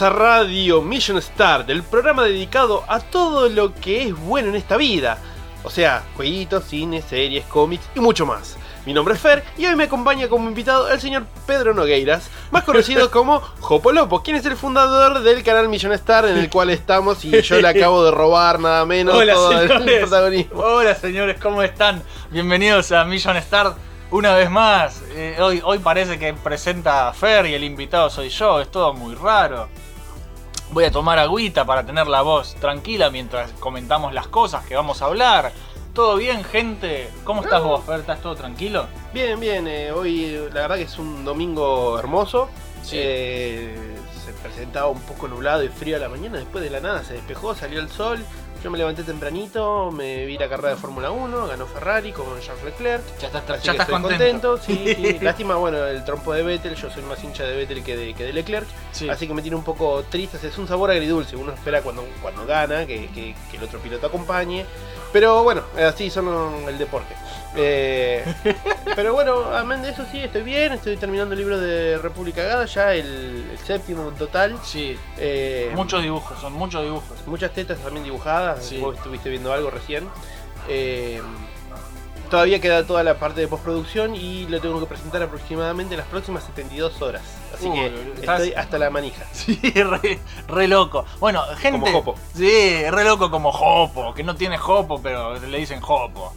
Bienvenidos a Radio Mission Star, del programa dedicado a todo lo que es bueno en esta vida. O sea, jueguitos, cine, series, cómics y mucho más. Mi nombre es Fer y hoy me acompaña como invitado el señor Pedro Nogueiras, más conocido como Jopolopo, quien es el fundador del canal Mission Star en el cual estamos y yo le acabo de robar nada menos Hola, todo el señores. protagonismo. Hola señores, ¿cómo están? Bienvenidos a Mission Star una vez más. Eh, hoy, hoy parece que presenta a Fer y el invitado soy yo, es todo muy raro. Voy a tomar agüita para tener la voz tranquila mientras comentamos las cosas que vamos a hablar. ¿Todo bien, gente? ¿Cómo estás vos, Fer? ¿Estás todo tranquilo? Bien, bien, eh, hoy la verdad que es un domingo hermoso. Sí. Eh, se presentaba un poco nublado y frío a la mañana, después de la nada se despejó, salió el sol. Yo me levanté tempranito, me vi la carrera de Fórmula 1, ganó Ferrari con Charles Leclerc. Ya estás, Así ya que estás estoy contento. Sí, sí. Lástima, bueno, el trompo de Vettel. Yo soy más hincha de Vettel que de, que de Leclerc. Sí. Así que me tiene un poco triste. Es un sabor agridulce. Uno espera cuando, cuando gana que, que- que el otro piloto acompañe. Pero bueno, así son el deporte. Eh, pero bueno, amén de eso sí, estoy bien. Estoy terminando el libro de República Gada, ya el, el séptimo en total. Sí, Eh, muchos dibujos, son muchos dibujos. Muchas tetas también dibujadas. Sí. Vos estuviste viendo algo recién. Eh, todavía queda toda la parte de postproducción y lo tengo que presentar aproximadamente en las próximas 72 horas. Así Uy, que estás- estoy hasta la manija. Sí, re, re loco. Bueno, gente. Como Jopo. Sí, re loco como Jopo, que no tiene Jopo, pero le dicen Jopo.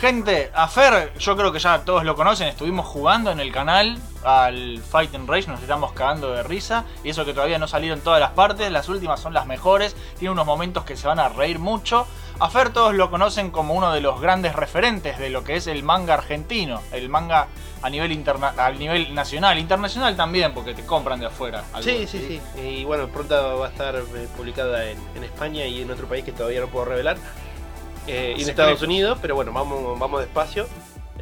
Gente, a Fer, yo creo que ya todos lo conocen, estuvimos jugando en el canal al Fight and Rage, nos estamos cagando de risa. Y eso que todavía no salieron todas las partes, las últimas son las mejores, tiene unos momentos que se van a reír mucho. A Fer todos lo conocen como uno de los grandes referentes de lo que es el manga argentino, el manga a nivel, interna a nivel nacional, internacional también, porque te compran de afuera. Sí, algunos, sí, sí. Y bueno, pronto va a estar eh, publicada en, en España y en otro país que todavía no puedo revelar. Eh, y en. Estados Unidos, pero bueno, vamos, vamos despacio.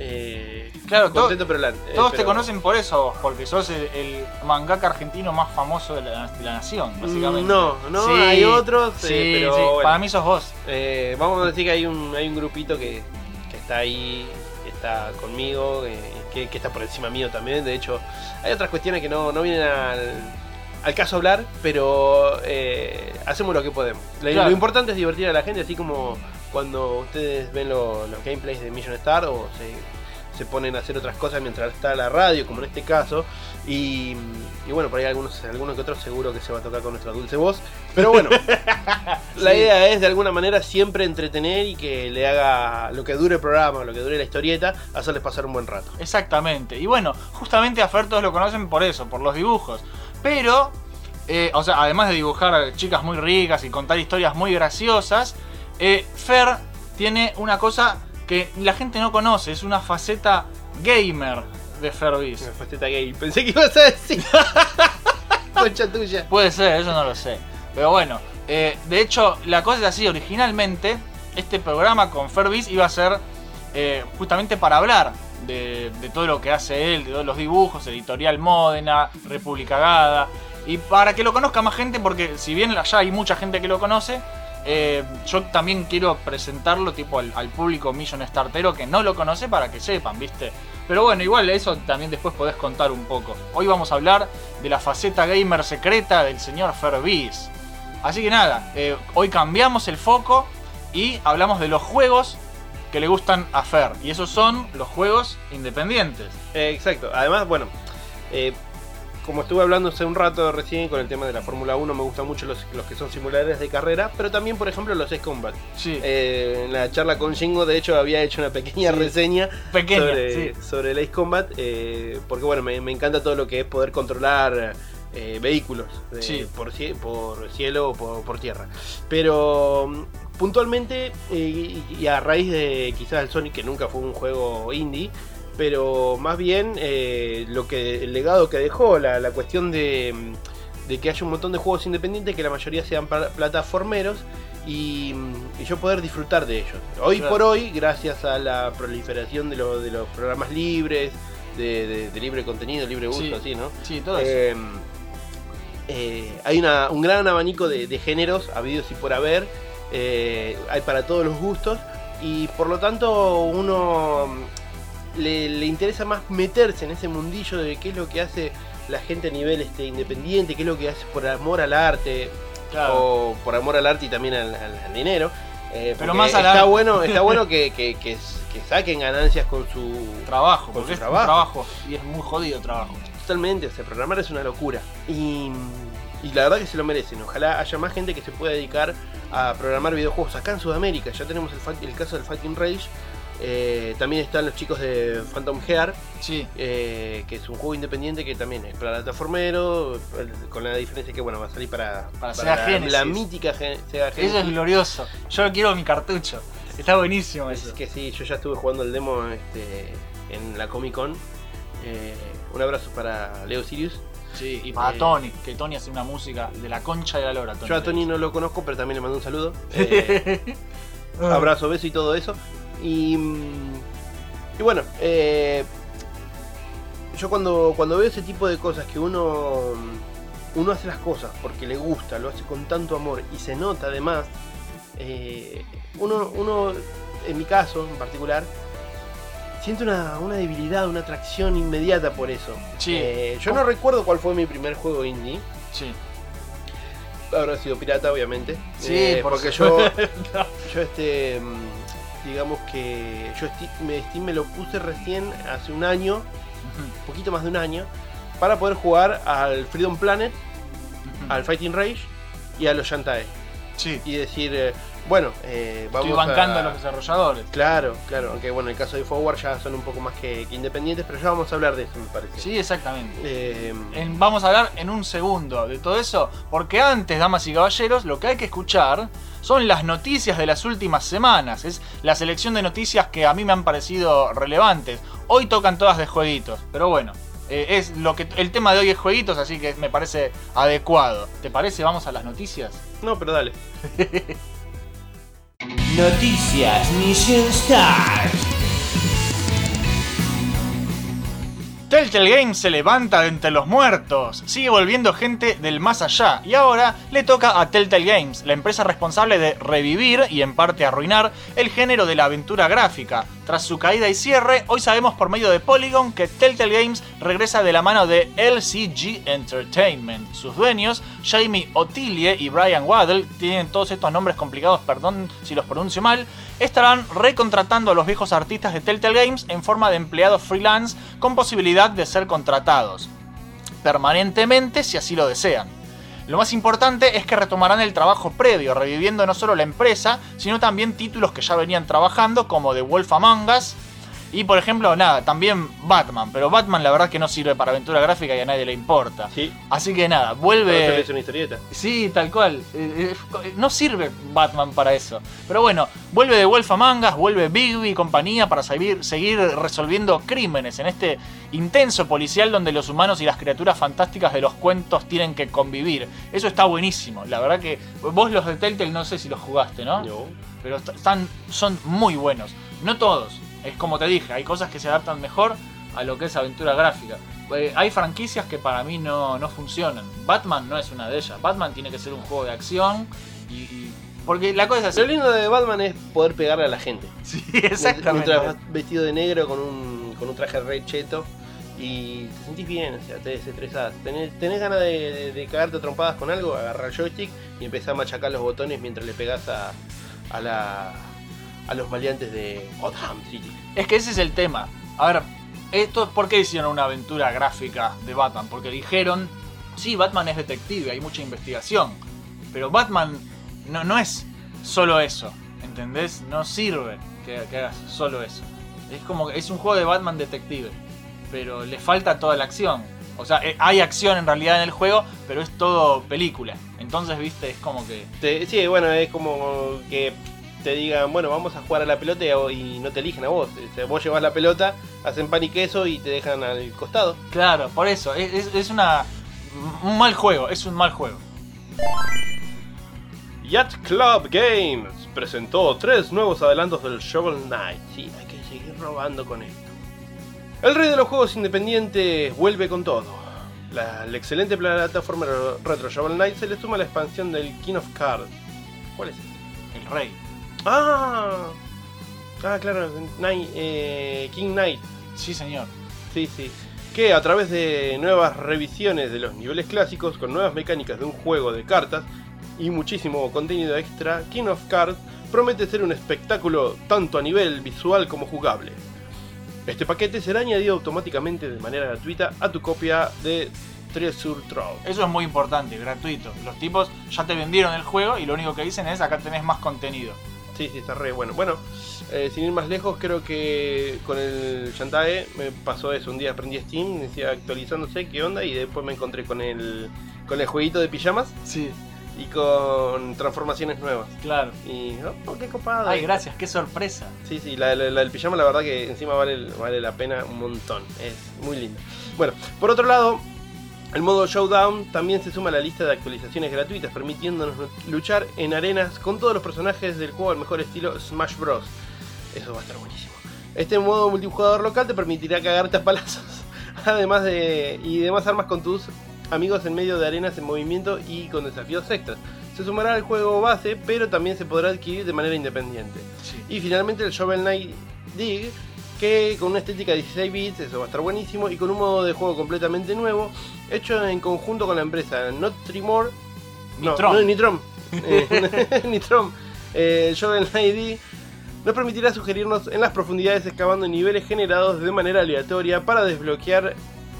Eh, Claro, to- contento pero eh, Todos te pero- conocen por eso, porque sos el, el mangaka argentino más famoso de la, de la nación, básicamente. No, no, Sí, hay otros, Sí, eh, pero sí, bueno. para mí sos vos. Eh, vamos a decir que hay un, hay un grupito que, que está ahí, que está conmigo, eh, que, que está por encima mío también. De hecho, hay otras cuestiones que no, no vienen al, al caso hablar, pero eh, hacemos lo que podemos. Claro. lo importante es divertir a la gente, así como cuando ustedes ven lo- los gameplays de Mission Star o se, se ponen a hacer otras cosas mientras está la radio, como en este caso. Y, y bueno, por ahí algunos, algunos que otros seguro que se va a tocar con nuestra dulce voz. Pero bueno, la idea es de alguna manera siempre entretener y que le haga lo que dure el programa, lo que dure la historieta, hacerles pasar un buen rato. Exactamente. Y bueno, justamente a Fer todos lo conocen por eso, por los dibujos. Pero, eh, o sea, además de dibujar chicas muy ricas y contar historias muy graciosas, eh, Fer tiene una cosa que la gente no conoce, es una faceta gamer de Fervis. Una faceta gay. Pensé que ibas a decir. Concha tuya. Puede ser, eso no lo sé. Pero bueno, eh, de hecho, la cosa es así. Originalmente, este programa con Fervis iba a ser eh, justamente para hablar de, de todo lo que hace él, de todos los dibujos, Editorial Módena, República Gada. Y para que lo conozca más gente, porque si bien ya hay mucha gente que lo conoce, eh, yo también quiero presentarlo tipo al, público Million Startero que no lo conoce para que sepan, ¿viste? Pero bueno, igual eso también después podés contar un poco. Hoy vamos a hablar de la faceta gamer secreta del señor Fervis. Así que nada, eh, hoy cambiamos el foco y hablamos de los juegos que le gustan a Fer. Y esos son los juegos independientes. Eh, exacto. Además, bueno, como estuve hablando hace un rato recién con el tema de la Fórmula 1, me gustan mucho los, los que son simuladores de carrera, pero también, por ejemplo, los Ace Combat. Sí, Eh, en la charla con Shingo, de hecho, había hecho una pequeña Sí. reseña pequeña. sobre, sí. sobre el Ace Combat, eh, porque bueno, me, me encanta todo lo que es poder controlar eh, vehículos de- por, cie- por cielo o por, por tierra. Pero mm, puntualmente, y, y a raíz de quizás el Sonic, que nunca fue un juego indie, pero más bien eh, lo que el legado que dejó, la, la cuestión de, de que haya un montón de juegos independientes, que la mayoría sean pla- plataformeros, y, y yo poder disfrutar de ellos. Hoy Claro. por hoy, gracias a la proliferación de, lo- de los programas libres, de, de- de libre contenido, libre uso, Sí. así, ¿no? Sí, todo eso. Eh, eh, hay una- un gran abanico de, géneros habidos y por haber eh, hay para todos los gustos y por lo tanto uno le, le interesa más meterse en ese mundillo de qué es lo que hace la gente a nivel este, independiente, qué es lo que hace por amor al arte o por amor al arte y también al, al- al dinero. Eh, Pero más al está arte. bueno, está bueno que, que- que- que saquen ganancias con su Trabajo, Con porque su es trabajo. un trabajo y es muy jodido trabajo. Totalmente, o sea, programar es una locura. Y, y la verdad que se lo merecen. Ojalá haya más gente que se pueda dedicar a programar videojuegos. Acá en Sudamérica ya tenemos el, caso del Fighting Rage. Eh, también están los chicos de Phantom Heart, Sí. eh, que es un juego independiente que también es plataformero, con la diferencia que bueno va a salir para, Para Sega la, Genesis. la mítica Gen- Sega Genesis. Eso es glorioso. Yo quiero mi cartucho. Está buenísimo Es eso. que sí, yo ya estuve jugando el demo este, en la Comic Con. Eh, un abrazo para Leo Sirius. Sí, y para Eh, Tony, que Tony hace una música de la concha de la lora. Yo a Tony no lo conozco, pero también le mando un saludo. Eh, abrazo, beso y todo eso. Y, y bueno, eh, yo cuando, cuando veo ese tipo de cosas que uno, uno hace las cosas porque le gusta, lo hace con tanto amor y se nota además, eh, uno, uno, en mi caso en particular, siente una, una debilidad, una atracción inmediata por eso. Sí. Eh, yo no recuerdo cuál fue mi primer juego indie. Sí. Habrá sido pirata, obviamente. Sí, Eh, por porque yo, yo este, mm, digamos que yo Steam me, Steam me lo puse recién hace un año, un poquito más de un año, para poder jugar al Freedom Planet, al Fighting Rage y a los Shantae. Sí. Y decir, eh, bueno, eh, vamos Estoy bancando a... a los desarrolladores. Claro, claro, aunque bueno, en el caso de Forward ya son un poco más que, que independientes, pero ya vamos a hablar de eso, me parece. Sí, exactamente. Eh, En- vamos a hablar en un segundo de todo eso, porque antes, damas y caballeros, lo que hay que escuchar son las noticias de las últimas semanas. Es la selección de noticias que a mí me han parecido relevantes. Hoy tocan todas de jueguitos, pero bueno. Eh, es lo que el tema de hoy es jueguitos, así que me parece adecuado. ¿Te parece? Vamos a las noticias. no, pero dale. Noticias Mission Start. Telltale Games se levanta de entre los muertos, sigue volviendo gente del más allá y ahora le toca a Telltale Games, la empresa responsable de revivir y en parte arruinar el género de la aventura gráfica. Tras su caída y cierre, hoy sabemos por medio de Polygon que Telltale Games regresa de la mano de LCG Entertainment. Sus dueños, Jamie Otilie y Brian Waddell, tienen todos estos nombres complicados, perdón si los pronuncio mal, estarán recontratando a los viejos artistas de Telltale Games en forma de empleados freelance con posibilidad de ser contratados permanentemente si así lo desean. Lo más importante es que retomarán el trabajo previo, reviviendo no solo la empresa, sino también títulos que ya venían trabajando, como The Wolf Among Us. Y por ejemplo, nada, también Batman, pero Batman la verdad que no sirve para aventura gráfica y a nadie le importa. Sí, Así que nada, vuelve. una historieta. Sí, tal cual. Eh, eh, No sirve Batman para eso. Pero bueno, vuelve de Wolf Among Us, vuelve Bigby y compañía para seguir, seguir resolviendo crímenes en este intenso policial donde los humanos y las criaturas fantásticas de los cuentos tienen que convivir. Eso está buenísimo. La verdad que vos los de Telltale no sé si los jugaste, ¿no? No. Pero est- están, son muy buenos. No todos. Es como te dije, hay cosas que se adaptan mejor a lo que es aventura gráfica. Eh, hay franquicias que para mí no, no funcionan. Batman no es una de ellas. Batman tiene que ser un juego de acción y... y- porque la cosa es Lo lindo de Batman es poder pegarle a la gente. Sí, exactamente. Mientras vas vestido de negro con un, con un traje re cheto y te sentís bien, o sea, te desestresás. Tenés, tenés ganas de, de- de cagarte a trompadas con algo, agarrar el joystick y empezar a machacar los botones mientras le pegás a, a, la, a los maleantes de Gotham City. Es que ese es el tema. A ver, esto, ¿por qué hicieron una aventura gráfica de Batman? Porque dijeron, sí, Batman es detective, hay mucha investigación. Pero Batman no, no es solo eso, ¿entendés? No sirve que, que hagas solo eso. Es como que es un juego de Batman detective, pero le falta toda la acción. O sea, eh, hay acción en realidad en el juego, pero es todo película. Entonces, viste, es como que... Sí, bueno, es como que te digan, bueno, vamos a jugar a la pelota y, y no te eligen a vos. Vos llevas la pelota, hacen pan y queso y te dejan al costado. Claro, por eso, es, es- una... Un mal juego, es un mal juego. Yacht Club Games presentó tres nuevos adelantos del Shovel Knight. Sí, hay que seguir robando con esto. El rey de los juegos independientes vuelve con todo. La, la excelente plataforma retro Shovel Knight se le suma la expansión del King of Cards. ¿Cuál es? el rey. Ah, ah claro, Knight, eh, King Knight. Sí, señor. Sí, sí. Que a través de nuevas revisiones de los niveles clásicos, con nuevas mecánicas de un juego de cartas y muchísimo contenido extra, King of Cards promete ser un espectáculo tanto a nivel visual como jugable. Este paquete será añadido automáticamente de manera gratuita a tu copia de Treasure Trove. Eso es muy importante, gratuito. Los tipos ya te vendieron el juego y lo único que dicen es acá tenés más contenido. Sí, sí, está re bueno. Bueno, eh, sin ir más lejos, creo que con el Shantae me pasó eso. Un día aprendí Steam, decía actualizándose, qué onda, y después me encontré con el, con el jueguito de pijamas Sí, y con transformaciones nuevas. claro. Y, oh, qué copado. Ay, gracias, qué sorpresa. Sí, sí, la, la- la del pijama la verdad que encima vale, vale la pena un montón. Es muy lindo. Bueno, por otro lado, el modo Showdown también se suma a la lista de actualizaciones gratuitas, permitiéndonos luchar en arenas con todos los personajes del juego al mejor estilo Smash Bros. Eso va a estar buenísimo. Este modo multijugador local te permitirá cagarte a palazos, además de y demás armas con tus amigos en medio de arenas en movimiento y con desafíos extras. Se sumará al juego base, pero también se podrá adquirir de manera independiente. Sí. Y finalmente el Shovel Knight Dig, que con una estética de 16 bits, eso va a estar buenísimo, y con un modo de juego completamente nuevo, hecho en conjunto con la empresa Not Trimore. No, Nitrom. no, Nitrom. Eh, Nitrom. Eh, Shovel Knight Dig nos permitirá sugerirnos en las profundidades excavando niveles generados de manera aleatoria para desbloquear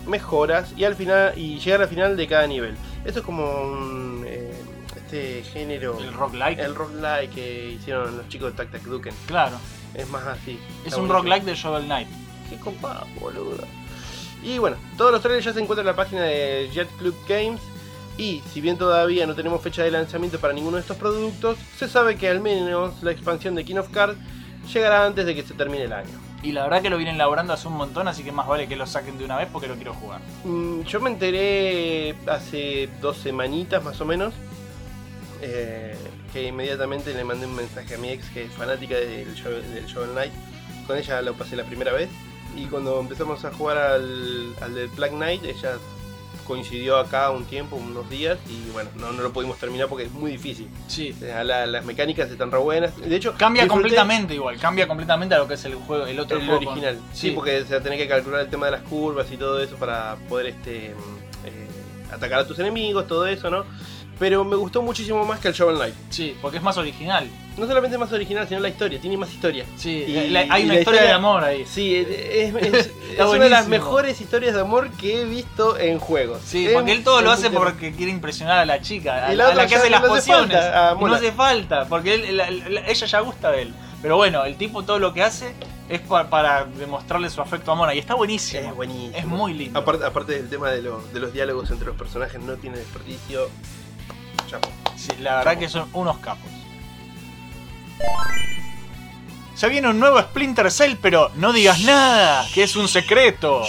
mejoras y al final y llegar al final de cada nivel. Esto es como un, eh, este género El roguelike. el roguelike que hicieron los chicos de Tac Tac Duken. Claro. Es más así. Es un buenísimo. roguelike de Shovel Knight. Qué copado, boludo. Y bueno, todos los trailers ya se encuentran en la página de Jet Club Games. Y si bien todavía no tenemos fecha de lanzamiento para ninguno de estos productos, se sabe que al menos la expansión de King of Cards llegará antes de que se termine el año. Y la verdad que lo vienen laburando hace un montón, así que más vale que lo saquen de una vez porque lo quiero jugar. Mm, Yo me enteré hace dos semanitas más o menos. eh, que inmediatamente le mandé un mensaje a mi ex que es fanática del, Shovel- del Knight. Con ella lo pasé la primera vez. Y cuando empezamos a jugar al, al del Black Knight, ella coincidió acá un tiempo, unos días. Y bueno, no, no lo pudimos terminar porque es muy difícil. Sí. O la- las mecánicas están re buenas. De hecho, Cambia disfruté completamente igual, cambia completamente a lo que es el juego, el otro el juego con- original. Sí, porque se va a tener que calcular el tema de las curvas y todo eso para poder este eh, atacar a tus enemigos, todo eso, ¿no? Pero me gustó muchísimo más que el Shovel Knight. Sí, porque es más original. No solamente es más original, sino la historia, tiene más historia. Sí, Y- la- hay y una historia de amor ahí. Sí, es, es- es- es Está una de las mejores historias de amor que he visto en juegos. Sí, porque él todo lo hace porque quiere impresionar a la chica, a, la a otra la que hace no las hace pociones. falta, ah, no hace falta, porque él- la- la- ella ya gusta de él. Pero bueno, el tipo todo lo que hace es pa- para demostrarle su afecto a Mona y está buenísimo. Es buenísimo. Es muy lindo. Aparte, aparte del tema de, lo- de los diálogos entre los personajes, no tiene desperdicio. Sí, la verdad que son unos capos. Se viene un nuevo Splinter Cell, pero no digas nada, que es un secreto.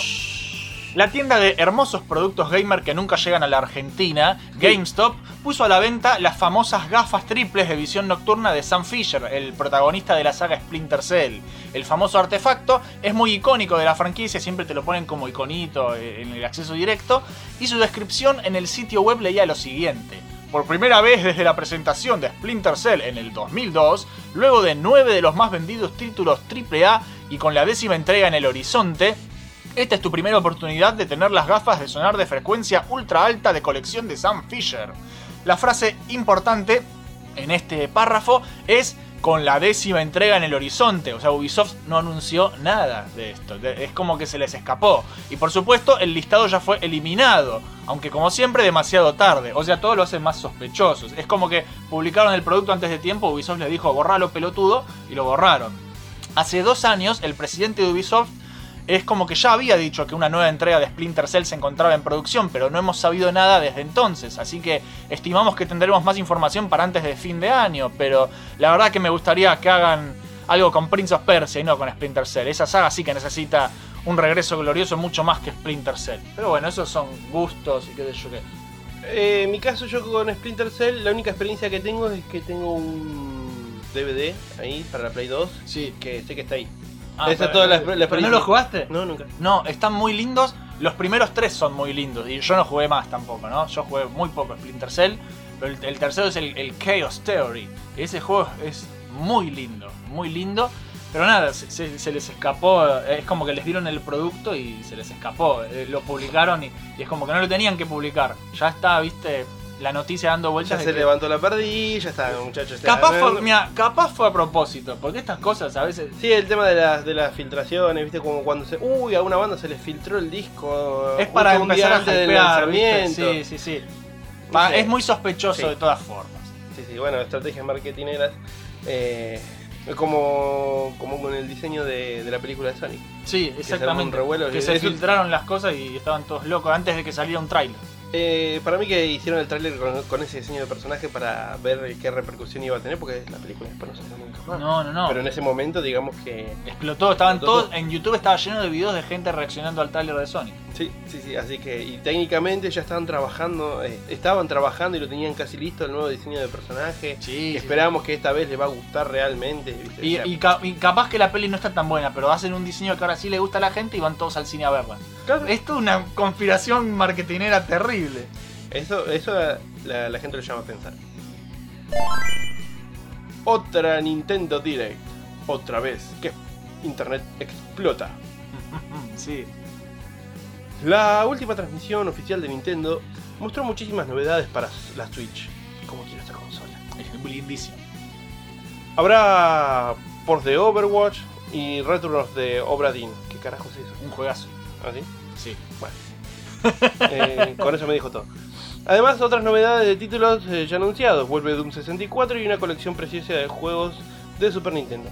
La tienda de hermosos productos gamer que nunca llegan a la Argentina, GameStop, puso a la venta las famosas gafas triples de visión nocturna de Sam Fisher, el protagonista de la saga Splinter Cell. El famoso artefacto es muy icónico de la franquicia, siempre te lo ponen como iconito eh, en el acceso directo, y su descripción en el sitio web leía lo siguiente. Por primera vez desde la presentación de Splinter Cell en el 2002, luego de nueve de los más vendidos títulos AAA y con la décima entrega en el horizonte, esta es tu primera oportunidad de tener las gafas de sonar de frecuencia ultra alta de colección de Sam Fisher. La frase importante en este párrafo es con la décima entrega en el horizonte. O sea, Ubisoft no anunció nada de esto. Es como que se les escapó. Y por supuesto, el listado ya fue eliminado. Aunque como siempre, demasiado tarde. O sea, todo lo hace más sospechoso. Es como que publicaron el producto antes de tiempo, Ubisoft les dijo borralo pelotudo y lo borraron. Hace dos años, el presidente de Ubisoft es como que ya había dicho que una nueva entrega de Splinter Cell se encontraba en producción, pero no hemos sabido nada desde entonces, así que estimamos que tendremos más información para antes de fin de año, pero la verdad que me gustaría que hagan algo con Prince of Persia y no con Splinter Cell. Esa saga sí que necesita un regreso glorioso mucho más que Splinter Cell. Pero bueno, esos son gustos y qué sé yo qué. Eh, en mi caso, yo con Splinter Cell, la única experiencia que tengo es que tengo un DVD ahí para la Play 2, Sí. que sé que está ahí. Ah, Esa pero- es toda la, la ¿Pero no experiencia. lo jugaste? No, nunca. No, están muy lindos. Los primeros tres son muy lindos. Y yo no jugué más tampoco, ¿no? Yo jugué muy poco Splinter Cell. Pero el, el tercero es el, el Chaos Theory. Ese juego es muy lindo, muy lindo. Pero nada, se, se- se les escapó, es como que les dieron el producto y se les escapó. eh, Lo publicaron y, y es como que no lo tenían que publicar. Ya está, viste, la noticia dando Ya vueltas. de se que- levantó la perdí, ya está, muchachos. Capaz fue, mira, capaz fue a propósito, porque estas cosas a veces... Sí, el tema de las, de las filtraciones, viste, como cuando se. Uy, a una banda se les filtró el disco. Es para un día empezar a antes del. Sí, sí, sí. No Pa- sé. Es muy sospechoso Sí. de todas formas. Sí, sí, bueno, estrategias marketineras. Eh, es como, como con el diseño de, de la película de Sonic. Sí, se exactamente. un revuelo. Que se filtraron las cosas y estaban todos locos antes de que saliera un tráiler. Eh, para mí que hicieron el tráiler con, con ese diseño de personaje para ver qué repercusión iba a tener, porque la película después no salió nunca más. No, no, no. Pero en ese momento, digamos que. Explotó, estaban Explotó. todos. En YouTube estaba lleno de videos de gente reaccionando al tráiler de Sonic. Sí, sí, sí, así que. Y técnicamente ya estaban trabajando, eh, estaban trabajando y lo tenían casi listo el nuevo diseño de personaje. Sí. que esperamos que esta vez les va a gustar realmente. ¿viste? Y, O sea, y ca- y capaz que la peli no está tan buena, pero hacen un diseño que ahora sí le gusta a la gente y van todos al cine a verla. claro, Esto es una conspiración marketinera terrible. Eso, eso la, la gente lo llama pensar. Otra Nintendo Direct. Otra vez. Que Internet explota. Sí. La última transmisión oficial de Nintendo mostró muchísimas novedades para la Switch. ¿Cómo quiero esta consola? Es lindísimo. Habrá por de Overwatch y Return of the Obra Dinn. ¿Qué carajo es eso? Un juegazo. ¿Así? Sí. Eh, con eso me dijo todo. Además, otras novedades de títulos eh, ya anunciados. Vuelve Doom 64 y una colección preciosa de juegos de Super Nintendo.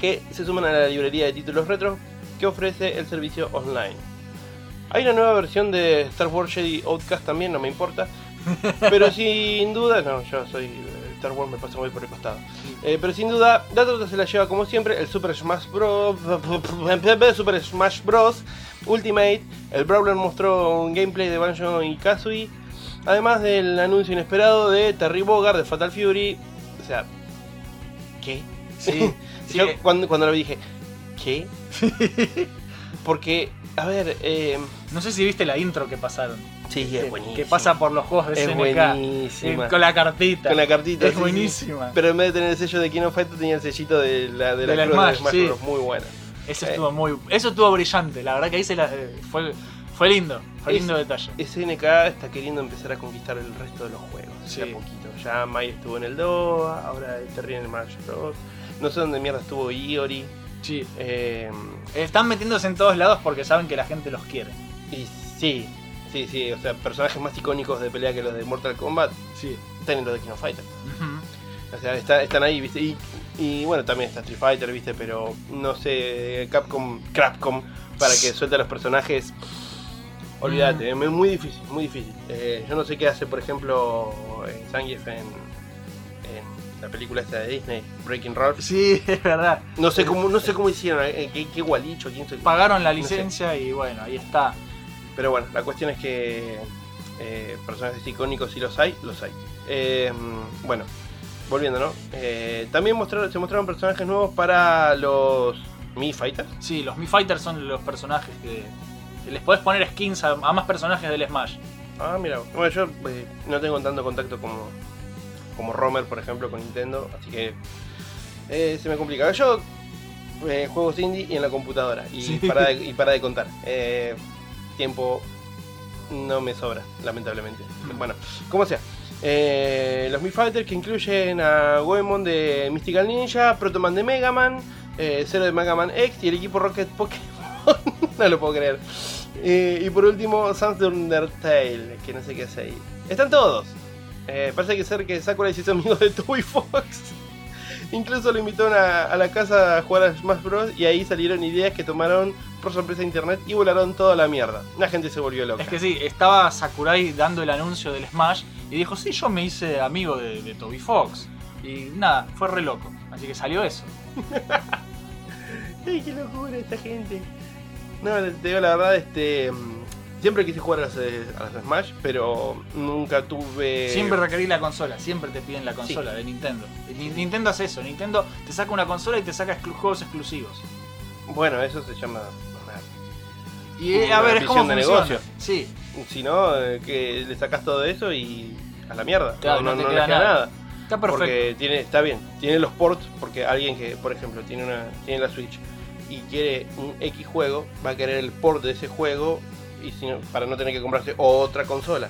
Que se suman a la librería de títulos retro que ofrece el servicio online. Hay una nueva versión de Star Wars Jedi Outcast también, no me importa. Pero sin duda, no, yo soy eh, Star Wars, me pasa muy por el costado. Eh, pero sin duda, la torta se la lleva como siempre el Super Smash Bros. Super Smash Bros. Ultimate. El Brawler mostró un gameplay de Banjo y Kazooie. Además del anuncio inesperado de Terry Bogard de Fatal Fury. O sea, ¿qué? Sí. sí. Yo cuando, cuando lo vi dije, ¿qué? Porque, a ver, eh, No sé si viste la intro que pasaron. sí, es buenísimo. que pasa por los juegos de Es SNK. buenísima. eh, con la cartita. Con la cartita. Es sí, sí. buenísima. Pero en vez de tener el sello de King of Fighter tenía el sellito de la, de la, De la Smash, de Smash sí. Bros. Muy buena. Eso Eh. estuvo muy. Eso estuvo brillante. La verdad que ahí se la, eh, fue, fue lindo. Fue lindo detalle. SNK está queriendo empezar a conquistar el resto de los juegos. Sí. de a poquito. Ya Mai estuvo en el DOA, ahora Terry en el Smash Bros. No sé dónde mierda estuvo Iori. Sí. Eh, Están metiéndose en todos lados porque saben que la gente los quiere. Y sí, sí, sí. O sea, personajes más icónicos de pelea que los de Mortal Kombat Sí. están en los de King of Fighter. O sea, está- están ahí, ¿viste? Y, y bueno, también está Street Fighter, ¿viste? Pero no sé, Capcom, Crapcom, para que suelte a los personajes. Olvídate, es muy difícil, muy difícil. Eh, yo no sé qué hace, por ejemplo, Zangief en, en la película esta de Disney, Breaking Ralph. Sí, es verdad. No sé cómo, no sé cómo hicieron, eh, qué, qué gualicho, quién se... Pagaron la no sé. licencia y bueno, ahí está. Pero bueno, la cuestión es que eh, personajes icónicos si los hay, los hay. Eh, bueno, volviendo, ¿no? Eh, también mostraron, se mostraron personajes nuevos para los Mi Fighters. Sí, los Mi Fighters son los personajes que. que les podés poner skins a, a más personajes del Smash. Ah, mira, bueno, yo no tengo tanto contacto como, como Romer, por ejemplo, con Nintendo, así que se me complica. Yo juegos indie y en la computadora, y, Sí. para, de, y para de contar. Tiempo no me sobra, lamentablemente. Mm. Bueno, como sea. Eh, los Mi Fighters que incluyen a Goemon de Mystical Ninja, Protoman de Mega Man, eh, Zero de Mega Man X y el equipo Rocket Pokémon. no lo puedo creer. Eh, y por último, Sans de Undertale, que no sé qué hace ahí. Están todos. Eh, parece que ser que Sakura se hizo amigo de Toby Fox. Incluso lo invitó a, a la casa a jugar a Smash Bros. Y ahí salieron ideas que tomaron por sorpresa internet y volaron toda la mierda. La gente se volvió loca. Es que sí, estaba Sakurai dando el anuncio del Smash y dijo, sí, yo me hice amigo de, de Toby Fox. Y nada, fue re loco. Así que salió eso. ¡Ay, qué locura esta gente! No, te digo la verdad, este. mm, Siempre quise jugar a las, eh, a las Smash, pero nunca tuve. Siempre requerí la consola, siempre te piden la consola de Nintendo. Nintendo hace eso, Nintendo te saca una consola y te saca exclu- juegos exclusivos. Bueno, eso se llama. Y eh, a ver, es como de funciona. negocio. Sí, Si no, eh, que le sacas todo eso y a la mierda. Claro, no, no te no le queda nada. nada. Está perfecto. Porque tiene, está bien, tiene los ports, porque alguien que, por ejemplo, tiene una tiene la Switch y quiere un X juego, va a querer el port de ese juego y si no- para no tener que comprarse otra consola.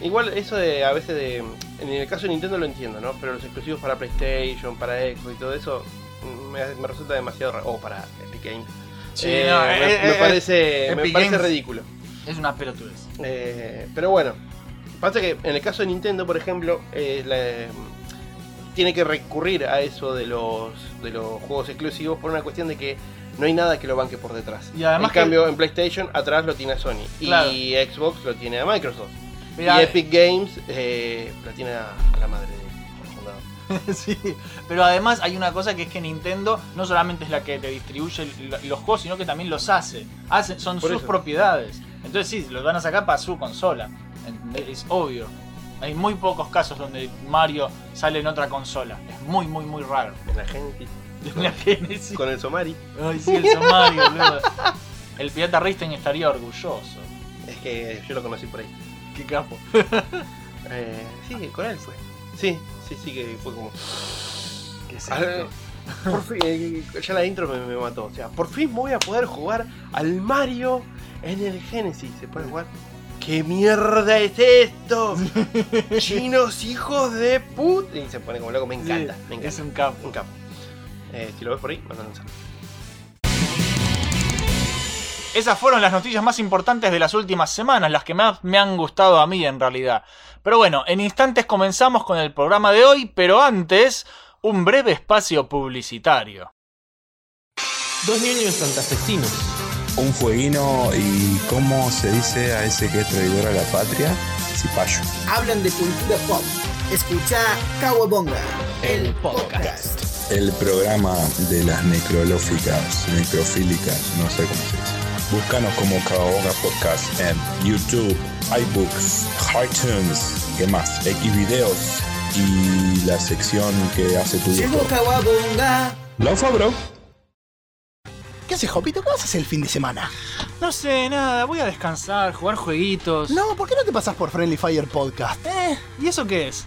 Igual eso de a veces de en el caso de Nintendo lo entiendo, ¿no? Pero los exclusivos para PlayStation, para Xbox y todo eso mm, me, me resulta demasiado raro. O para Epic Games. Sí, Eh, no, me, eh, me eh, parece, me parece ridículo. Es una pelotudez. Eh, pero bueno, pasa que en el caso de Nintendo, por ejemplo, eh, la- tiene que recurrir a eso de los, de los juegos exclusivos por una cuestión de que no hay nada que lo banque por detrás. Y además en que- cambio, en PlayStation atrás lo tiene a Sony Claro. y Xbox lo tiene a Microsoft. Mirá, y Epic Games lo tiene a, la madre fundador. sí, pero además hay una cosa que es que Nintendo no solamente es la que te distribuye los juegos, sino que también los hace. Hace- son Por sus eso. propiedades. Entonces sí, los van a sacar para su consola. Es obvio. Hay muy pocos casos donde Mario sale en otra consola. Es muy, muy, muy raro. En la Genesis, La Genesis. con el Somari. Ay, sí, el Super Mario, boludo. El pirata Raisten estaría orgulloso. Es que yo lo conocí por ahí. Qué capo. Eh, sí, con él fue. Sí, sí, sí que fue como. ¿Qué es Ah, esto? Por fin, eh, ya la intro me, me mató. O sea, por fin voy a poder jugar al Mario en el Genesis. ¿Se puede jugar? ¿Qué mierda es esto? Chinos hijos de put. Y se pone como loco. Me encanta, Sí, me encanta. Es un capo. Un capo. Eh, si lo ves por ahí, manda un saludo. Esas fueron las noticias más importantes de las últimas semanas, las que más me han gustado a mí en realidad. Pero bueno, en instantes comenzamos con el programa de hoy, pero antes, un breve espacio publicitario. Dos niños santafesinos. Un fueguino y cómo se dice a ese que es traidor a la patria, cipayo. hablan de cultura pop. Escucha Kawabonga, el podcast. El programa de las necrolóficas, necrofílicas, no sé cómo se dice. Búscanos como Caoga Podcast en YouTube, iBooks, iTunes, ¿qué más? Xvideos y la sección que hace tu. Kawabonga. Laufa, bro. ¿Qué haces, Jopito? ¿Qué vas a hacer el fin de semana? No sé, nada, voy a descansar, jugar jueguitos. No, ¿por qué no te pasas por Friendly Fire Podcast? Eh, ¿y eso qué es?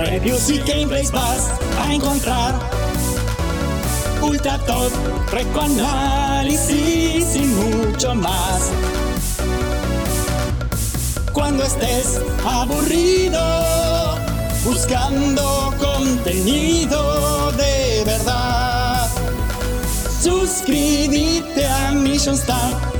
Reviews y gameplays vas a encontrar. Ultra top, análisis y mucho más. Cuando estés aburrido, buscando contenido de verdad. Suscríbete a Mission Start.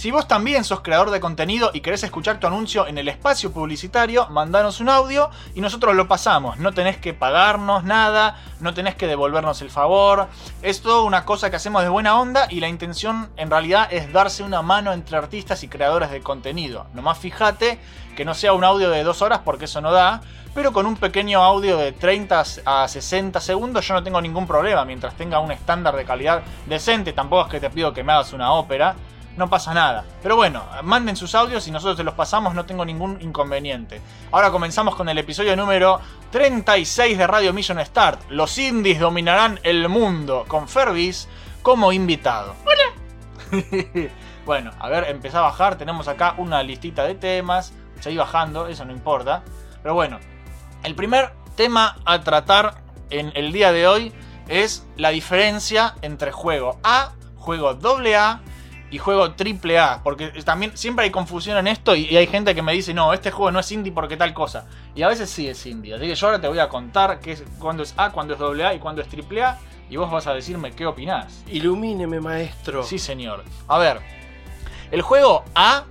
Si vos también sos creador de contenido y querés escuchar tu anuncio en el espacio publicitario, mandanos un audio y nosotros lo pasamos. No tenés que pagarnos nada, no tenés que devolvernos el favor. Es todo una cosa que hacemos de buena onda y la intención en realidad es darse una mano entre artistas y creadores de contenido. Nomás fíjate que no sea un audio de dos horas porque eso no da. Pero con un pequeño audio de 30 a 60 segundos yo no tengo ningún problema. Mientras tenga un estándar de calidad decente, tampoco es que te pido que me hagas una ópera no pasa nada. Pero bueno, manden sus audios y nosotros te los pasamos, no tengo ningún inconveniente. Ahora comenzamos con el episodio número 36 de Radio Mission Start. Los indies dominarán el mundo con Fervis como invitado. Hola. bueno, a ver, empecé a bajar, tenemos acá una listita de temas, seguí bajando, eso no importa. Pero bueno, el primer tema a tratar en el día de hoy es la diferencia entre juego A, juego AA y juego triple A, porque también siempre hay confusión en esto y, y hay gente que me dice, no, este juego no es indie porque tal cosa. Y a veces sí es indie. Así que yo ahora te voy a contar qué es, cuándo es A, cuándo es doble A y cuándo es triple A. Y vos vas a decirme qué opinás. Ilumíneme, maestro. Sí, señor. A ver, el juego A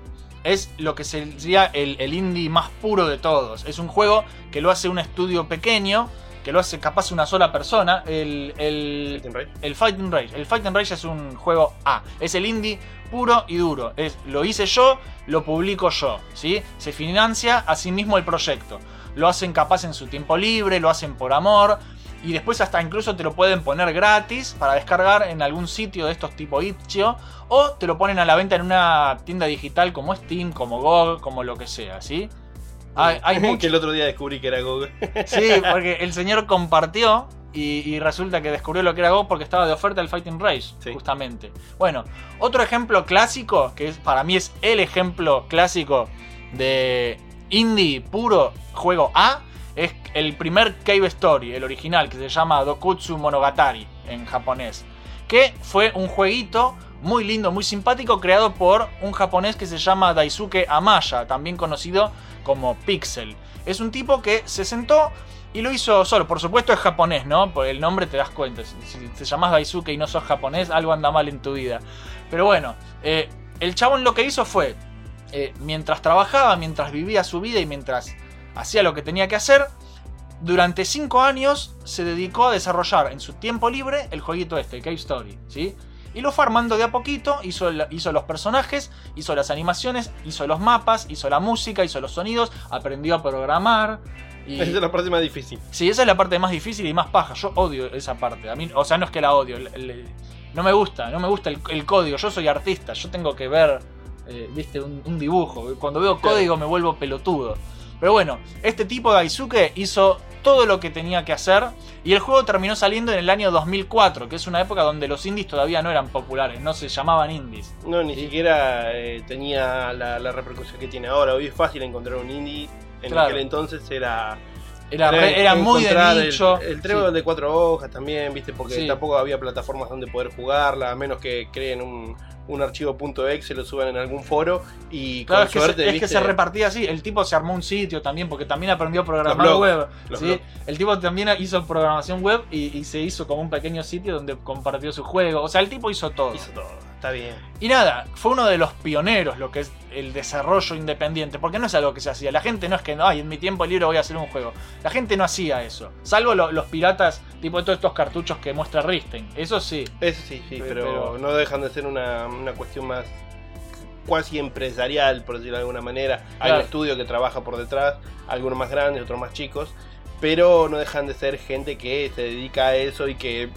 es lo que sería el, el indie más puro de todos. Es un juego que lo hace un estudio pequeño, que lo hace capaz una sola persona. El, el, Fighting Rage. el Fighting Rage. El Fighting Rage es un juego A. Es el indie puro y duro. Es, lo hice yo, lo publico yo. ¿sí? Se financia a sí mismo el proyecto. Lo hacen capaz en su tiempo libre, lo hacen por amor. Y después hasta incluso te lo pueden poner gratis para descargar en algún sitio de estos tipo Itch.io. O te lo ponen a la venta en una tienda digital como Steam, como GOG, como lo que sea, ¿sí? Hay, hay mucho- que el otro día descubrí que era GOG. Sí, porque el señor compartió y, y resulta que descubrió lo que era Go porque estaba de oferta el Fighting Rage, Sí. justamente. Bueno, otro ejemplo clásico, que es, para mí es el ejemplo clásico de indie puro juego A, es el primer Cave Story, el original, que se llama Dokutsu Monogatari en japonés. Que fue un jueguito muy lindo, muy simpático, creado por un japonés que se llama Daisuke Amaya, también conocido como Pixel. Es un tipo que se sentó y lo hizo solo. Por supuesto es japonés, ¿no? Por el nombre te das cuenta. Si, te llamas Daisuke y no sos japonés, algo anda mal en tu vida. Pero bueno, eh, el chabón lo que hizo fue, eh, mientras trabajaba, mientras vivía su vida y mientras hacía lo que tenía que hacer, durante 5 años se dedicó a desarrollar en su tiempo libre el jueguito este, Cave Story, ¿sí? Y lo fue armando de a poquito, hizo, hizo los personajes, hizo las animaciones, hizo los mapas, hizo la música, hizo los sonidos, aprendió a programar. Y... Esa es la parte más difícil. Sí, esa es la parte más difícil y más paja. Yo odio esa parte. A mí, o sea, no es que la odio. no me gusta, no me gusta el, el código. Yo soy artista, yo tengo que ver, eh, viste, un, un dibujo. Cuando veo código me vuelvo pelotudo. Pero bueno, este tipo Daisuke hizo todo lo que tenía que hacer y el juego terminó saliendo en el año 2004, que es una época donde los indies todavía no eran populares, no se llamaban indies. No, ni siquiera eh, tenía la, la repercusión que tiene ahora. Hoy es fácil encontrar un indie. En Claro. aquel entonces era. Era, re- era muy de encontrar el- nicho. El, trébol Sí. de cuatro hojas también, viste, porque Sí. tampoco había plataformas donde poder jugarla, a menos que creen un, un archivo .exe, lo suban en algún foro y Claro, con es, que, suerte, se, es que se repartía así. El tipo se armó un sitio también, porque también aprendió a programar blogs, web. El tipo también hizo programación web y, y se hizo como un pequeño sitio donde compartió su juego. O sea, el tipo hizo todo. hizo todo. Está bien. Y nada, fue uno de los pioneros lo que es el desarrollo independiente, porque no es algo que se hacía. La gente no es que, ay, en mi tiempo libre voy a hacer un juego. La gente no hacía eso. Salvo lo- los piratas, tipo todos estos cartuchos que muestra Risten. Eso sí. Eso sí, sí, Pero- pero, no dejan de ser una, una cuestión más cuasi empresarial, por decirlo de alguna manera. Hay un estudio que trabaja por detrás, algunos más grandes, otros más chicos, pero no dejan de ser gente que se dedica a eso y que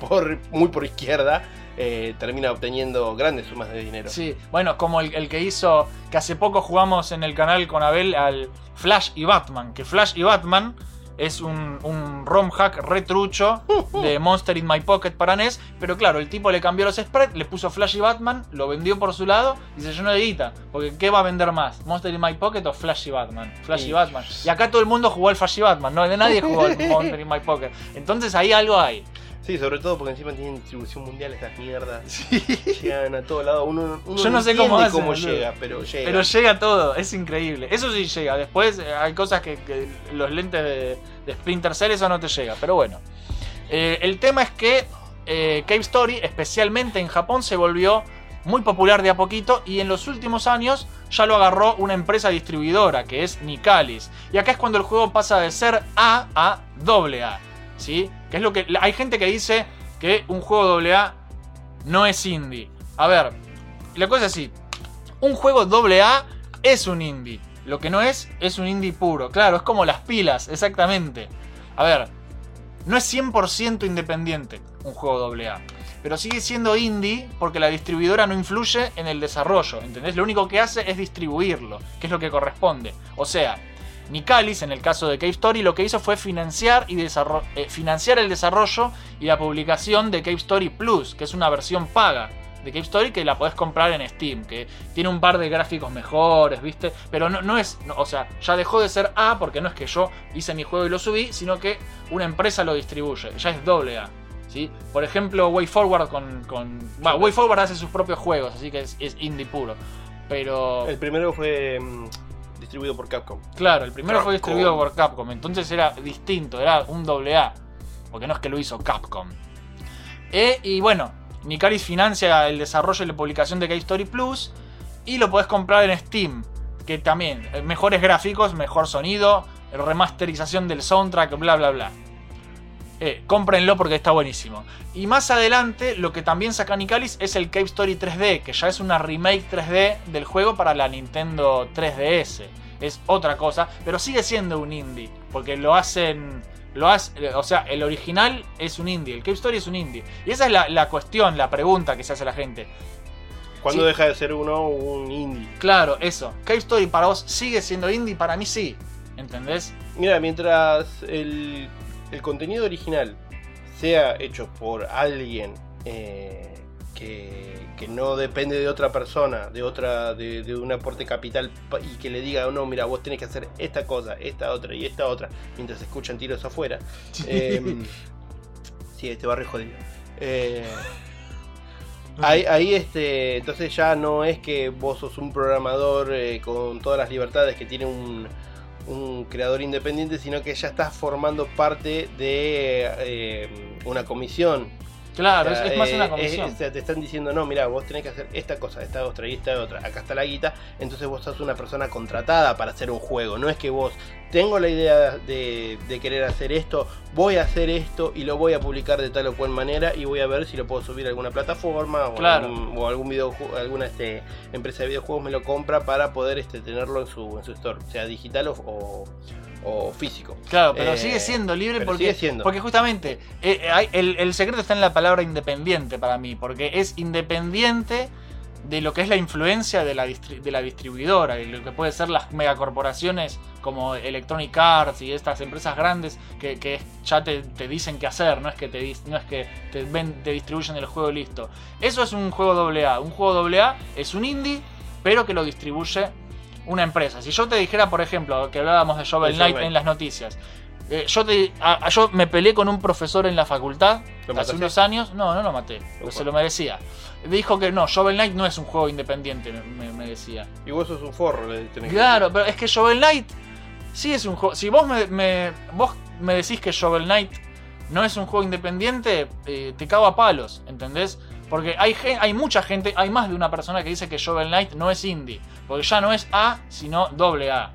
por muy por izquierda eh, termina obteniendo grandes sumas de dinero. Sí, bueno, como el, el que hizo, que hace poco jugamos en el canal con Abel al Flash y Batman, que Flash y Batman es un, un ROM hack retrucho de Monster in My Pocket para NES, pero claro, el tipo le cambió los sprites, le puso Flash y Batman, lo vendió por su lado y se llenó de guita, porque ¿qué va a vender más? ¿Monster in My Pocket o Flash y Batman? Flash y. Batman. Y acá todo el mundo jugó al Flash y Batman, no, nadie jugó al Monster in My Pocket. Entonces ahí algo hay. Sí, sobre todo porque encima tienen distribución mundial estas mierdas. Llegan a todo lado. Uno, uno Yo no sé cómo hacen, cómo llega, pero llega. Pero llega todo, es increíble. Eso sí llega. Después hay cosas que, que los lentes de, de Splinter Cell eso no te llega. Pero bueno. Eh, el tema es que eh, Cave Story, especialmente en Japón, se volvió muy popular de a poquito y en los últimos años ya lo agarró una empresa distribuidora que es Nicalis. Y acá es cuando el juego pasa de ser A a AA. ¿Sí? Que es lo que. Hay gente que dice que un juego AA no es indie. A ver, la cosa es así. Un juego AA es un indie. Lo que no es, es un indie puro. Claro, es como las pilas, exactamente. A ver, no es 100% independiente un juego AA. Pero sigue siendo indie porque la distribuidora no influye en el desarrollo. ¿Entendés? Lo único que hace es distribuirlo, que es lo que corresponde. O sea, Nicalis, en el caso de Cave Story, lo que hizo fue financiar, y eh, financiar el desarrollo y la publicación de Cave Story Plus, que es una versión paga de Cave Story que la podés comprar en Steam, que tiene un par de gráficos mejores, ¿viste? Pero no, no es, o sea, ya dejó de ser A porque no es que yo hice mi juego y lo subí, sino que una empresa lo distribuye, ya es doble A. ¿sí? Por ejemplo, WayForward con... con WayForward hace sus propios juegos, así que es, es indie puro. Pero... El primero fue mm, distribuido por Capcom. Claro, el primero fue Capcom. distribuido por Capcom, entonces era distinto, era un doble A, porque no es que lo hizo Capcom. Eh, y bueno, Nicalis financia el desarrollo y la publicación de Cave Story Plus. Y lo podés comprar en Steam, que también, eh, mejores gráficos, mejor sonido, remasterización del soundtrack, bla, bla, bla. Eh, cómprenlo porque está buenísimo. Y más adelante, lo que también saca Nicalis es el Cave Story 3D, que ya es una remake 3D del juego para la Nintendo 3DS. Es otra cosa, pero sigue siendo un indie, porque lo hacen. Lo hace, o sea, el original es un indie, el Cave Story es un indie. Y esa es la, la cuestión, la pregunta que se hace la gente. ¿Cuándo Sí. deja de ser uno un indie? Claro, eso. Cave Story para vos sigue siendo indie, para mí sí. ¿Entendés? Mira, mientras el, el contenido original sea hecho por alguien eh, que, que no depende de otra persona, de otra, de, de un aporte capital y que le diga, no, mira, vos tenés que hacer esta cosa, esta otra y esta otra, mientras se escuchan tiros afuera. Eh, sí, este barrio es jodido. Eh, Ahí, ahí, este, entonces ya no es que vos sos un programador eh, con todas las libertades que tiene un, un creador independiente, sino que ya estás formando parte de eh, una comisión. Claro, O sea, es, es más eh, una es- comisión. o sea, te están diciendo, no, mira, vos tenés que hacer esta cosa, esta otra y esta otra. Acá está la guita. Entonces vos sos una persona contratada para hacer un juego. No es que vos tengo la idea de, de querer hacer esto, voy a hacer esto y lo voy a publicar de tal o cual manera y voy a ver si lo puedo subir a alguna plataforma o, Claro. algún, o algún alguna este, empresa de videojuegos me lo compra para poder este, tenerlo en su, en su store, sea digital o, o- o físico. Claro, pero Eh, sigue siendo libre porque, sigue siendo. porque justamente eh, eh, hay- el, el secreto está en la palabra independiente para mí, porque es independiente de lo que es la influencia de la, distri- de la distribuidora y lo que puede ser las megacorporaciones como Electronic Arts y estas empresas grandes que, que ya te, te dicen qué hacer, no es que te no es que te, ven, te distribuyen el juego listo. Eso es un juego AA. Un juego AA es un indie, pero que lo distribuye una empresa. Si yo te dijera, por ejemplo, que hablábamos de Shovel Knight en las noticias. eh, yo, te, a- yo me peleé con un profesor en la facultad ¿Lo hace mataste? unos años. No, no lo maté, pero se lo merecía. Dijo que no, Shovel Knight no es un juego independiente, me, decía. Y vos sos un forro, le tenés Claro, pero es que Shovel Knight sí es un juego. Si vos me, me- vos me decís que Shovel Knight no es un juego independiente, eh, te cago a palos, ¿entendés? Porque hay, hay mucha gente, hay más de una persona que dice que Shovel Knight no es indie. Porque ya no es A, sino doble A.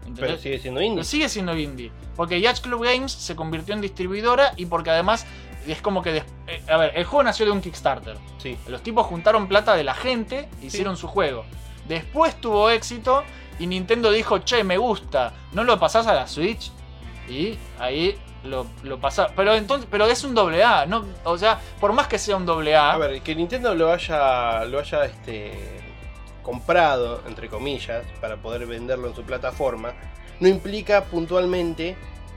¿Entendés? Pero sigue siendo indie. Pero sigue siendo indie. Porque Yacht Club Games se convirtió en distribuidora y porque además es como que... eh, a ver, el juego nació de un Kickstarter. Sí. Los tipos juntaron plata de la gente, hicieron su juego. Después tuvo éxito y Nintendo dijo, che, me gusta, ¿no lo pasás a la Switch? Y ahí lo, lo pasás. Pero entonces, pero es un doble A, ¿no? O sea, por más que sea un doble A, A ver, que Nintendo lo haya, lo haya este, comprado, entre comillas, para poder venderlo en su plataforma, no implica puntualmente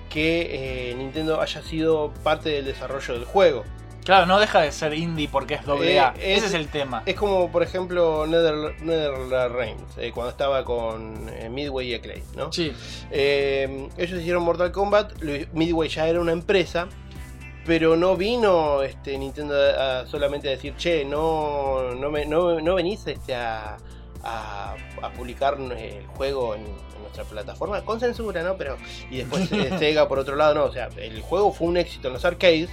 que eh, Nintendo haya sido parte del desarrollo del juego. Claro, no deja de ser indie porque es doble Eh, A. es- Ese es el tema. Es como, por ejemplo, Nether, NetherRealms, eh, cuando estaba con eh, Midway y Acclaim, ¿no? Sí, Eh, ellos hicieron Mortal Kombat, Midway ya era una empresa, pero no vino este, Nintendo a, a solamente a decir, che, no, no, me- no, no venís este, a, a- a publicar el juego en, en nuestra plataforma, con censura, ¿no? Pero, y después eh, Sega por otro lado, no, o sea, el juego fue un éxito en los arcades,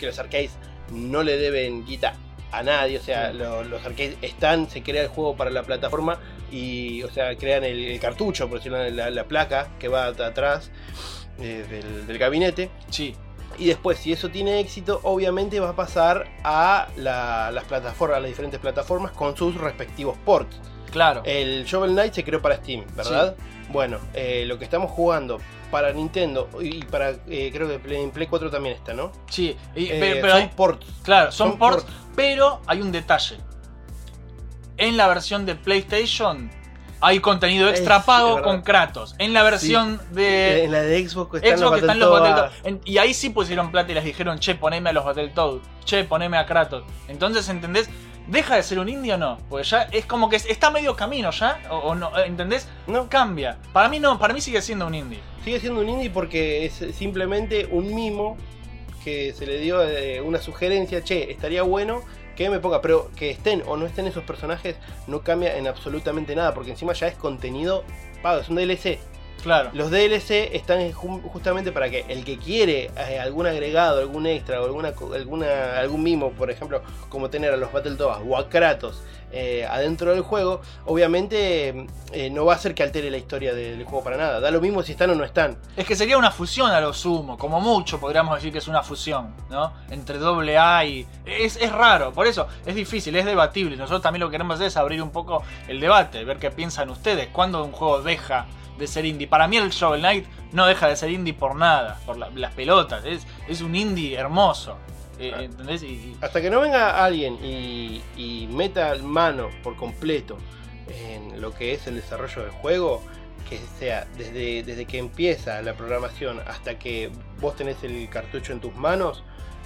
que los arcades no le deben guita a nadie, o sea, Sí. lo- los arcades están, se crea el juego para la plataforma y, o sea, crean el, el cartucho, por decirlo, la, la placa que va at- atrás eh, del, del gabinete. sí. Y después, si eso tiene éxito, obviamente va a pasar a la- las plataformas, a las diferentes plataformas con sus respectivos ports. Claro. El Shovel Knight se creó para Steam, ¿verdad? Bueno, eh, lo que estamos jugando para Nintendo y para, eh, creo que Play- en Play 4 también está, ¿no? sí. Y- Eh, pero, pero son hay- ports. Claro, son, Son ports, ports. pero hay un detalle. En la versión de PlayStation hay contenido extra Es- pago con Kratos. En la versión de en la de Xbox están Xbox los están los. Battletoads. En- Y ahí sí pusieron plata y les dijeron, che, poneme a los Battletoads. Che, poneme a Kratos. Entonces, ¿entendés? ¿Deja de ser un indie o no? Porque ya es como que está medio camino ya. ¿O, o no? ¿Entendés? No, Cambia. Para mí no, para mí sigue siendo un indie. sigue siendo un indie porque es simplemente un mimo que se le dio eh, una sugerencia, che, estaría bueno que me ponga, pero que estén o no estén esos personajes no cambia en absolutamente nada, porque encima ya es contenido pago, es un DLC. Claro. Los DLC están ju- justamente para que el que quiere eh, algún agregado, algún extra o alguna, algún mimo, por ejemplo, como tener a los Battletoads o a Kratos eh, adentro del juego, obviamente eh, no va a hacer que altere la historia de- del juego para nada. Da lo mismo si están o no están. Es que sería una fusión a lo sumo, como mucho podríamos decir que es una fusión, ¿no? Entre doble A y... Es, es raro, por eso es difícil, es debatible. Nosotros también lo que queremos hacer es abrir un poco el debate, ver qué piensan ustedes, cuándo un juego deja de ser indie. Para mí el Shovel Knight no deja de ser indie por nada, por la- las pelotas, es, es un indie hermoso. eh, Ah. ¿Entendés? Y- y- Hasta que no venga alguien y, y meta mano por completo en lo que es el desarrollo del juego, que sea desde, desde que empieza la programación hasta que vos tenés el cartucho en tus manos,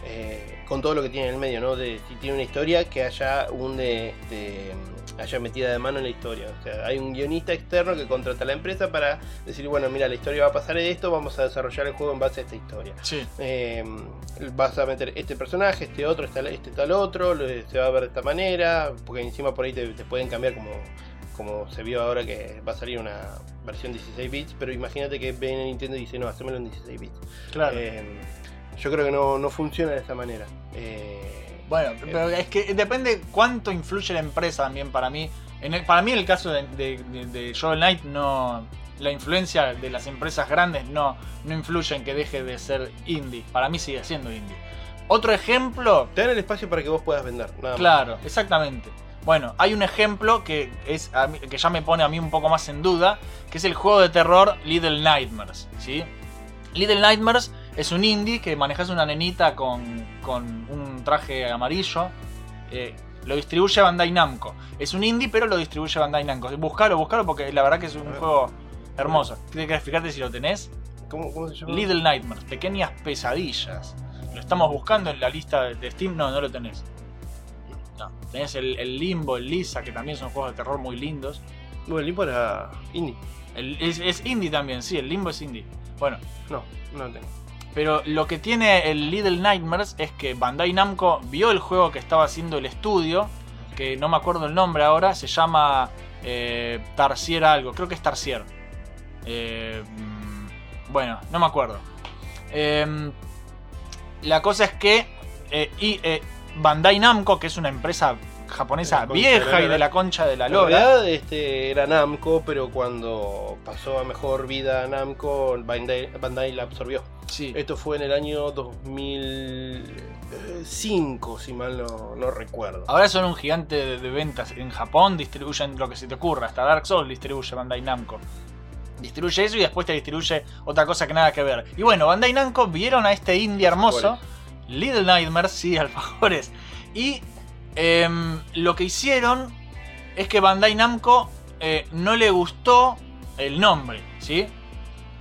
eh, con todo lo que tiene en el medio, ¿no? De, si tiene una historia, que haya un de, este, haya metida de mano en la historia. O sea, hay un guionista externo que contrata a la empresa para decir, bueno, mira, la historia va a pasar de esto, vamos a desarrollar el juego en base a esta historia. sí. Eh, vas a meter este personaje, este otro, este, este tal otro, lo- se va a ver de esta manera, porque encima por ahí te, te pueden cambiar como, como se vio ahora que va a salir una versión 16 bits, pero imagínate que viene Nintendo y dice, no, hacémelo en 16 bits. Claro. Eh, yo creo que no, no funciona de esa manera. Eh, Bueno, pero es que depende cuánto influye la empresa también para mí. En el- para mí en el caso de, de, de- de Shovel Knight no... La influencia de las empresas grandes no, no influye en que deje de ser indie. Para mí sigue siendo indie. Otro ejemplo... te dan el espacio para que vos puedas vender, nada más. Claro, exactamente. Bueno, hay un ejemplo que, es mí- que ya me pone a mí un poco más en duda, que es el juego de terror Little Nightmares. ¿sí? Little Nightmares es un indie que manejas una nenita con, con un traje amarillo. eh, lo distribuye Bandai Namco. Es un indie, pero lo distribuye Bandai Namco. Buscalo, buscalo porque la verdad que es un juego hermoso. ¿Tienes que fijarte si lo tenés? ¿Cómo, cómo se llama? Little Nightmares, pequeñas pesadillas. Lo estamos buscando en la lista de- de Steam, no, no lo tenés. No, tenés el, el Limbo, el Lisa, que también son juegos de terror muy lindos. Bueno, el limbo era indie. El- es, es indie también, sí, el Limbo es indie. Bueno, No, no lo tengo. Pero lo que tiene el Little Nightmares es que Bandai Namco vio el juego que estaba haciendo el estudio, que no me acuerdo el nombre ahora, se llama eh, Tarsier algo, creo que es Tarsier. Eh, mm, bueno, no me acuerdo. Em, la cosa es que eh, Bandai Namco, que es una empresa japonesa la la vieja y de la concha de la En lora. realidad este, era Namco, pero cuando pasó a mejor vida Namco, Bandai, Bandai la absorbió. Sí. Esto fue en el año 2005, si mal no, no recuerdo. Ahora son un gigante de, de ventas. En Japón distribuyen lo que se te ocurra. Hasta Dark Souls distribuye Bandai Namco. Distribuye eso y después te distribuye otra cosa que nada que ver. Y bueno, Bandai Namco vieron a este indie hermoso. Little Nightmares, sí, alfajores. Y em, lo que hicieron es que Bandai Namco eh, no le gustó el nombre, ¿sí?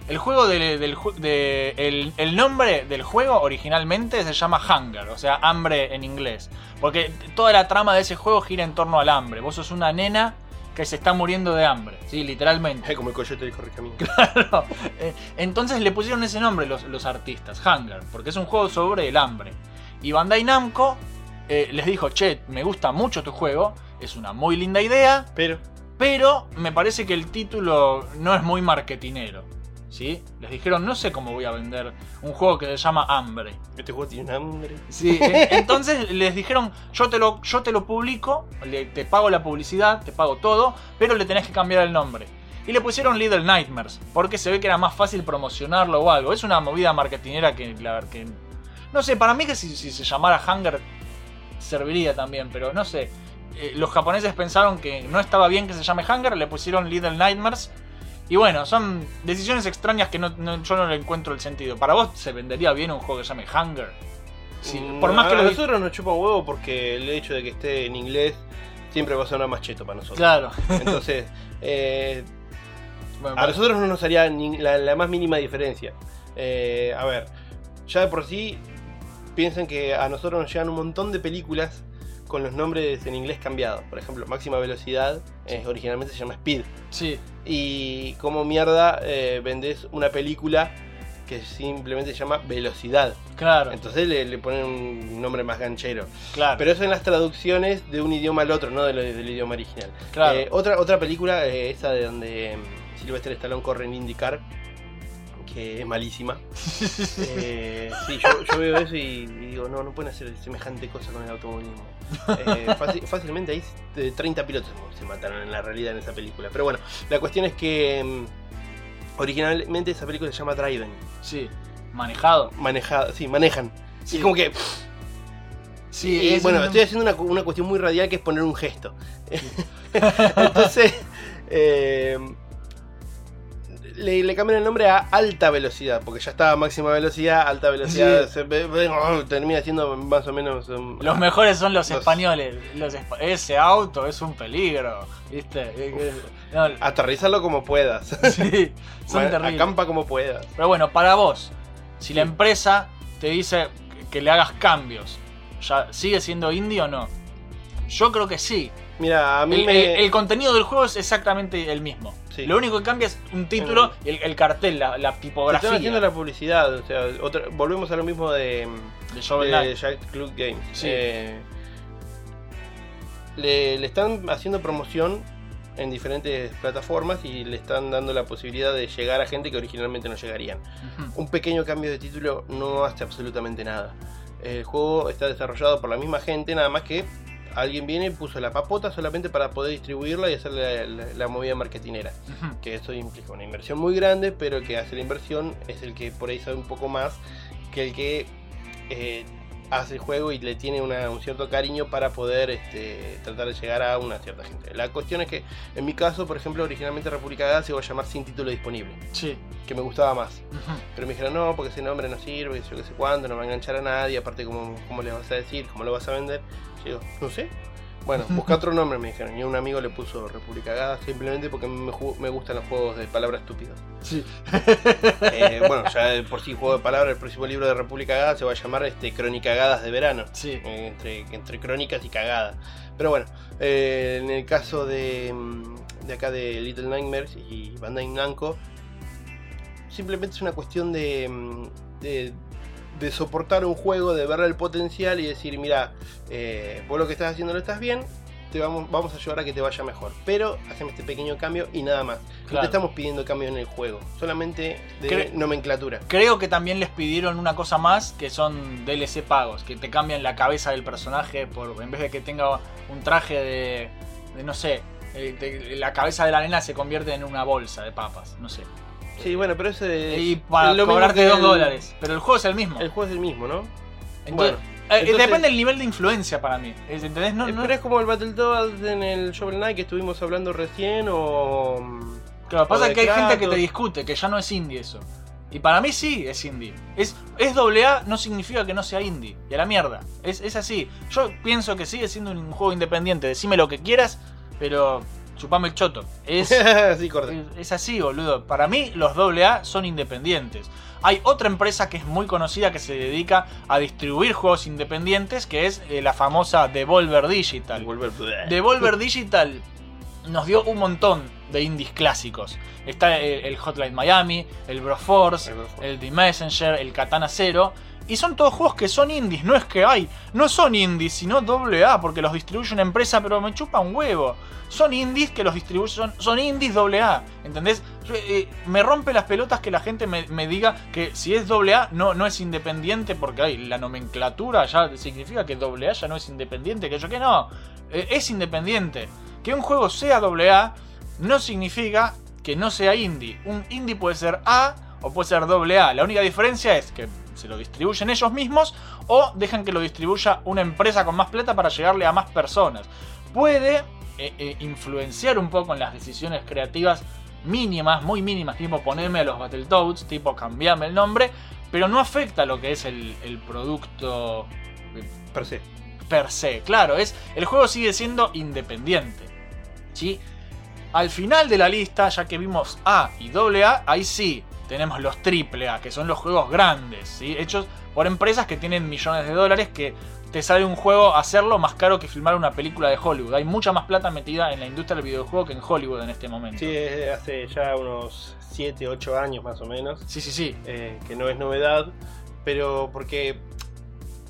El juego de- del de- el, el nombre del juego originalmente se llama Hunger, o sea, hambre en inglés. Porque toda la trama de ese juego gira en torno al hambre. Vos sos una nena que se está muriendo de hambre, ¿sí? Literalmente. Eh, como el coyote del correcamino. Claro. Eh, Entonces le pusieron ese nombre los, los artistas, Hunger, porque es un juego sobre el hambre. Y Bandai Namco eh, les dijo, che, me gusta mucho tu juego, es una muy linda idea, Pero, pero me parece que el título no es muy marketinero. ¿Sí? Les dijeron, no sé cómo voy a vender un juego que se llama Hambre. este juego tiene hambre. Sí, en- entonces les dijeron, yo te lo, yo te lo publico, le- te pago la publicidad, te pago todo, pero le tenés que cambiar el nombre. Y le pusieron Little Nightmares, porque se ve que era más fácil promocionarlo o algo. Es una movida marketinera que, la que... No sé, para mí que si, si se llamara Hunger serviría también, pero no sé. Eh, los japoneses pensaron que no estaba bien que se llame Hunger, le pusieron Little Nightmares. Y bueno, son decisiones extrañas que no- no- yo no le encuentro el sentido. ¿Para vos se vendería bien un juego que se llame Hunger? Sí, Mm, por más que a nosotros nos chupa huevo porque el hecho de que esté en inglés siempre va a sonar más cheto para nosotros. Claro. Entonces, eh, Bueno, a nosotros no nos haría ni la, la más mínima diferencia. Eh, a ver, ya de por sí piensan que a nosotros nos llegan un montón de películas con los nombres en inglés cambiados. Por ejemplo, Máxima Velocidad eh, originalmente se llama Speed. Sí, Y como mierda eh, vendés una película que simplemente se llama Velocidad. claro, Entonces le, le ponen un nombre más ganchero. claro. Pero eso en las traducciones de un idioma al otro, no de lo- del idioma original. Claro. Eh, otra, otra película, eh, esa de donde Sylvester Stallone corre en IndyCar, que es malísima. Eh, sí, yo, yo veo eso y, y digo, no, no pueden hacer semejante cosa con el automovilismo. Eh, fácil- fácilmente ahí eh, 30 pilotos se mataron en la realidad en esa película. Pero bueno, la cuestión es que mm, originalmente esa película se llama Driven. Sí, manejado. Manejada, sí, manejan. Sí. Y es como que. Sí, y es bueno, un- estoy haciendo una, una cuestión muy radial que es poner un gesto. Entonces, eh, le, le cambian el nombre a alta velocidad, porque ya estaba máxima velocidad, alta velocidad, Sí. se ve- ve- termina siendo más o menos. um, Los mejores son los, Los- españoles. Los espa- ese auto es un peligro. ¿Viste? No, Aterrizarlo como puedas. sí, son terribles. Acampa como puedas. Pero bueno, para vos, si la empresa te dice que- que le hagas cambios, ¿ya sigue siendo indie o no? Yo creo que sí. Mira, a mí El, me. el- el contenido del juego es exactamente el mismo. Sí. Lo único que cambia es un título y el, el cartel, la, tipografía están haciendo la publicidad, o sea, otra- volvemos a lo mismo de, de. Jack Club Games. Sí. Eh, le, le están haciendo promoción en diferentes plataformas y le están dando la posibilidad de llegar a gente que originalmente no llegarían. Un pequeño cambio de título no hace absolutamente nada. El juego está desarrollado por la misma gente, nada más que alguien viene y puso la papota solamente para poder distribuirla y hacer la, la- la movida marketinera. Que eso implica una inversión muy grande, pero el que hace la inversión es el que por ahí sabe un poco más que el que eh, hace el juego y le tiene una- un cierto cariño para poder este, tratar de llegar a una cierta gente. La cuestión es que, en mi caso, por ejemplo, originalmente República Gas se iba a llamar sin título disponible, Sí. que me gustaba más. Pero me dijeron, no, porque ese nombre no sirve, yo qué sé cuándo, no va a enganchar a nadie, aparte, ¿cómo, cómo le vas a decir? ¿Cómo lo vas a vender? Yo digo, no sé. Bueno, busca otro nombre, me dijeron. Y un amigo le puso República Gas simplemente porque me, me gustan los juegos de palabras estúpidas. Sí. Eh, bueno, ya por sí juego de palabras, el próximo libro de República Gada se va a llamar este, Cronicagadas de verano. Sí. Eh, entre, entre crónicas y cagadas. Pero bueno, eh, en el caso de, mm, de acá de Little Nightmares y Bandai Namco, simplemente es una cuestión de, mm, de, de soportar un juego, de verle el potencial y decir, mira, eh, vos lo que estás haciendo lo estás bien, te vamos, vamos a ayudar a que te vaya mejor. Pero hacemos este pequeño cambio y nada más. No te estamos pidiendo cambio en el juego, solamente de nomenclatura. Creo que también les pidieron una cosa más que son DLC pagos, que te cambian la cabeza del personaje por en vez de que tenga un traje de, de no sé, eh, de- la cabeza de la nena se convierte en una bolsa de papas, no sé. Sí, bueno, pero ese Y para es lo mismo cobrarte dos el- dólares, pero el juego es el mismo. El juego es el mismo, ¿no? Entonces, bueno, eh, entonces- depende del nivel de influencia para mí. ¿Entendés? No, Eh, no- Pero es como el Battletoads en el Shovel Knight que estuvimos hablando recién o... mm, Claro, pasa o que hay gente que te discute, que ya no es indie eso. Y para mí sí es indie. Es, es doble A no significa que no sea indie. Y a la mierda. Es, es así. Yo pienso que sigue siendo un juego independiente. Decime lo que quieras, pero chupame el choto. Es, sí, corta. es, es así, boludo. Para mí los doble A son independientes. Hay otra empresa que es muy conocida que se dedica a distribuir juegos independientes, que es eh, la famosa Devolver Digital. Volver- Devolver Digital nos dio un montón de indies clásicos. Está el, el Hotline Miami, el Broforce, El Broforce. el The Messenger, el Katana Zero. Y son todos juegos que son indies, no es que hay, no son indies, sino doble A, porque los distribuye una empresa, pero me chupa un huevo. Son indies que los distribuyen, son, son indies doble A, ¿entendés? Eh, me rompe las pelotas que la gente me, me diga que si es doble A no, no es independiente, porque hay la nomenclatura ya significa que doble A ya no es independiente, que yo que no, Eh, es independiente. Que un juego sea doble A no significa que no sea indie. Un indie puede ser A o puede ser doble A. La única diferencia es que se lo distribuyen ellos mismos o dejan que lo distribuya una empresa con más plata para llegarle a más personas. Puede eh, eh, influenciar un poco en las decisiones creativas mínimas, muy mínimas, tipo ponerme a los Battletoads, tipo cambiarme el nombre, pero no afecta lo que es el, el producto eh, Per se. per se. Claro, es, el juego sigue siendo independiente. ¿sí? Al final de la lista, ya que vimos A y AA, ahí sí tenemos los AAA, que son los juegos grandes, ¿sí? hechos por empresas que tienen millones de dólares, que te sale un juego hacerlo más caro que filmar una película de Hollywood. Hay mucha más plata metida en la industria del videojuego que en Hollywood en este momento. Sí, hace ya unos 7, 8 años más o menos, sí, sí. sí. eh, que no es novedad, pero porque,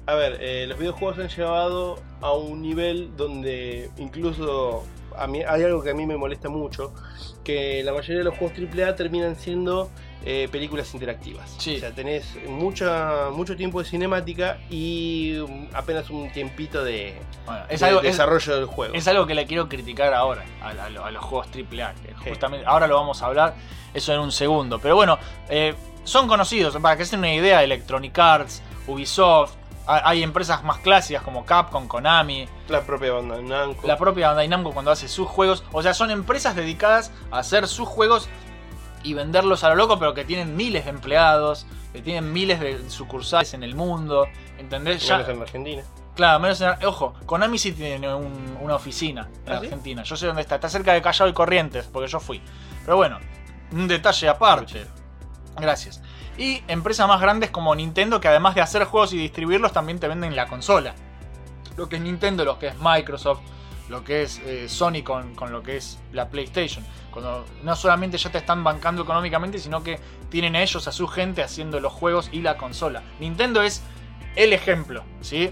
a ver, eh, los videojuegos han llevado a un nivel donde incluso a mí hay algo que a mí me molesta mucho, que la mayoría de los juegos AAA terminan siendo eh, películas interactivas. Sí. O sea, tenés mucha, mucho tiempo de cinemática y apenas un tiempito de, Bueno, es de algo, es- desarrollo del juego. Es algo que le quiero criticar ahora a, a lo- a los juegos AAA. Que Sí. justamente, ahora lo vamos a hablar, eso en un segundo. Pero bueno, eh, son conocidos, para que se den una idea, Electronic Arts, Ubisoft, ha- hay empresas más clásicas como Capcom, Konami, La propia banda Namco. la propia Bandai Namco cuando hace sus juegos. O sea, son empresas dedicadas a hacer sus juegos y venderlos a lo loco, pero que tienen miles de empleados, que tienen miles de sucursales en el mundo. ¿Entendés? Ya- Menos en Argentina. Claro, menos en, ojo, Konami sí tiene un- una oficina en ¿Ah, sí? Argentina. Yo sé dónde está, está cerca de Callao y Corrientes, porque yo fui. Pero bueno, un detalle aparte. Gracias. Y empresas más grandes como Nintendo, que además de hacer juegos y distribuirlos, también te venden la consola. Lo que es Nintendo, lo que es Microsoft, lo que es eh, Sony con, con lo que es la PlayStation. Cuando no solamente ya te están bancando económicamente, sino que tienen a ellos, a su gente, haciendo los juegos y la consola. Nintendo es el ejemplo, ¿sí?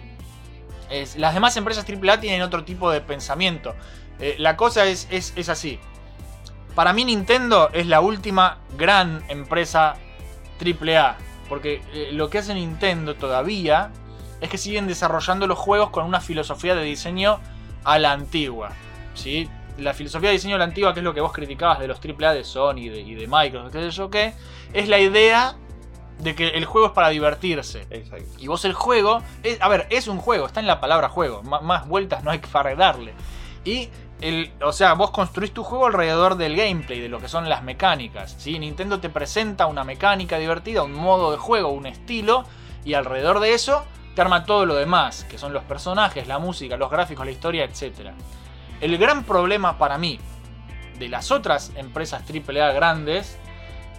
Las demás empresas AAA tienen otro tipo de pensamiento. Eh, la cosa es, es, es así. Para mí Nintendo es la última gran empresa AAA. Porque eh, lo que hace Nintendo todavía es que siguen desarrollando los juegos con una filosofía de diseño a la antigua. ¿sí? La filosofía de diseño a la antigua, que es lo que vos criticabas de los AAA de Sony y de, y de Microsoft, qué sé yo qué, es la idea de que el juego es para divertirse. Exacto. Y vos el juego, es- a ver, es un juego, está en la palabra juego, más vueltas no hay que darle. Y, el, o sea, vos construís tu juego alrededor del gameplay, de lo que son las mecánicas. ¿sí? Nintendo te presenta una mecánica divertida, un modo de juego, un estilo, y alrededor de eso te arma todo lo demás, que son los personajes, la música, los gráficos, la historia, etc. El gran problema para mí de las otras empresas AAA grandes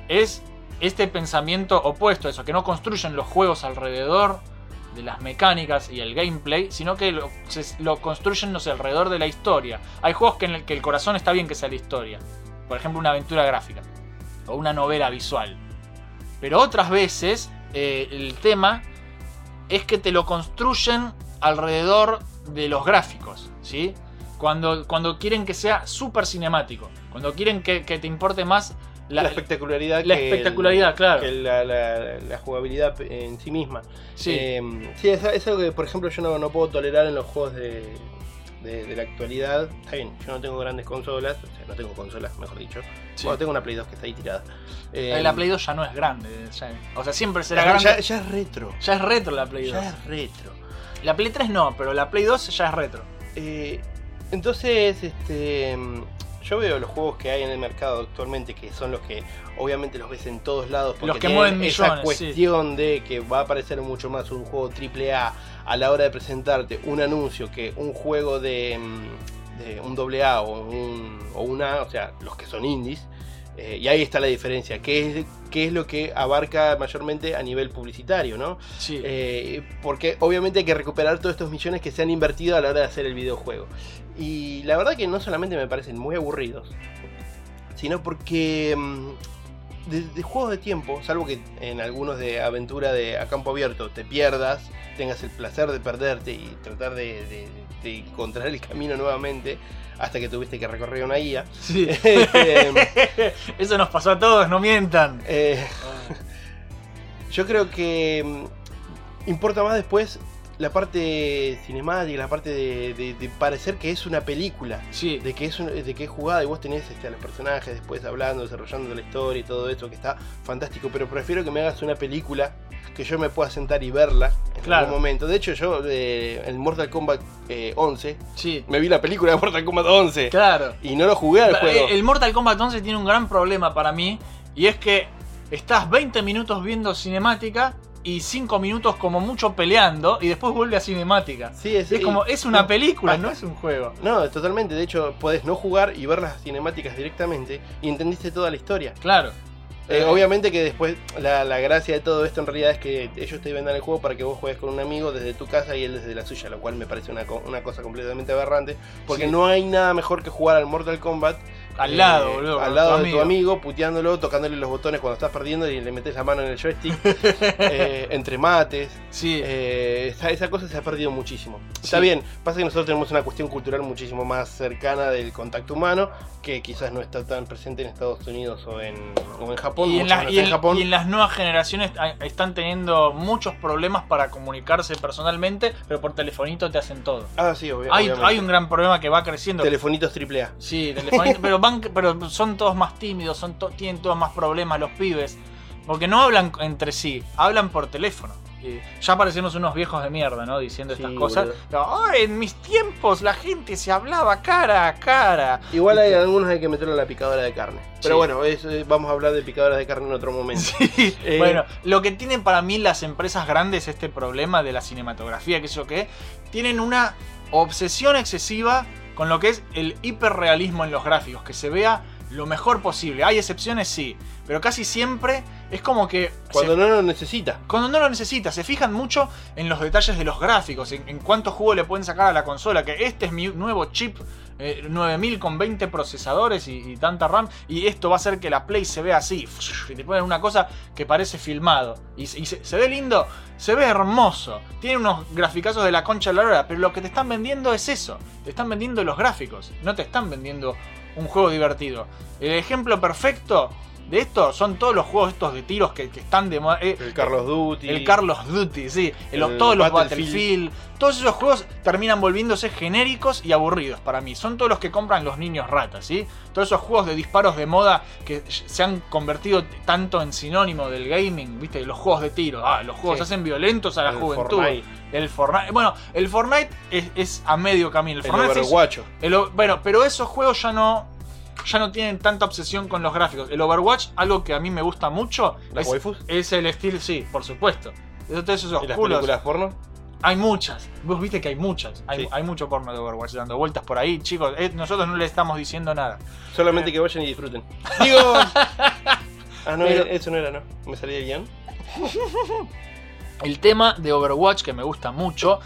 es este pensamiento opuesto a eso, que no construyen los juegos alrededor de las mecánicas y el gameplay, sino que lo, construyen alrededor de la historia. Hay juegos que en el que el corazón está bien que sea la historia. Por ejemplo, una aventura gráfica o una novela visual. Pero otras veces eh, el tema es que te lo construyen alrededor de los gráficos, ¿sí? Cuando, cuando quieren que sea súper cinemático, cuando quieren que, que te importe más La, la, espectacularidad. la que el- espectacularidad, claro. que la jugabilidad en sí misma. Sí. Eh, sí, es, es algo que, por ejemplo, yo no, no puedo tolerar en los juegos de, de- de la actualidad. Está bien, yo no tengo grandes consolas, o sea, no tengo consolas, mejor dicho. Sí. Bueno, tengo una Play 2 que está ahí tirada. Eh, la Play 2 ya no es grande. ya- o sea, siempre será ya, grande. ya, Ya, es retro. es retro la Play 2. Ya es retro. La Play 3 no, pero la Play 2 ya es retro. Eh, entonces, este, mm, yo veo los juegos que hay en el mercado actualmente, que son los que obviamente los ves en todos lados, porque Los que mueven esa millones, cuestión de que va a aparecer mucho más un juego AAA a la hora de presentarte un anuncio que un juego de, mm, de un AA o un, o una, o sea, los que son indies. eh, y ahí está la diferencia, que es, qué es lo que abarca mayormente a nivel publicitario, ¿no? Sí. Eh, porque obviamente hay que recuperar todos estos millones que se han invertido a la hora de hacer el videojuego. Y la verdad que no solamente me parecen muy aburridos, sino porque mm, de, de juegos de tiempo, salvo que en algunos de aventura de a campo abierto te pierdas, tengas el placer de perderte y tratar de, de- de encontrar el camino nuevamente hasta que tuviste que recorrer una guía. Sí. Eh, Eso nos pasó a todos, no mientan. eh, yo creo que mm, importa más después la parte cinemática, la parte de, de- de parecer que es una película, Sí. de que es un- de que es jugada y vos tenés este, a los personajes después hablando, desarrollando la historia y todo eso que está fantástico, pero prefiero que me hagas una película que yo me pueda sentar y verla en Claro. algún momento. De hecho, yo eh, en Mortal Kombat eh, 11 Sí. me vi la película de Mortal Kombat 11 Claro. y no lo jugué al juego. El Mortal Kombat 11 tiene un gran problema para mí y es que estás 20 minutos viendo cinemática y 5 minutos como mucho peleando y después vuelve a cinemática. Sí, es, Es como, es una no, película, no es un juego. No, totalmente. De hecho, podés no jugar y ver las cinemáticas directamente y entendiste toda la historia. Claro. Eh, Eh, obviamente que después la, la gracia de todo esto en realidad es que ellos te vendan el juego para que vos juegues con un amigo desde tu casa y él desde la suya, lo cual me parece una, una cosa completamente aberrante. Porque Sí. no hay nada mejor que jugar al Mortal Kombat al eh, lado, boludo. Al lado tu de tu amigo, puteándolo, tocándole los botones cuando estás perdiendo y le metes la mano en el joystick. eh, entre mates. Sí. Eh, esa, esa cosa se ha perdido muchísimo. Está Sí. bien, pasa que nosotros tenemos una cuestión cultural muchísimo más cercana del contacto humano, que quizás no está tan presente en Estados Unidos o en, o en Japón. Y en, la- y en- en Japón. y en las nuevas generaciones están teniendo muchos problemas para comunicarse personalmente, pero por telefonito te hacen todo. Ah, sí, obvio, Hay, obviamente. hay un gran problema que va creciendo. Telefonitos triple A. Sí, telefonito, pero, van, pero son todos más tímidos, son to- tienen todos más problemas los pibes. Porque no hablan entre sí, hablan por teléfono. Ya parecemos unos viejos de mierda, ¿no? Diciendo estas cosas. Pero, "Ay, en mis tiempos la gente se hablaba cara a cara. Igual hay algunos hay que meterlo en la picadora de carne. Pero Sí. bueno, es- eh, vamos a hablar de picadoras de carne en otro momento. Sí, Eh, bueno, lo que tienen para mí las empresas grandes, este problema de la cinematografía, que sé yo qué, tienen una obsesión excesiva con lo que es el hiperrealismo en los gráficos, que se vea lo mejor posible. Hay excepciones, sí, pero casi siempre es como que... Cuando se- no lo necesita. cuando no lo necesita, se fijan mucho en los detalles de los gráficos, en, en cuánto juego le pueden sacar a la consola, que este es mi nuevo chip eh, 9000 con 20 procesadores y, y tanta RAM, y esto va a hacer que la Play se vea así, y te ponen una cosa que parece filmado, y, se- y se, se ve lindo, se ve hermoso, tiene unos graficazos de la concha de la hora, pero lo que te están vendiendo es eso, te están vendiendo los gráficos, no te están vendiendo un juego divertido. El ejemplo perfecto de esto son todos los juegos estos de tiros que, que están de moda. eh, El Carlos Duty. el Carlos Duty, sí. El- El todos los Battlefield. Todos esos juegos terminan volviéndose genéricos y aburridos para mí. Son todos los que compran los niños ratas, ¿sí? Todos esos juegos de disparos de moda que se han convertido tanto en sinónimo del gaming, ¿viste? Los juegos de tiro. Ah, los juegos Sí. hacen violentos a la El juventud. Fortnite. El Fortnite. Bueno, el Fortnite es, es a medio camino. El El Fortnite es- Overwatch. el bueno, pero esos juegos ya no. Ya no tienen tanta obsesión con los gráficos. El Overwatch, algo que a mí me gusta mucho, ¿Las es, waifus? es el estilo, sí, por supuesto. Entonces esos ¿Y las culos- películas porno? Hay muchas. Vos viste que hay muchas. Hay, Sí. hay mucho porno de Overwatch dando vueltas por ahí. Chicos, eh, nosotros no le estamos diciendo nada. Solamente que vayan y disfruten. Digo. ah, no, Pero- eso no era, ¿no? Me salía guion. El tema de Overwatch que me gusta mucho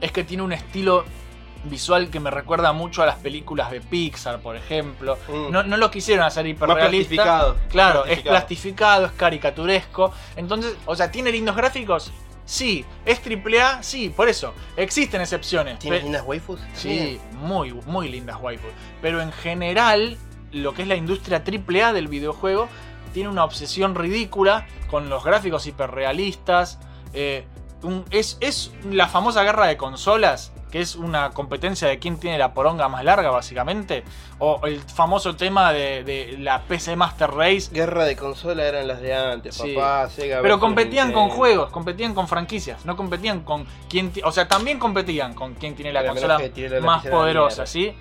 es que tiene un estilo visual que me recuerda mucho a las películas de Pixar, por ejemplo. Mm. No, no lo quisieron hacer Más hiperrealista. plastificado. Claro, es plastificado, es caricaturesco. Entonces, o sea, ¿tiene lindos gráficos? Sí. ¿Es AAA? Sí, por eso. Existen excepciones. ¿Tienes lindas waifus? Sí, muy, muy lindas waifus. Pero en general, lo que es la industria AAA del videojuego tiene una obsesión ridícula con los gráficos hiperrealistas. eh, un- es, es la famosa guerra de consolas, que es una competencia de quién tiene la poronga más larga, básicamente. O el famoso tema de, de la PC Master Race. Guerra de consola eran las de antes, Sí. papá, Sega. Pero competían con juegos, competían con franquicias, no competían con quién. O sea, también competían con quién tiene la Pero consola la más poderosa. ¿sí?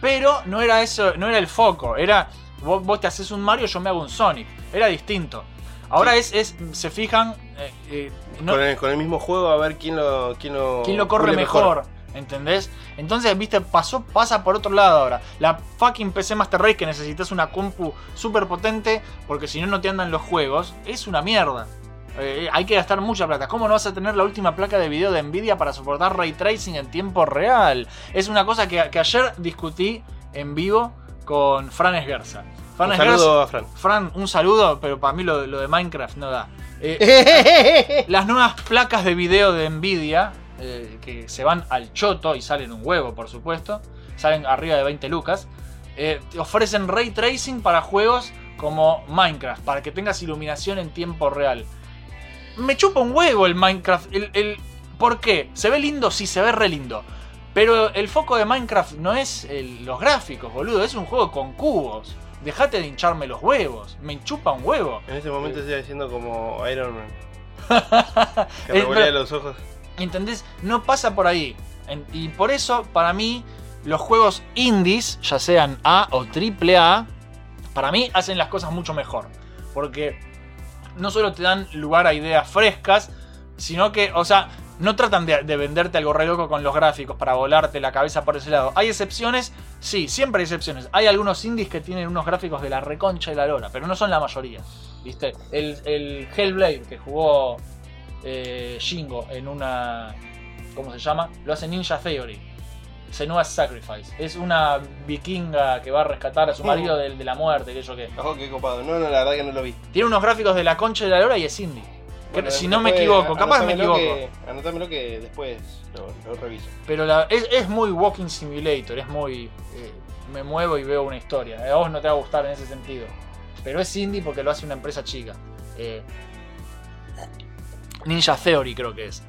Pero no era eso, no era el foco, era vos, vos te haces un Mario, yo me hago un Sonic. Era distinto. Ahora es, es, se fijan, eh, eh, no- Con, el, con el mismo juego a ver quién lo. quién lo, quién lo corre mejor. ¿Entendés? Entonces, viste, pasó, pasa por otro lado ahora. La fucking PC Master Race que necesitas una compu súper potente, porque si no, no te andan los juegos, es una mierda. Eh, hay que gastar mucha plata. ¿Cómo no vas a tener la última placa de video de Nvidia para soportar ray tracing en tiempo real? Es una cosa que, que ayer discutí en vivo con Fran Esguerza. Fran Un Esguerza- saludo a Fran. Fran, un saludo, pero para mí lo, lo de Minecraft no da. Eh, las nuevas placas de video de Nvidia, eh, que se van al choto y salen un huevo, por supuesto, salen arriba de 20 lucas, eh, te ofrecen ray tracing para juegos como Minecraft, para que tengas iluminación en tiempo real. Me chupa un huevo el Minecraft. El, el- ¿Por qué? ¿Se ve lindo? Sí, se ve re lindo. Pero el foco de Minecraft no es el- los gráficos, boludo. Es un juego con cubos. Dejate de hincharme los huevos. Me chupa un huevo. En este momento estoy diciendo como Iron Man. Que Eh, revolea pero- los ojos. ¿Entendés? No pasa por ahí. Y por eso, para mí, los juegos indies, ya sean A o triple A, para mí hacen las cosas mucho mejor. Porque no solo te dan lugar a ideas frescas, sino que, o sea, no tratan de, de venderte algo re loco con los gráficos para volarte la cabeza por ese lado. Hay excepciones, sí, siempre hay excepciones. Hay algunos indies que tienen unos gráficos de la reconcha y la lora, pero no son la mayoría. ¿Viste? El, el Hellblade que jugó eh, Shingo en una. ¿Cómo se llama? Lo hace Ninja Theory. Senua's Sacrifice. Es una vikinga que va a rescatar a su marido de, de la muerte, que yo qué. Ojo, qué copado. No, no, la verdad que no lo vi. Tiene unos gráficos de la concha de la lora y es indie. Bueno, si no me equivoco, capaz me equivoco. Que, anótamelo que después lo, lo reviso. Pero la- es, es muy Walking Simulator, es muy. eh, me muevo y veo una historia. A vos no te va a gustar en ese sentido. Pero es indie porque lo hace una empresa chica. Eh, Ninja Theory creo que es.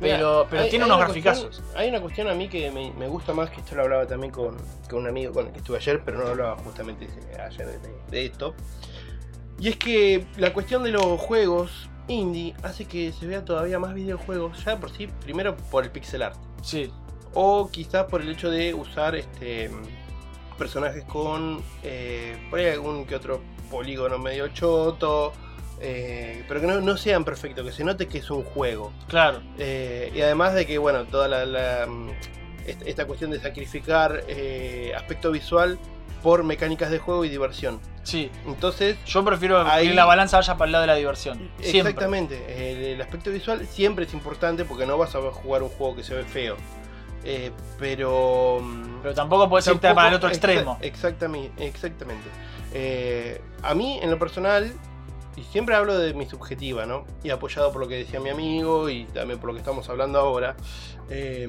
Pero, Mira, pero hay- tiene hay unos graficazos. cuestión- hay una cuestión a mí que me, me gusta más, que esto lo hablaba también con, con un amigo con el que estuve ayer, pero no hablaba justamente ayer de, de esto. Y es que la cuestión de los juegos indie hace que se vean todavía más videojuegos, ya por sí, primero por el pixel art. Sí, O quizás por el hecho de usar este personajes con eh, por ahí algún que otro polígono medio choto. Eh, pero que no, no sean perfectos, que se note que es un juego. claro. Eh, y además de que, bueno, toda la, la, mm, est- esta cuestión de sacrificar eh, aspecto visual por mecánicas de juego y diversión. Sí. Entonces, Yo prefiero Ahí- que la balanza vaya para el lado de la diversión. Siempre. exactamente, el, el aspecto visual siempre es importante porque no vas a jugar un juego que se ve feo. Eh, pero... mm, Pero tampoco puedes irte para el otro exa- extremo. Exactamente. exactamente. Eh, a mí, en lo personal, y siempre hablo de mi subjetiva, ¿no? Y apoyado por lo que decía mi amigo y también por lo que estamos hablando ahora. eh,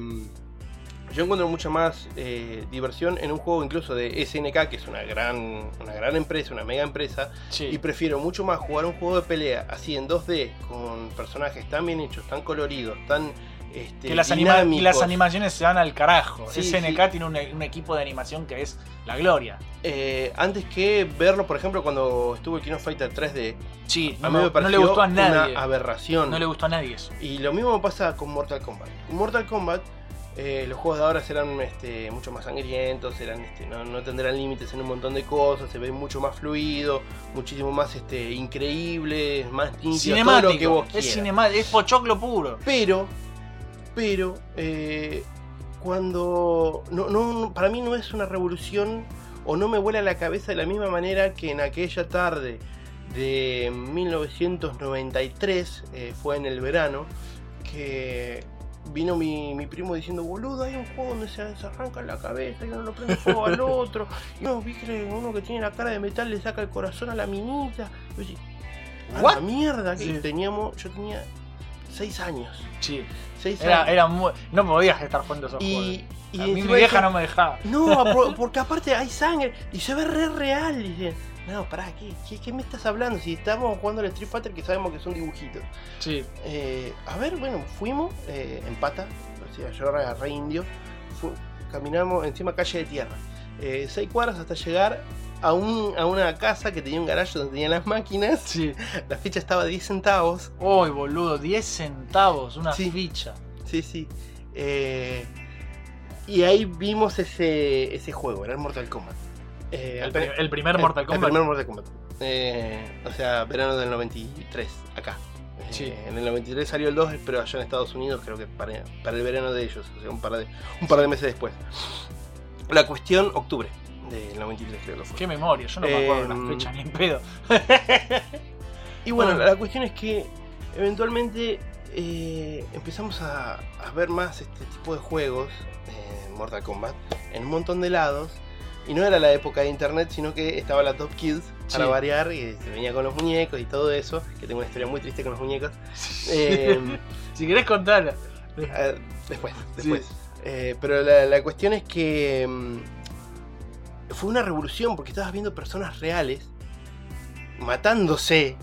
yo encuentro mucha más eh, diversión en un juego incluso de SNK, que es una gran, una gran empresa, una mega empresa, Sí. y prefiero mucho más jugar un juego de pelea así en 2D, con personajes tan bien hechos, tan coloridos, tan este, que las, anima- animaciones se van al carajo. Sí, SNK sí. tiene un, un equipo de animación que es la gloria. Eh, antes que verlo, por ejemplo, cuando estuvo el Kino Fighter 3D, Sí, a no, mí me no pareció le gustó a nadie. una aberración. No le gustó a nadie eso. Y lo mismo pasa con Mortal Kombat. Con Mortal Kombat, eh, los juegos de ahora serán este, mucho más sangrientos, serán, este, no, no tendrán límites en un montón de cosas, se ve mucho más fluido, muchísimo más este, increíble, más nítido, todo lo que vos es quieras. cinemático, es pochoclo puro. Pero, pero, eh, cuando. No, no, para mí no es una revolución o no me vuela la cabeza de la misma manera que en aquella tarde de 1993, eh, fue en el verano, que vino mi, mi primo diciendo, boludo, hay un juego donde se, se arranca la cabeza y uno lo prende fuego al otro. Y no, vi que uno que tiene la cara de metal le saca el corazón a la minita. Y yo a la mierda que Sí. teníamos, yo tenía 6 años. Sí. Seis Era, años. era muy. No podías estar jugando esos juegos. y, y a mí mi vieja no me dejaba. No, por- porque aparte hay sangre y se ve re real. Y dije, no, pará, ¿qué, qué, qué me estás hablando? Si estamos jugando al Street Fighter que sabemos que son dibujitos. Sí. Eh, a ver, bueno, fuimos eh, en pata, o sea, yo era re indio, fu- caminamos encima calle de tierra, eh, seis cuadras hasta llegar a, un, a una casa que tenía un garaje donde tenían las máquinas, Sí. la ficha estaba a 10 centavos, Uy, boludo, 10 centavos, una Sí. ficha. sí, sí, eh, y ahí vimos ese, ese juego, era el Mortal Kombat. Eh, El, primer Mortal Kombat. El primer Mortal Kombat. Eh, o sea, verano del 93, acá. Eh, Sí. En el 93 salió el 2, pero allá en Estados Unidos creo que para, para el verano de ellos, o sea, un par de, un par de meses después. La cuestión, octubre del 93 creo que fue. Qué memoria, yo no me acuerdo Em, las fechas ni en pedo. Y bueno, la cuestión es que eventualmente eh, empezamos a, a ver más este tipo de juegos, eh, Mortal Kombat, en un montón de lados. Y no era la época de internet, sino que estaba la Top Kids para Sí. variar, y se venía con los muñecos y todo eso, que tengo una historia muy triste con los muñecos. Eh, si querés contarla. después, después. Eh, pero la, la cuestión es que mm, fue una revolución porque estabas viendo personas reales matándose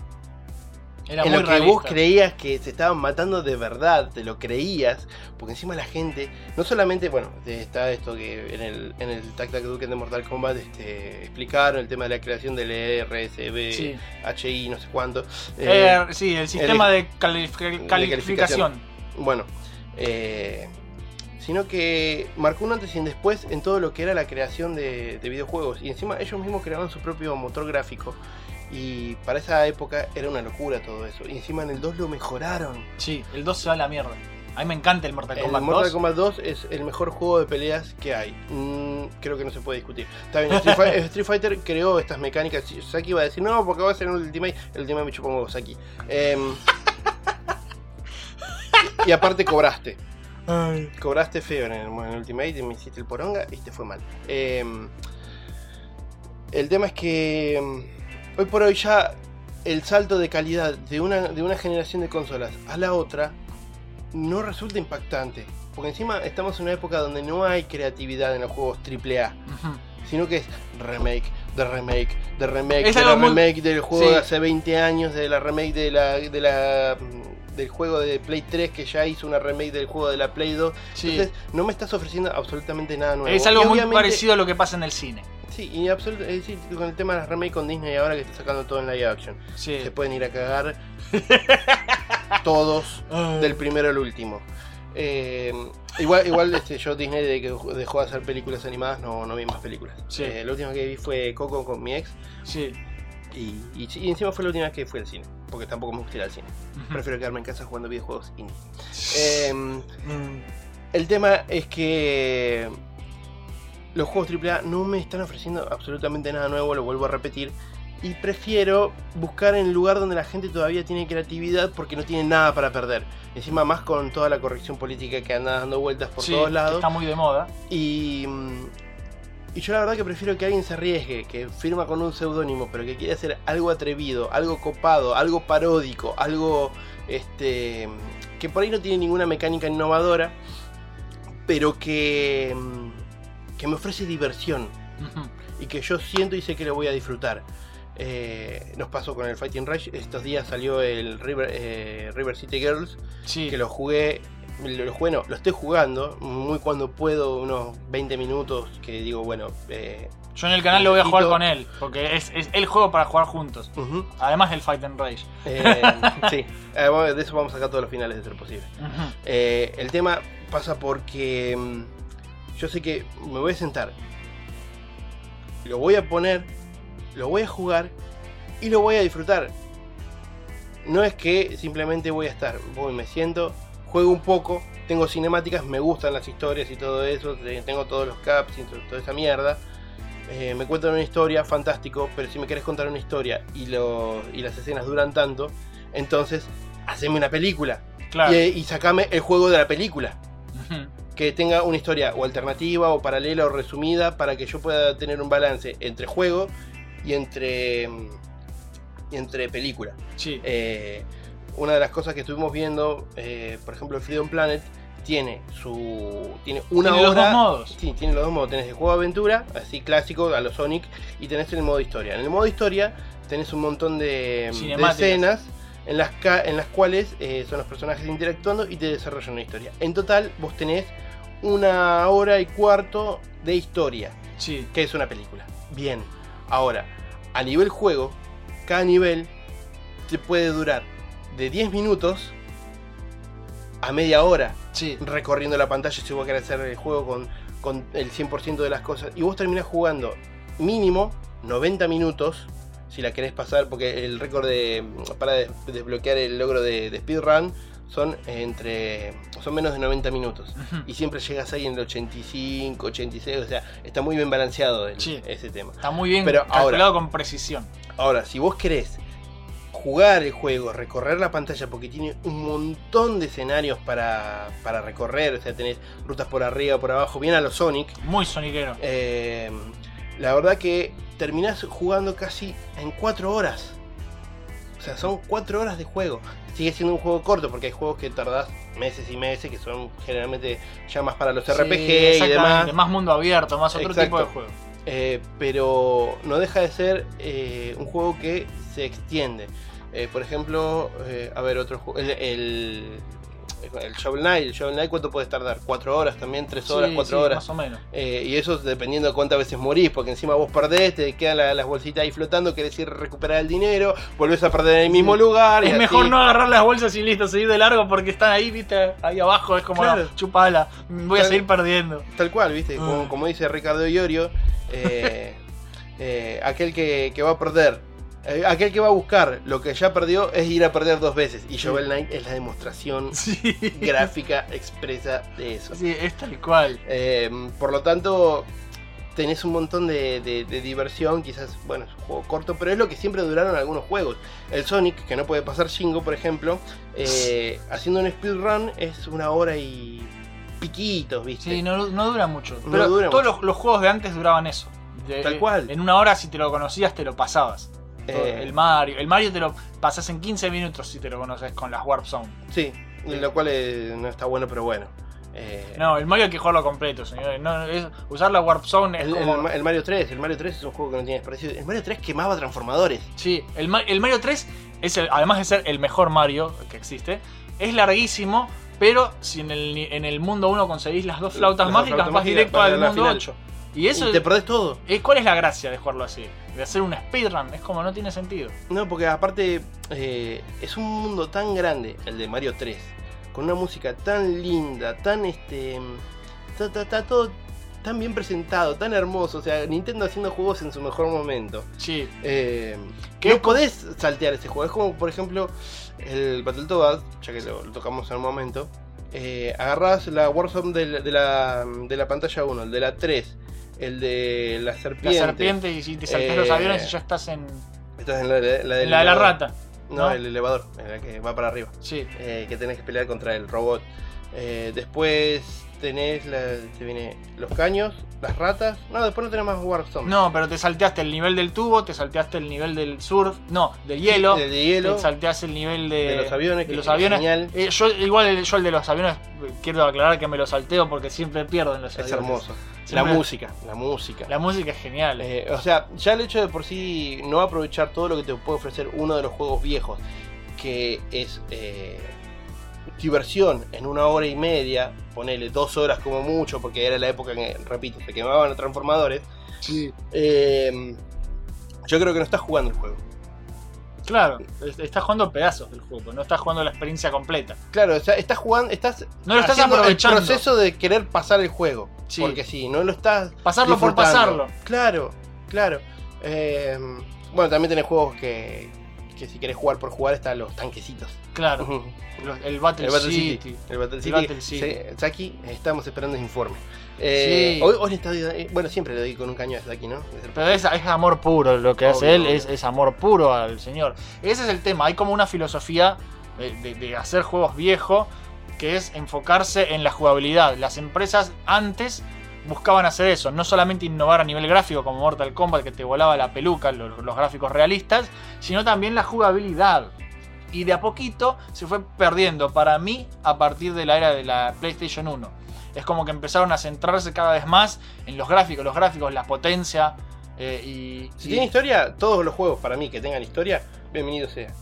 Era en muy lo que realista. vos creías que se estaban matando de verdad, te lo creías, porque encima la gente, no solamente, bueno, está esto que en el, en el Tac Tac Duken de Mortal Kombat este, explicaron el tema de la creación del E RSB, Sí. HI, no sé cuánto. eh, Eh, sí, el sistema de, calif- calificación. calificación. bueno, eh, sino que marcó un antes y un después en todo lo que era la creación de, de videojuegos. Y encima ellos mismos creaban su propio motor gráfico. Y para esa época era una locura todo eso. Y encima en el 2 lo mejoraron. Sí, el 2 se va a la mierda. A mí me encanta el Mortal El Kombat Mortal 2. Kombat 2 es el mejor juego de peleas que hay. Mm, creo que no se puede discutir. Está bien, Street, Fi- Street Fighter creó estas mecánicas. Saki va a decir, no, porque va a ser un Ultimate. El Ultimate me chupó un huevo, Saki. Em, y aparte cobraste. Cobraste feo en el, en el Ultimate y me hiciste el poronga y te fue mal. Eh, el tema es que mm, hoy por hoy ya el salto de calidad de una, de una generación de consolas a la otra no resulta impactante. Porque encima estamos en una época donde no hay creatividad en los juegos AAA, sino que es remake, de remake, de remake, Es de la muy- remake del juego sí. de hace 20 años, de la remake de la, de la mm, del juego de Play 3 que ya hizo una remake del juego de la Play 2. Sí. Entonces no me estás ofreciendo absolutamente nada nuevo. es algo muy parecido a lo que pasa en el cine. Sí, y absolut- es decir, con el tema de las remake con Disney ahora que está sacando todo en live action. Sí. Se pueden ir a cagar todos del primero al último. Eh, igual, igual este, yo Disney de que dejó de hacer películas animadas no, no vi más películas. Sí. Eh, la última que vi fue Coco con mi ex Sí. y, y, y encima fue la última vez que fui al cine, porque tampoco me gusta ir al cine. Prefiero quedarme en casa jugando videojuegos indie. Eh, Mm. el tema es que los juegos AAA no me están ofreciendo absolutamente nada nuevo, lo vuelvo a repetir. Y prefiero buscar en el lugar donde la gente todavía tiene creatividad porque no tiene nada para perder. Encima más con toda la corrección política que anda dando vueltas por Sí, todos lados. Está muy de moda. Y, mm, y yo la verdad que prefiero que alguien se arriesgue, que firma con un seudónimo, pero que quiere hacer algo atrevido, algo copado, algo paródico, algo este que por ahí no tiene ninguna mecánica innovadora, pero que, mm, que me ofrece diversión y que yo siento y sé que lo voy a disfrutar. Eh, nos pasó con el Fighting Rush, estos días salió el River, eh, River City Girls, Sí. que lo jugué, lo, lo jugué, no, lo estoy jugando, muy cuando puedo, unos 20 minutos, que digo, bueno, eh, Yo en el canal lo voy a jugar con él, porque es, es el juego para jugar juntos. Además del Fight and Rage. eh, sí, bueno, de eso vamos a sacar todos los finales de ser posible. El tema pasa porque mm, yo sé que me voy a sentar, lo voy a poner, lo voy a jugar y lo voy a disfrutar. No es que simplemente voy a estar, voy, me siento, juego un poco, tengo cinemáticas, me gustan las historias y todo eso, te- tengo todos los caps y to- toda esa mierda. Eh, me cuentan una historia, fantástico, pero si me querés contar una historia y, lo, y las escenas duran tanto, entonces haceme una película Claro. y, y sacame el juego de la película. Que tenga una historia o alternativa o paralela o resumida para que yo pueda tener un balance entre juego y entre, y entre película. Sí. Eh, una de las cosas que estuvimos viendo, eh, por ejemplo, el Freedom Planet tiene su tiene una Tiene los hora dos modos. Sí, tiene los dos modos. Tenés el juego de aventura, así clásico, a los Sonic, y tenés el modo historia. En el modo historia tenés un montón de, escenas en las, ca- en las cuales eh, son los personajes interactuando y te desarrollan una historia. En total, vos tenés una hora y cuarto de historia, Sí. que es una película. Bien, ahora, a nivel juego, cada nivel te puede durar de 10 minutos a media hora Sí. recorriendo la pantalla si vos querés hacer el juego con, con el 100% de las cosas. Y vos terminás jugando mínimo 90 minutos si la querés pasar, porque el récord de, para des- desbloquear el logro de, de speedrun son entre son menos de 90 minutos. Y siempre llegas ahí en el 85, 86, o sea, está muy bien balanceado el- Sí. ese tema. Está muy bien Pero calculado ahora- con precisión. Ahora, si vos querés jugar el juego, recorrer la pantalla, porque tiene un montón de escenarios para, para recorrer, o sea, tenés rutas por arriba, por abajo, bien a los Sonic, Muy soniquero. eh, la verdad que terminás jugando casi en 4 horas. O sea, son 4 horas de juego. Sigue siendo un juego corto porque hay juegos que tardás meses y meses, que son generalmente ya más para los Sí, RPG y demás. Más mundo abierto, más otro Exacto. tipo de juego. Eh, pero no deja de ser eh, un juego que se extiende. Eh, por ejemplo, a ver, otro juego. El, el, el Shovel Knight. El Shovel Knight, ¿cuánto puedes tardar? ¿4 horas también? ¿3 horas? Sí, ¿4 sí, horas? Más o menos. Eh, y eso dependiendo de cuántas veces morís, porque encima vos perdés, te quedan la- las bolsitas ahí flotando, querés ir a recuperar el dinero, volvés a perder en el mismo lugar. y Es así. mejor no agarrar las bolsas y listo, seguir de largo porque están ahí, viste, ahí abajo, es como Claro. chupala, voy a seguir perdiendo. Tal cual, ¿viste? Como, Ah. como dice Ricardo Iorio, eh, eh, aquel que, que va a perder, eh, aquel que va a buscar lo que ya perdió es ir a perder dos veces. Y Shovel Knight es la demostración Sí. gráfica expresa de eso. Sí, es tal cual. Eh, por lo tanto, tenés un montón de, de- de diversión. Quizás, bueno, es un juego corto, pero es lo que siempre duraron algunos juegos. El Sonic, que no puede pasar Shingo, por ejemplo, eh, haciendo un speedrun es una hora y piquitos, ¿viste? Sí, no, no dura mucho. No Pero dura todos mucho. los, los juegos de antes duraban eso. De- Tal cual. En una hora, si te lo conocías, te lo pasabas. Eh, El Mario. El Mario te lo pasas en 15 minutos si te lo conoces con las Warp Zone. Sí, lo cual eh, no está bueno, pero bueno. Eh, No, el Mario hay que jugarlo completo, señores. No, es- usar la Warp Zone es el, como. Mario 3, el Mario 3 es un juego que no tiene desperdicio. El Mario 3 quemaba transformadores. Sí, el, Ma- el Mario 3, es el- además de ser el mejor Mario que existe, es larguísimo, pero si en el, en el mundo 1 conseguís las dos flautas Las dos mágicas, flautas vas mágicas directo al mundo final. 8. Y eso y te perdés todo. ¿Cuál es la gracia de jugarlo así? De hacer un speedrun, es como no tiene sentido. No, porque aparte eh, es un mundo tan grande, el de Mario 3, con una música tan linda, tan este. Está, está- está todo tan bien presentado, tan hermoso. O sea, Nintendo haciendo juegos en su mejor momento. Sí, Eh, ¿Qué no podés saltear ese juego. Es como, por ejemplo, el Battletoads, ya que lo, lo tocamos en un momento. Eh, agarrás la Warzone de, la- de la, de la pantalla 1, el de la 3, el de la la serpiente. serpiente y si te saltas Eh, los aviones y ya estás en, Esta es la, de- la del en la de la rata. No, ¿no? el elevador, en la que va para arriba. Sí, eh, que tenés que pelear contra el robot. Eh, después tenés la, te viene los caños, las ratas. No, después no tenés más Warzone. no, pero te salteaste el nivel del tubo, te salteaste el nivel del surf, no, del hielo, El de hielo, te salteaste el nivel de, de los aviones, de los es aviones. genial. Eh, yo igual el- yo el de los aviones quiero aclarar que me lo salteo porque siempre pierdo en los es aviones. hermoso. Siempre- La música, la música. La música es genial. Eh, o sea, ya el hecho de por sí no aprovechar todo lo que te puede ofrecer uno de los juegos viejos, que es eh, diversión en una hora y media, ponele dos horas como mucho, porque era la época en que, repito, se quemaban los transformadores. eh, yo creo que no estás jugando el juego. Claro, es- estás jugando pedazos del juego, no estás jugando la experiencia completa. Claro, o sea, estás jugando, estás No lo estás aprovechando. el proceso de querer pasar el juego. Sí. Porque si no lo estás Pasarlo por pasarlo. Claro, claro. Eh, bueno, también tenés juegos que, que si querés jugar por jugar están los tanquecitos. Claro, el Battle, El Battle City. City. El Battle El City. Battle City. Saki, estamos esperando ese informe. Eh, Sí. hoy, hoy le está- eh, bueno, siempre le doy con un caño a Saki, ¿no? Pero es, es amor puro lo que hace él, es, es amor puro al señor. Ese es el tema, hay como una filosofía de, de- de hacer juegos viejos que es enfocarse en la jugabilidad. Las empresas antes buscaban hacer eso, no solamente innovar a nivel gráfico como Mortal Kombat que te volaba la peluca, los, los gráficos realistas, sino también la jugabilidad. Y de a poquito se fue perdiendo para mí a partir de la era de la PlayStation 1. Es como que empezaron a centrarse cada vez más en los gráficos, los gráficos, la potencia. eh, y, Si y- tiene historia, todos los juegos para mí que tengan historia, bienvenido sea.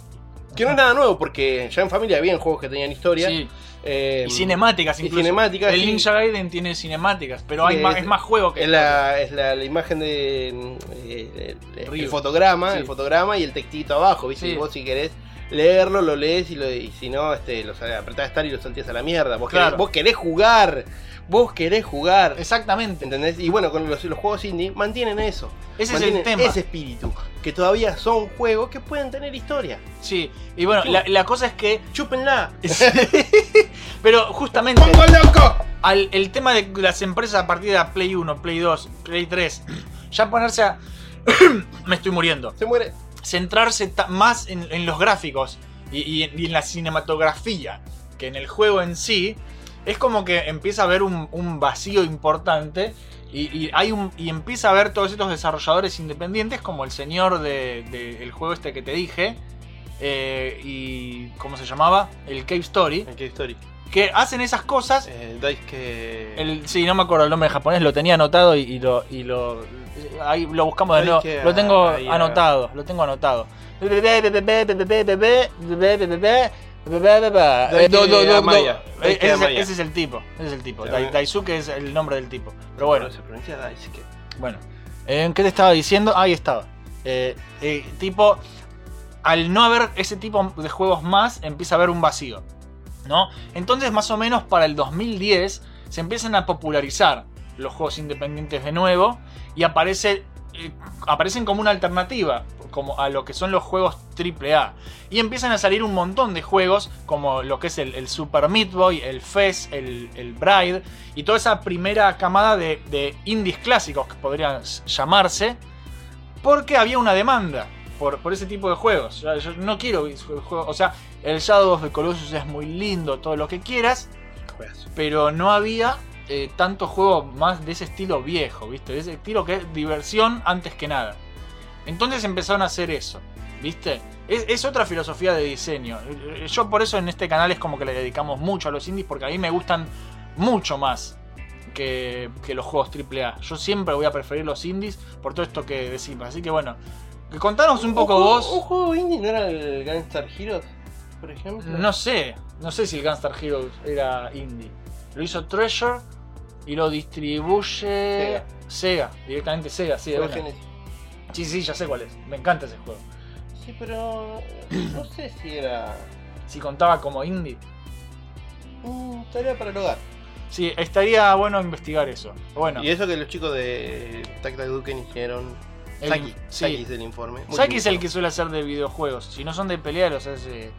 Que no es nada nuevo, porque ya en familia habían juegos que tenían historia. sí, eh, y cinemáticas y incluso. cinemáticas, El sí. Ninja Gaiden tiene cinemáticas, pero hay más, es- más juego que Es la, es la, la imagen de mm, eh, el, fotograma, Sí. el fotograma y el textito abajo, ¿viste? Sí. Y vos si querés leerlo, lo lees y, lo, y si no, este, lo apretás estar y lo saltías a la mierda. Vos, Claro. querés, vos querés jugar, vos querés jugar. Exactamente. ¿Entendés? Y bueno, con los, los juegos indie mantienen eso. Ese es el tema. ese espíritu. Que todavía son juegos que pueden tener historia. Sí, y bueno, la, la cosa es que. Chúpenla. pero justamente. ¡Pongo loco! al, el tema de las empresas a partir de la Play 1, Play 2, Play 3, ya ponerse a. me estoy muriendo. Se muere. Centrarse más en, en los gráficos y, y- y en la cinematografía que en el juego en sí, es como que empieza a haber un, un vacío importante. Y, y hay un, y empieza a haber todos estos desarrolladores independientes, como el señor del de, del juego este que te dije, eh, y. ¿Cómo se llamaba? El Cave Story, ¿Qué historia? que hacen esas cosas Eh, Daisuke. el, sí, no me acuerdo el nombre en japonés, lo tenía anotado y, y lo, y lo. Ahí lo buscamos de nuevo. Lo tengo ah. anotado, lo tengo anotado. Ese, es el tipo, ese es el tipo. Dai-. Daisuke es el nombre del tipo. Pero bueno, se pronuncia Daisuke. bueno. ¿En qué te estaba diciendo? Ahí estaba. Eh, eh, tipo, al no haber ese tipo de juegos más, empieza a haber un vacío. ¿No? Entonces, más o menos para el 2010, se empiezan a popularizar los juegos independientes de nuevo y aparece, eh, aparecen como una alternativa como a lo que son los juegos AAA. Y empiezan a salir un montón de juegos como lo que es el, el Super Meat Boy, el Fez, el, el Bride y toda esa primera camada de, de indies clásicos que podrían llamarse porque había una demanda por, por ese tipo de juegos. Yo, yo no quiero juegos, o sea, el Shadow of the Colossus es muy lindo, todo lo que quieras, pero no había eh, tanto juego más de ese estilo viejo, ¿viste? De ese estilo que es diversión antes que nada. Entonces empezaron a hacer eso, ¿viste? Es, es otra filosofía de diseño. Eh, Yo por eso en este canal es como que le dedicamos mucho a los indies porque a mí me gustan mucho más que, que los juegos AAA. Yo siempre voy a preferir los indies por todo esto que decimos. Así que bueno, contanos un poco ¿Un juego- vos. ¿Un juego indie no era el Gunstar Heroes, por ejemplo? No sé, no sé si el Gunstar Heroes era indie. Lo hizo Treasure y lo distribuye Sega, directamente Sega, sí, de. Genesis. Sí, sí, ya sé cuál es. Me encanta ese juego. Sí, pero no sé si era... Si contaba como indie. Mm, tarea para el hogar. Sí, estaría bueno investigar eso. Bueno, Y eso que los chicos de Tacta Duken hicieron. El- Saki, sí. Saki es el informe. Muy Saki es el que suele hacer de videojuegos. Si no son de pelea, los hace.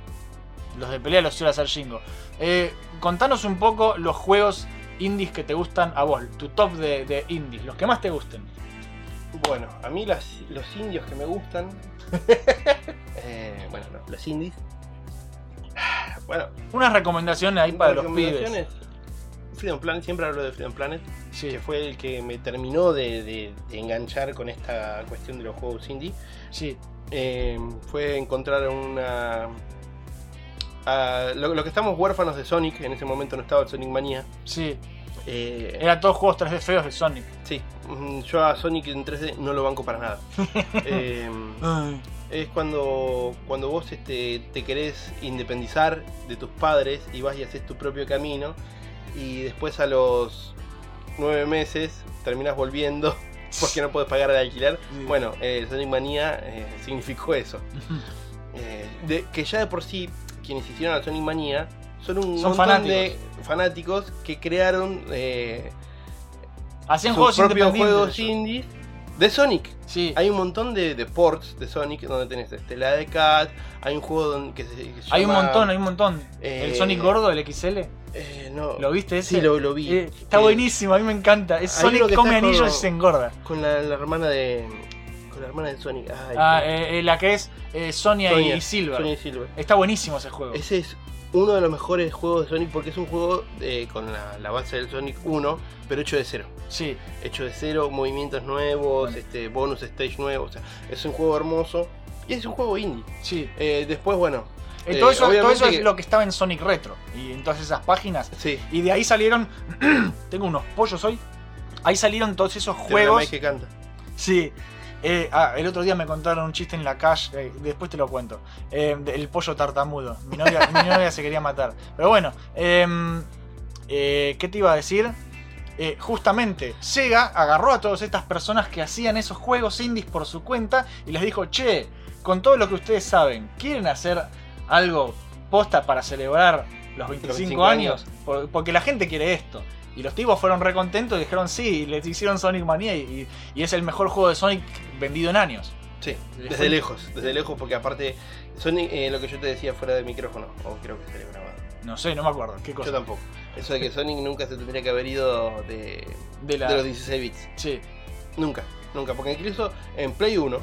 Los de pelea los suele hacer Shingo. Eh, contanos un poco los juegos indies que te gustan a vos. Tu top de, de indies, los que más te gusten. Bueno, a mí las- los indios que me gustan. eh, bueno, no, los indies. Bueno, Unas recomendaciones ahí para los pibes. recomendaciones. Freedom Planet, siempre hablo de Freedom Planet, Sí, que fue el que me terminó de, de- de enganchar con esta cuestión de los juegos indie. sí. Eh, fue encontrar una. A- lo, lo que estamos huérfanos de Sonic, en ese momento no estaba el Sonic Manía. Sí, Eh, Era todos juegos 3D feos de Sonic. Sí, mm, yo a Sonic en 3D no lo banco para nada. Eh, es cuando, cuando vos este, te querés independizar de tus padres y vas y haces tu propio camino y después a los nueve meses terminas volviendo porque no puedes pagar el alquiler. Bueno, eh, Sonic Manía eh, significó eso. Eh, de- que ya de por sí quienes hicieron a Sonic Manía son un Son montón de fanáticos que crearon eh, Hacían sus juegos propios juegos indies de Sonic. Sí. Hay un montón de, de ports de Sonic donde tenés este, la de Cat, hay un juego donde, que se, que se Hay un montón, hay un montón. eh, el Sonic gordo, el XL. eh, no, ¿Lo viste ese? Sí, lo, lo vi. Eh, está Eh, buenísimo, a mí me encanta. Es Sonic come anillos con- y se engorda. Con la, la hermana de. La hermana de Sonic. Ay, Ah, eh, eh, la que es eh, Sonia, Sonia, y Silver. Sonia y Silver. Está buenísimo ese juego. Ese es uno de los mejores juegos de Sonic porque es un juego con la, la base del Sonic 1, pero hecho de cero. Sí, Hecho de cero, movimientos nuevos, Bueno. este bonus stage nuevos. O sea, es un juego hermoso y es un juego indie. sí. Después, bueno. Eh, todo, eso, todo obviamente eso es que- lo que estaba en Sonic Retro. Y en todas esas páginas. Sí, Y de ahí salieron. tengo unos pollos hoy. Ahí salieron todos esos Juegos juegos. que canta. Sí. Eh, ah, el otro día me contaron un chiste en la calle, eh, después te lo cuento. Eh, el pollo tartamudo. Mi novia, mi novia se quería matar. Pero bueno, em, ¿qué te iba a decir? Justamente, Sega agarró a todas estas personas que hacían esos juegos indies por su cuenta y les dijo, che, con todo lo que ustedes saben, ¿quieren hacer algo posta para celebrar los 25, 25 años? Por- porque la gente quiere esto. Y los tipos fueron recontentos y dijeron sí, y les hicieron Sonic Mania y, y es el mejor juego de Sonic vendido en años. Sí, desde fue- lejos, desde lejos, porque aparte, Sonic, eh, lo que yo te decía fuera de micrófono, o creo que salió grabado. No sé, no me acuerdo. ¿Qué cosa? Yo tampoco. Eso de que Sonic nunca se tendría que haber ido de, De la- de los 16 bits. Sí, Nunca, nunca. Porque incluso en Play 1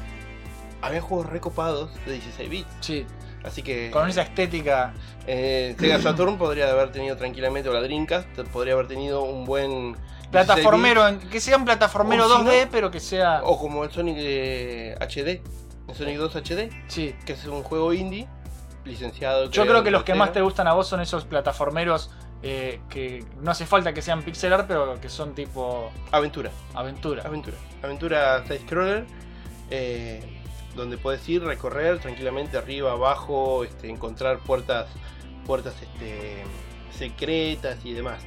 había juegos recopados de 16 bits. sí. Así que Con esa estética. eh, Sega Saturn podría haber tenido tranquilamente, o la Dreamcast, podría haber tenido un buen 16 Plataformero, en- que sea un plataformero O si 2D, no- pero que sea. o como el Sonic eh, HD, el Sonic 2 HD, Sí. que es un juego indie licenciado. Yo creo que los que más te gustan a vos son esos plataformeros eh, que no hace falta que sean pixel art, pero que son tipo Aventura. aventura. Aventura. Aventura side scroller. eh, donde puedes ir, recorrer tranquilamente arriba, abajo, este, encontrar puertas, puertas este, secretas y demás.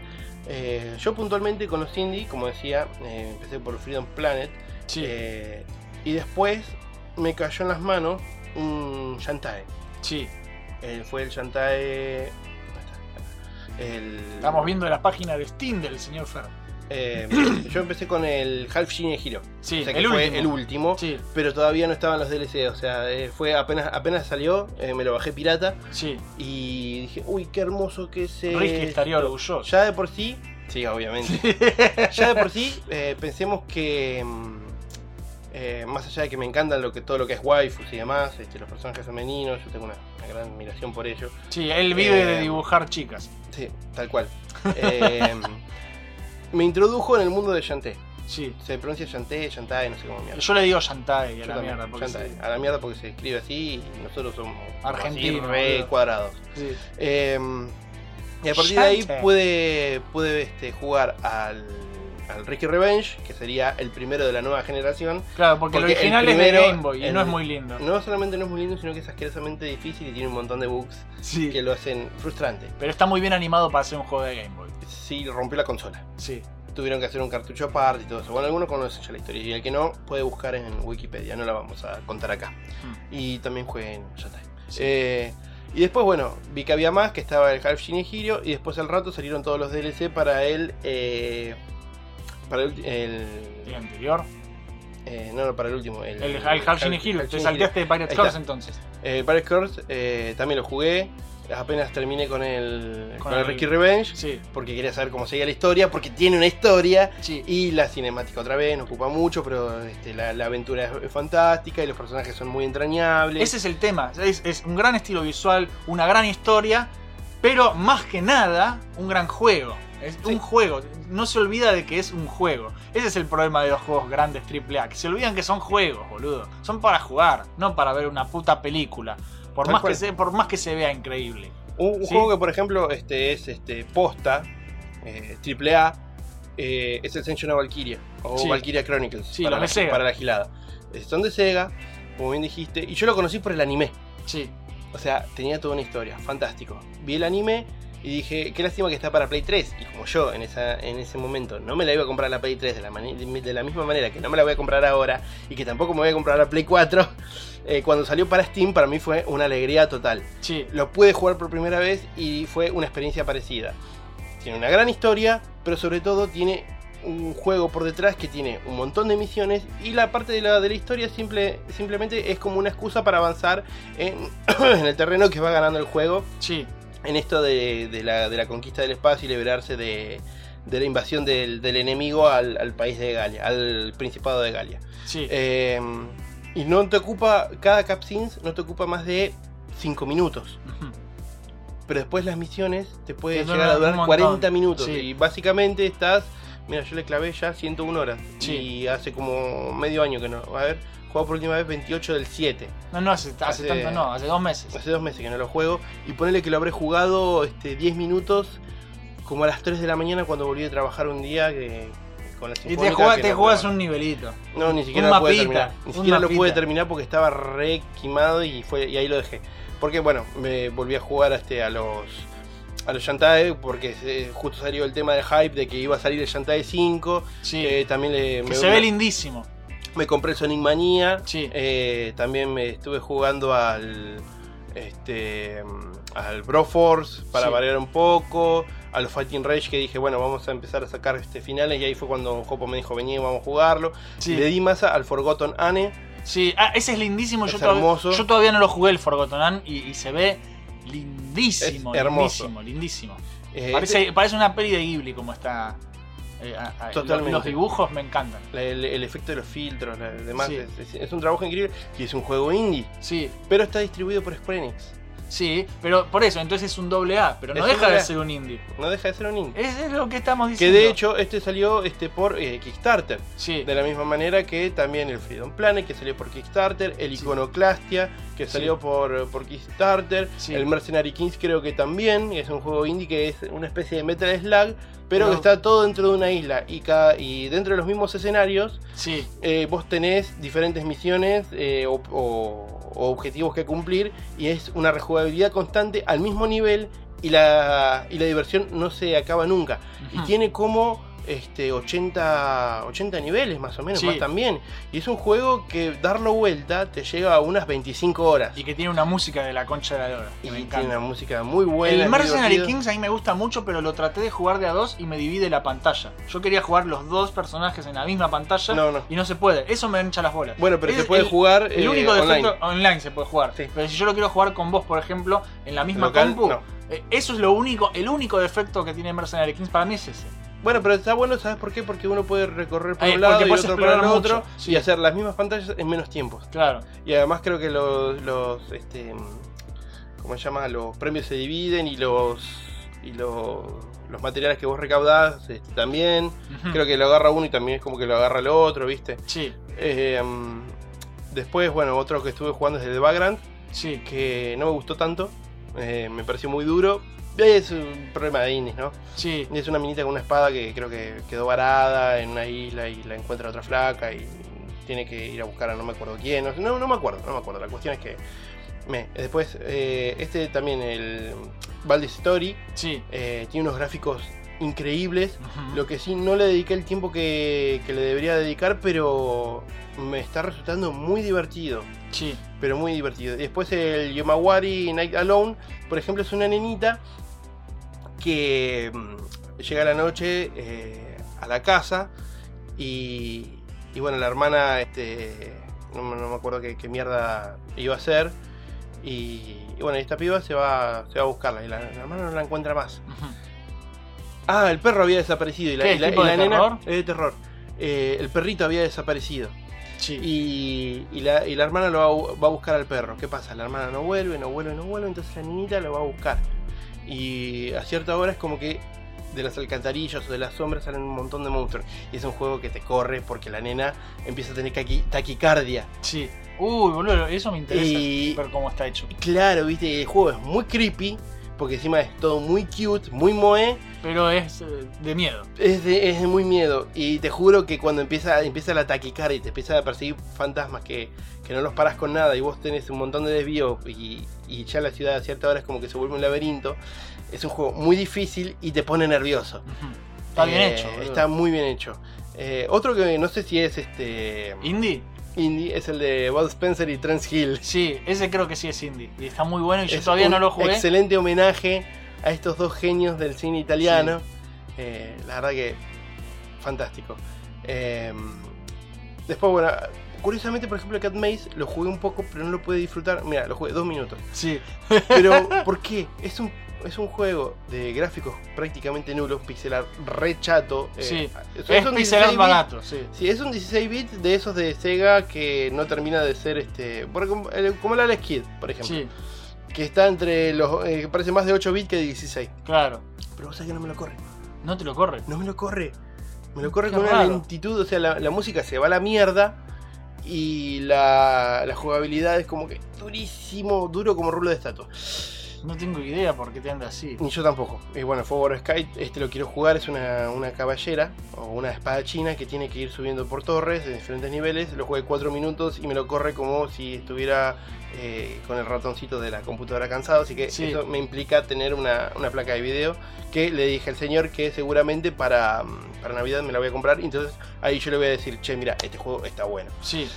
Eh, yo puntualmente con los indie, como decía, eh, empecé por Freedom Planet. Sí, eh, y después me cayó en las manos un Shantae. sí. Fue el Shantae. Estamos viendo la página de Steam del señor Fer. Eh, yo empecé con el Half Genie Hero. Sí, O sea que el fue último. el último. Sí, pero todavía no estaban los DLC, o sea, eh, fue apenas apenas salió, eh, me lo bajé pirata sí. y dije, uy, qué hermoso que es Ricky estaría esto". orgulloso. Ya de por sí, sí, obviamente. ya de por sí, pensemos que mm, más allá de que me encantan lo que todo lo que es waifus y demás, este, los personajes femeninos, yo tengo una, una gran admiración por ello. Sí, él vive de dibujar chicas. Sí, tal cual. Me introdujo en el mundo de Shantae. Sí. Se pronuncia Shantae, Shantae, no sé cómo mierda. Yo le digo Shantae a Yo la también, mierda. porque Shantae. sí. A la mierda porque se escribe así y nosotros somos Argentinos, re cuadrados. Sí. Eh, y a partir de ahí pude, pude este, jugar al, al Ricky Revenge, que sería el primero de la nueva generación. Claro, porque, Porque el el original primero- es de Game Boy y el- no es muy lindo. No solamente no es muy lindo, sino que es asquerosamente difícil y tiene un montón de bugs Sí. que lo hacen frustrante. Pero está muy bien animado para ser un juego de Game Boy. Sí, rompió la consola. Sí. Tuvieron que hacer un cartucho aparte y todo eso. Bueno, algunos conocen ya la historia. Y el que no, puede buscar en Wikipedia. No la vamos a contar acá. Hmm. Y también jueguen Shantae. Eh, y después, bueno, vi que había más, que estaba el Half Hero. Y después al rato salieron todos los DLC para el. eh, para el. el- El anterior. eh, no, no, para el último. El, El, el Genie Hero. Half Te salteaste de Pirate está. entonces. Eh, Pirate Curse eh, también lo jugué. Apenas terminé con el, Con con el Ricky Revenge. Sí. Porque quería saber cómo seguía la historia. Porque tiene una historia. Sí. Y la cinemática otra vez, no ocupa mucho, pero este, la, la aventura es, es fantástica y los personajes son muy entrañables. Ese es el tema. Es, es un gran estilo visual, una gran historia, pero más que nada, un gran juego. Es Sí. un juego. No se olvida de que es un juego. Ese es el problema de los juegos grandes AAA. Que se olvidan que son juegos, boludo. Son para jugar, no para ver una puta película. Por, más que, se, por más que se vea increíble. Un, un Sí. juego que, por ejemplo, este es este posta, eh, triple A, eh, es el Ascension of Valkyria o Sí. Valkyria Chronicles Sí, para, la, Sega. para la gilada. Son de Sega, como bien dijiste, y yo lo conocí por el anime. Sí. O sea, tenía toda una historia, fantástico. Vi el anime y dije, qué lástima que está para Play 3. Y como yo en, esa, en ese momento no me la iba a comprar la Play 3 de la, de la misma manera que no me la voy a comprar ahora y que tampoco me voy a comprar la Play 4, eh, cuando salió para Steam para mí fue una alegría total. Sí. Lo pude jugar por primera vez y fue una experiencia parecida. Tiene una gran historia, pero sobre todo tiene un juego por detrás que tiene un montón de misiones y la parte de la, de la historia simple, simplemente es como una excusa para avanzar en, en el terreno que va ganando el juego, Sí. En esto de, de la, de la conquista del espacio y liberarse de, de la invasión del, del enemigo al, al país de Galia, al Principado de Galia. Sí. Eh, y no te ocupa, cada cutscenes no te ocupa más de 5 minutos. Ujú. Pero después las misiones te puede Te llegar a durar montón. 40 minutos. Sí. Y básicamente estás. Mira, yo le clavé ya 101 horas. Sí. Y hace como medio año que no. A ver, jugado por última vez 28 del 7. No, no, hace, hace Hace- tanto no, hace dos meses. Hace dos meses que no lo juego. Y ponele que lo habré jugado este, 10 minutos. Como a las 3 de la mañana cuando volví a trabajar un día. Que, con la Y te, que te no puedo. un nivelito. No, ni siquiera un lo pude mapita, terminar. Ni siquiera lo pude terminar porque estaba re quemado y fue y ahí lo dejé. Porque bueno, me volví a jugar este, a los a los Shantae porque eh, justo salió el tema del hype de que iba a salir el Shantae 5. Sí. Eh, también le, que me, se ve lindísimo. Me compré el Sonic Mania. Sí. Eh, también me estuve jugando al este al Broforce para Sí. variar un poco. A los Fighting Rage que dije, bueno, vamos a empezar a sacar este finales. Y ahí fue cuando Jopo me dijo, vení, vamos a jugarlo. Sí. Le di masa al Forgotten Anne. Sí, ah, ese es lindísimo. Es yo, todavía, hermoso. yo todavía no lo jugué el Forgotten Anne y, y se ve lindísimo, Es hermoso. lindísimo, lindísimo. Eh, Parece, parece una peli de Ghibli como está. Eh, a- a- los- dibujos me encantan. la- el, el efecto de los filtros, la- demás, Sí. es, un trabajo increíble y es un juego indie, Sí, pero está distribuido por Square Enix. sí, pero por eso, entonces es un doble A, pero no Es deja de ser un indie. No deja de ser un indie. Es, es lo que estamos Que diciendo. de hecho este salió este por eh, Kickstarter. sí, De la misma manera que también el Freedom Planet, que salió por Kickstarter, el Sí. Iconoclastia, que Sí. salió por, por Kickstarter, Sí. el Mercenary Kings creo que también, es un juego indie que es una especie de Metal Slug, pero No. que está todo dentro de una isla y, cada, y dentro de los mismos escenarios sí, eh, vos tenés diferentes misiones eh, o, o- o objetivos que cumplir y es una rejugabilidad constante al mismo nivel y la, y la diversión no se acaba nunca. Y tiene como este, 80, 80 niveles más o menos, Sí. más también. Y es un juego que darlo vuelta te lleva a unas 25 horas. y que tiene una música de la concha de la lora. Y Que me tiene encanta. una música muy buena. El Mercenary. Kings a mí me gusta mucho, pero lo traté de jugar de a dos y me divide la pantalla. Yo quería jugar los dos personajes en la misma pantalla No, no. y no se puede. Eso me hincha las bolas. Bueno, pero Es se puede el- jugar El eh, único defecto online. online. se puede jugar. Sí. Pero si yo lo quiero jugar con vos, por ejemplo, en la misma Local, compu, no. eh, eso es lo único, el único defecto que tiene Mercenary Kings para mí es ese. Bueno, pero está bueno, ¿sabes por qué? Porque uno puede recorrer por un lado y otro para el otro sí. y hacer las mismas pantallas en menos tiempo. Claro. Y además creo que los, los este, ¿cómo se llama? Los premios se dividen y los y los, los materiales que vos recaudás este, también. Creo que lo agarra uno y también es como que lo agarra el otro, ¿viste? Sí, Eh, mm, después, bueno, otro que estuve jugando es el de Vagrant, sí. que no me gustó tanto. eh, me pareció muy duro. Es un problema de indies, ¿no? Sí, Es una minita con una espada que creo que quedó varada en una isla y la encuentra otra flaca y tiene que ir a buscar a no me acuerdo quién. No, no, me acuerdo, no me acuerdo. La cuestión es que. Me. Después, eh, este también, el Baldur's Story, sí. eh, tiene unos gráficos increíbles. Lo que sí, no le dediqué el tiempo que, que le debería dedicar, pero me está resultando muy divertido. Sí, Pero muy divertido. Después el Yomawari Night Alone, por ejemplo, es una nenita que mm, llega la noche eh, a la casa y, y bueno, la hermana, este, no, me- no me acuerdo qué, qué mierda iba a hacer. Y, y bueno, esta piba se va, se va a buscarla y la, la hermana no la encuentra más. Ah, el perro había desaparecido y la, ¿Qué, y la- tipo la de nena terror? es de terror. Eh, el perrito había desaparecido sí. y, y la, y la hermana lo va va a buscar al perro. ¿Qué pasa? La hermana no vuelve, no vuelve, no vuelve, entonces la niñita lo va a buscar. Y a cierta hora es como que de las alcantarillas o de las sombras salen un montón de monstruos. Y es un juego que te corre porque la nena empieza a tener taqui- taquicardia. sí. Uy, boludo, eso me interesa Y- ver cómo está hecho. Claro, viste, el juego es muy creepy porque encima es todo muy cute, muy moe. Pero es eh, de miedo. Es de, es de muy miedo. Y te juro que cuando empieza, empieza la taquicardia y te empiezan a perseguir fantasmas que, que no los paras con nada y vos tenés un montón de desvío y, y ya la ciudad a cierta hora es como que se vuelve un laberinto. Es un juego muy difícil y te pone nervioso. Está bien Eh, hecho. Está muy bien hecho. Eh, otro que no sé si es este ¿Indie? Indie es el de Bud Spencer y Trent Hill. Sí, ese creo que sí es indie. Y está muy bueno y yo Es todavía no lo jugué. Excelente homenaje a estos dos genios del cine italiano. Eh, la verdad que fantástico. Eh, después, bueno, curiosamente, por ejemplo, Cat Maze lo jugué un poco, pero no lo pude disfrutar. Mira, lo jugué dos minutos. Sí. Pero, ¿por qué? Es un, es un juego de gráficos prácticamente nulos, pixelar re chato. eh, Sí. es, un pixel art 16 bit- barato, sí. Sí, es un 16 bits de esos de Sega que no termina de ser este. como como el Alex Kidd, por ejemplo. Sí, Que está entre los. eh, que parece más de 8 bits que de 16. claro. Pero vos sabés que no me lo corre. No te lo corre. No me lo corre. Me lo corre Qué con una lentitud. O sea, la, la música se va a la mierda. Y la, la jugabilidad es como que durísimo, duro como rulo de estatua. No tengo idea por qué te anda así. Ni yo tampoco. Y bueno, Forward Sky, este lo quiero jugar, es una, una caballera o una espada china que tiene que ir subiendo por torres de diferentes niveles. Lo jugué 4 minutos y me lo corre como si estuviera eh, con el ratoncito de la computadora cansado. Así que Sí. eso me implica tener una, una placa de video que le dije al señor que seguramente para, para Navidad me la voy a comprar. Entonces ahí yo le voy a decir, che, mira, este juego está bueno. Sí,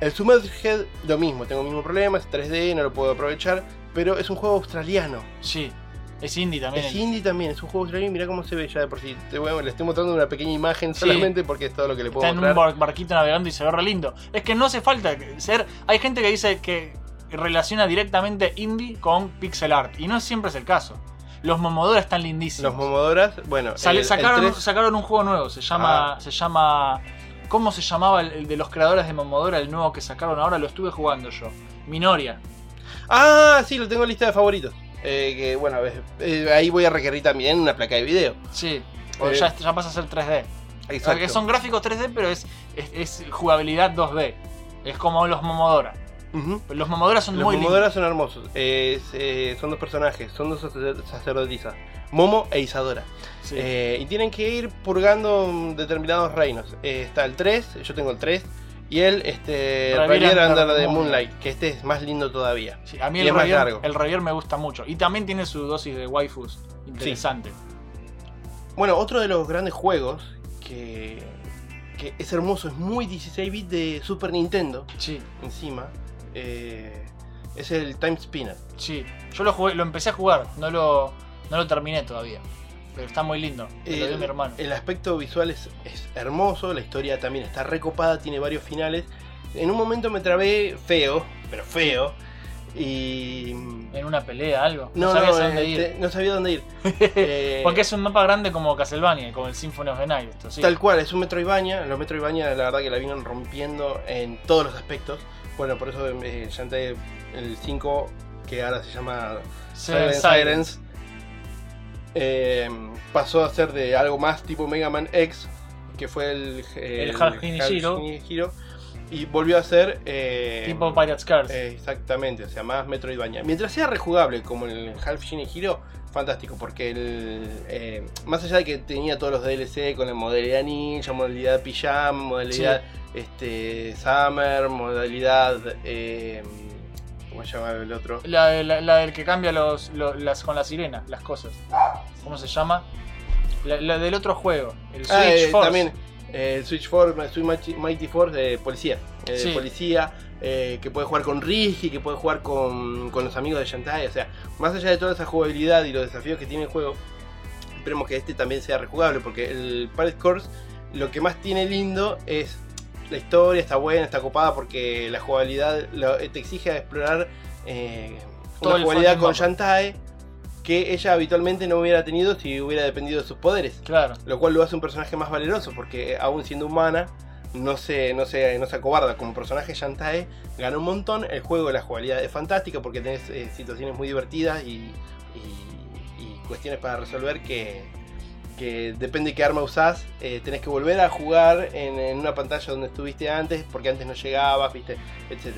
El Submerged, lo mismo, tengo el mismo problema, es 3D, no lo puedo aprovechar. Pero es un juego australiano. sí. Es indie también. Es indie también, es un juego australiano y mira cómo se ve ya de por sí. Te a- le estoy mostrando una pequeña imagen Sí. solamente porque es todo lo que le puedo Está en un bar- barquito navegando y se ve re lindo. Es que no hace falta ser. Hay gente que dice que relaciona directamente indie con pixel art. Y no siempre es el caso. Los Momodora están lindísimos. Los Momodoras, bueno, Sale- el- el sacaron, 3 sacaron un juego nuevo. Se llama. Ah. Se llama. ¿Cómo se llamaba el, el de los creadores de Momodora? El nuevo que sacaron ahora lo estuve jugando yo. Minoria. Ah, sí, lo tengo en lista de favoritos. Eh, que bueno, eh, ahí voy a requerir también una placa de video. Sí. Porque Eh. ya, ya pasa a ser 3D. Exacto. Porque son gráficos 3D, pero es, es, es jugabilidad 2D. Es como los Momodora. Ujú. Los Momodora son Los muy Momodoras son hermosos. Eh, eh, son dos personajes, son dos sacer- sacerdotisas. Momo e Isadora. lindos. Sí. Eh, y tienen que ir purgando determinados reinos. Está el 3, yo tengo el 3. Y el este, Revier Under Under the Moonlight. Que este es más lindo todavía. Sí, a mí y el es más Revier, largo. el Revier me gusta mucho. Y también tiene su dosis de waifus interesante. Bueno, otro de los grandes juegos que, que es hermoso, es muy 16 bits de Super Nintendo Sí, encima, eh, es el Time Spinner. sí. Yo lo jugué, lo empecé a jugar, no lo, no lo terminé todavía. Pero está muy lindo. Me lo dio El, mi hermano. el aspecto visual es, es hermoso, la historia también está recopada, tiene varios finales. En un momento me trabé feo, pero feo. Y. En una pelea, algo. No, sabías no, a dónde este, ir. no sabía dónde ir. Eh, Porque es un mapa grande como Castlevania, como el Symphony of the Night. Esto, sí. Tal cual, es un Metroidvania. Los Metroidvania, la verdad que la vienen rompiendo en todos los aspectos. Bueno, por eso eh, ya el 5, que ahora se llama Seven Silent Silence. Eh, pasó a ser de algo más tipo Mega Man X, que fue el, El Half Zero. Genie Hero, y volvió a ser eh, Tipo Pirates Curse. eh, exactamente, o sea, más Metroidvania. Mientras sea rejugable como el Half Genie Hero, fantástico, porque el, eh, más allá de que tenía todos los DLC con la modalidad ninja, modalidad pijama, modalidad este, summer, modalidad... eh, ¿Cómo se llama el otro? La, la- la del que cambia los, lo- las, con la sirena, las cosas. ¿Cómo se llama? La, la del otro juego, el Switch Ah, eh, Force. también eh, el Switch Force, Switch Mighty- Force de policía. eh, de Sí. policía, eh, que puede jugar con Rigi, que puede jugar con, con los amigos de Shantae. O sea, más allá de toda esa jugabilidad y los desafíos que tiene el juego, esperemos que este también sea rejugable, porque el Pirate Course lo que más tiene lindo es la historia, está buena, está copada, porque la jugabilidad lo- te exige explorar eh, una jugabilidad con. Shantae que ella habitualmente no hubiera tenido si hubiera dependido de sus poderes. Claro. Lo cual lo hace un personaje más valeroso, porque aún siendo humana, no se, no se, no se acobarda. Como personaje Shantae gana un montón. El juego, la jugabilidad es fantástica porque tenés eh, situaciones muy divertidas y, y- y cuestiones para resolver que, que depende de qué arma usás. eh, tenés que volver a jugar en, en una pantalla donde estuviste antes, porque antes no llegabas, viste, etc.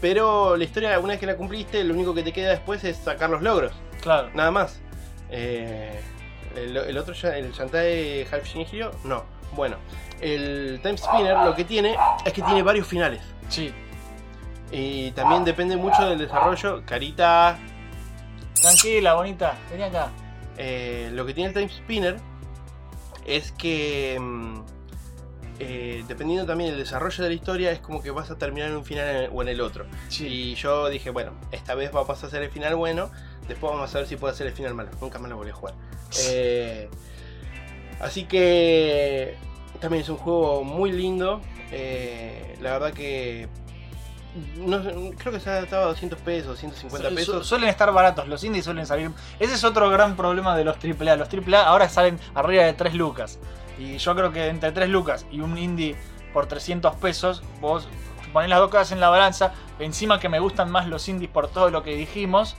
pero la historia, una vez que la cumpliste, lo único que te queda después es sacar los logros Claro. nada más. Eh, el, el otro, el Shantae Half Hero, no. Bueno, el Time Spinner lo que tiene es que tiene varios finales. Sí. Y también depende mucho del desarrollo. Carita, Tranquila, bonita. Vení acá. Eh, lo que tiene el Time Spinner es que mm, eh, dependiendo también del desarrollo de la historia, es como que vas a terminar en un final en- o en el otro. Sí. Y yo dije, bueno, esta vez vamos a hacer el final bueno, después vamos a ver si puedo hacer el final malo. Nunca más lo volví a jugar. Eh, así que también es un juego muy lindo. La verdad que no creo que se ha adaptado a 200 pesos, 150 Su- pesos. Suelen estar baratos, los indies suelen salir. Ese es otro gran problema de los AAA. Los AAA ahora salen arriba de 3 lucas. Y yo creo que entre 3 lucas y un indie por 300 pesos, vos ponés las dos cosas en la balanza. Encima que me gustan más los indies por todo lo que dijimos,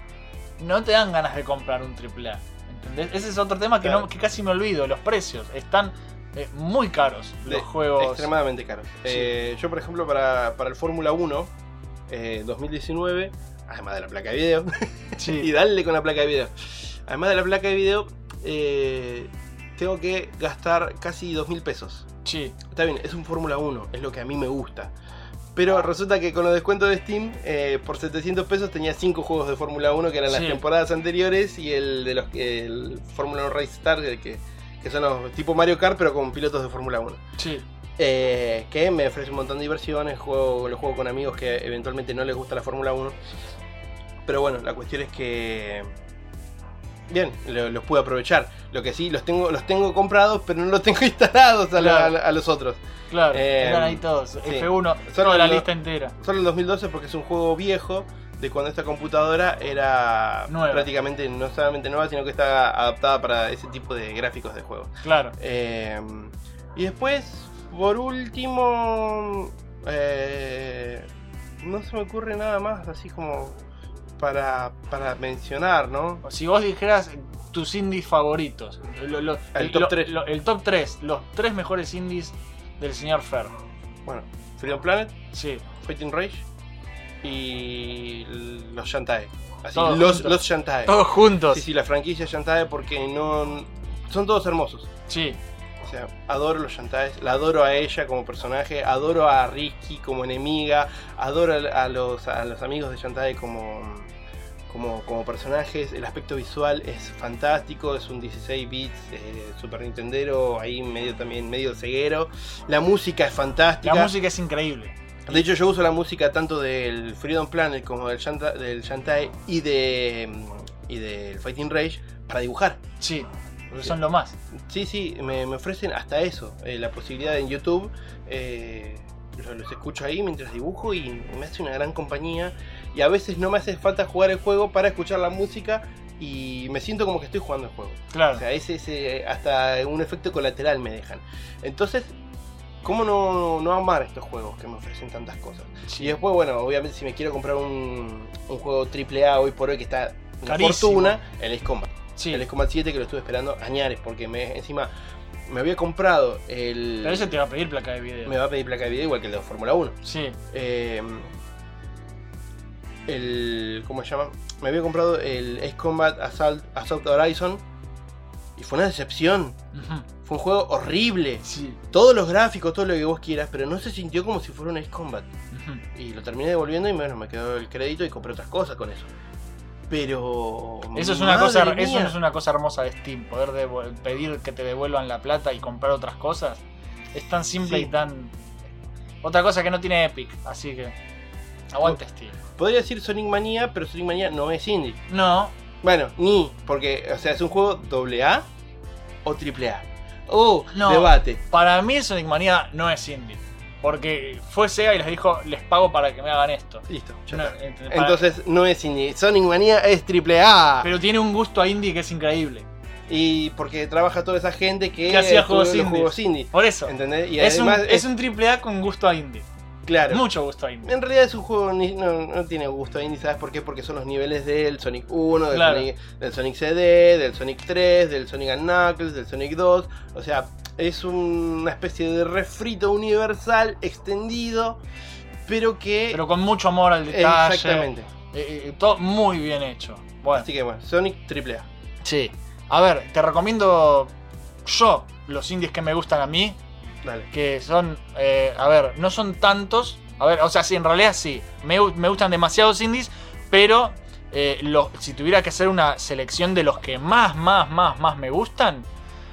no te dan ganas de comprar un AAA. ¿Entendés? Ese es otro tema que, Claro. no, que casi me olvido. Los precios están eh, muy caros. de- Los juegos. extremadamente caros. Eh, yo, por ejemplo, para, para el Fórmula 1 eh, 2019, además de la placa de video, y darle con la placa de video. Además de la placa de video, eh, tengo que gastar casi 2.000 pesos. sí. Está bien, es un Fórmula 1, es lo que a mí me gusta. Pero resulta que con los descuentos de Steam, eh, por 700 pesos tenía 5 juegos de Fórmula 1 que eran las temporadas anteriores y el de los el Fórmula 1 Race Star, que, que que son los tipo Mario Kart, pero con pilotos de Fórmula 1. Sí. Eh, que me ofrece un montón de diversiones, juego, lo juego con amigos que eventualmente no les gusta la Fórmula 1. Pero bueno, la cuestión es que. Bien, lo- los pude aprovechar. Lo que sí, los tengo, los tengo comprados, pero no los tengo instalados a, la- Claro. a los otros. Claro, Eh, están ahí todos. sí. F1, Solo toda la lista entera. Solo en 2012 porque es un juego viejo de cuando esta computadora era Nueva. prácticamente no solamente nueva, sino que está adaptada para ese tipo de gráficos de juego. Claro. Eh, y después, por último, eh, no se me ocurre nada más así como para, para mencionar, ¿no? Si vos dijeras tus indies favoritos, lo- lo- El top lo- tres. lo- el top 3, los tres mejores indies del señor Fer. Bueno, Freedom Planet, Sí, Fighting Rage y los Shantae. Así, Todos los, juntos. los Shantae. todos juntos. Sí, sí, la franquicia Shantae porque no... Son todos hermosos. Sí, O sea, adoro los Shantaes, la adoro a ella como personaje, adoro a Risky como enemiga, adoro a, los, a los amigos de Shantae como, como, como personajes. El aspecto visual es fantástico, es un 16 bits eh, Super Nintendero, ahí medio también medio ceguero. La música es fantástica. la música es increíble. De hecho, yo uso la música tanto del Freedom Planet como del Shantae y de y del Fighting Rage para dibujar. Sí, porque Sí. son lo más. Sí, sí, me, me ofrecen hasta eso, eh, la posibilidad en YouTube. eh, los, los escucho ahí mientras dibujo y me hace una gran compañía. Y a veces no me hace falta jugar el juego para escuchar la música y me siento como que estoy jugando el juego. Claro. O sea, ese, ese- hasta un efecto colateral me dejan. Entonces, ¿cómo no, no amar estos juegos que me ofrecen tantas cosas? Sí. Y después, bueno, obviamente si me quiero comprar un, un juego AAA hoy por hoy que está una fortuna el Ace Combat. Sí. El Combat 7 que lo estuve esperando añares porque me, encima me había comprado el... Pero ese te va a pedir placa de video. Me va a pedir placa de video igual que el de Fórmula 1. Sí. Eh, el. ¿Cómo se llama? Me había comprado el Ace Combat Assault, Assault Horizon. Y fue una decepción. Fue un juego horrible. Sí. Todos los gráficos, todo lo que vos quieras, pero no se sintió como si fuera un Ace Combat. Y lo terminé devolviendo y bueno, me quedó el crédito y compré otras cosas con eso. Pero. Eso es, una cosa, mía. eso es una cosa hermosa de Steam, poder pedir que te devuelvan la plata y comprar otras cosas. Es tan simple Sí. y tan... Otra cosa que no tiene Epic, así que... Aguante Steam. Podría decir Sonic Mania, pero Sonic Mania no es indie. No, Bueno, ni, porque, o sea, es un juego AA o AAA. Oh, No. debate. para mí Sonic Mania no es indie. Porque fue Sega y les dijo, les pago para que me hagan esto. Listo, No, para- Entonces no es indie. Sonic Mania es AAA. Pero tiene un gusto a indie que es increíble. Y porque trabaja toda esa gente que, Que hacía juegos indie. Por eso. ¿Entendés? Y es, un, es un triple A con gusto a indie. claro. Mucho gusto a indie. En realidad es un juego ni- no, no tiene gusto indie, ¿sabes por qué? Porque son los niveles del Sonic 1, del, Claro. Sonic, del Sonic CD, del Sonic 3, del Sonic Knuckles, del Sonic 2. O sea, es una especie de refrito universal extendido, pero que... Pero con mucho amor al detalle. Exactamente. Eh, eh, todo muy bien hecho. Bueno. Así que bueno, Sonic AAA. Sí. A ver, te recomiendo yo los indies que me gustan a mí, Dale. que son, eh, a ver, no son tantos. A ver, o sea, sí, en realidad sí. Me, me gustan demasiados indies, pero eh, los- si tuviera que hacer una selección de los que más, más, más, más me gustan,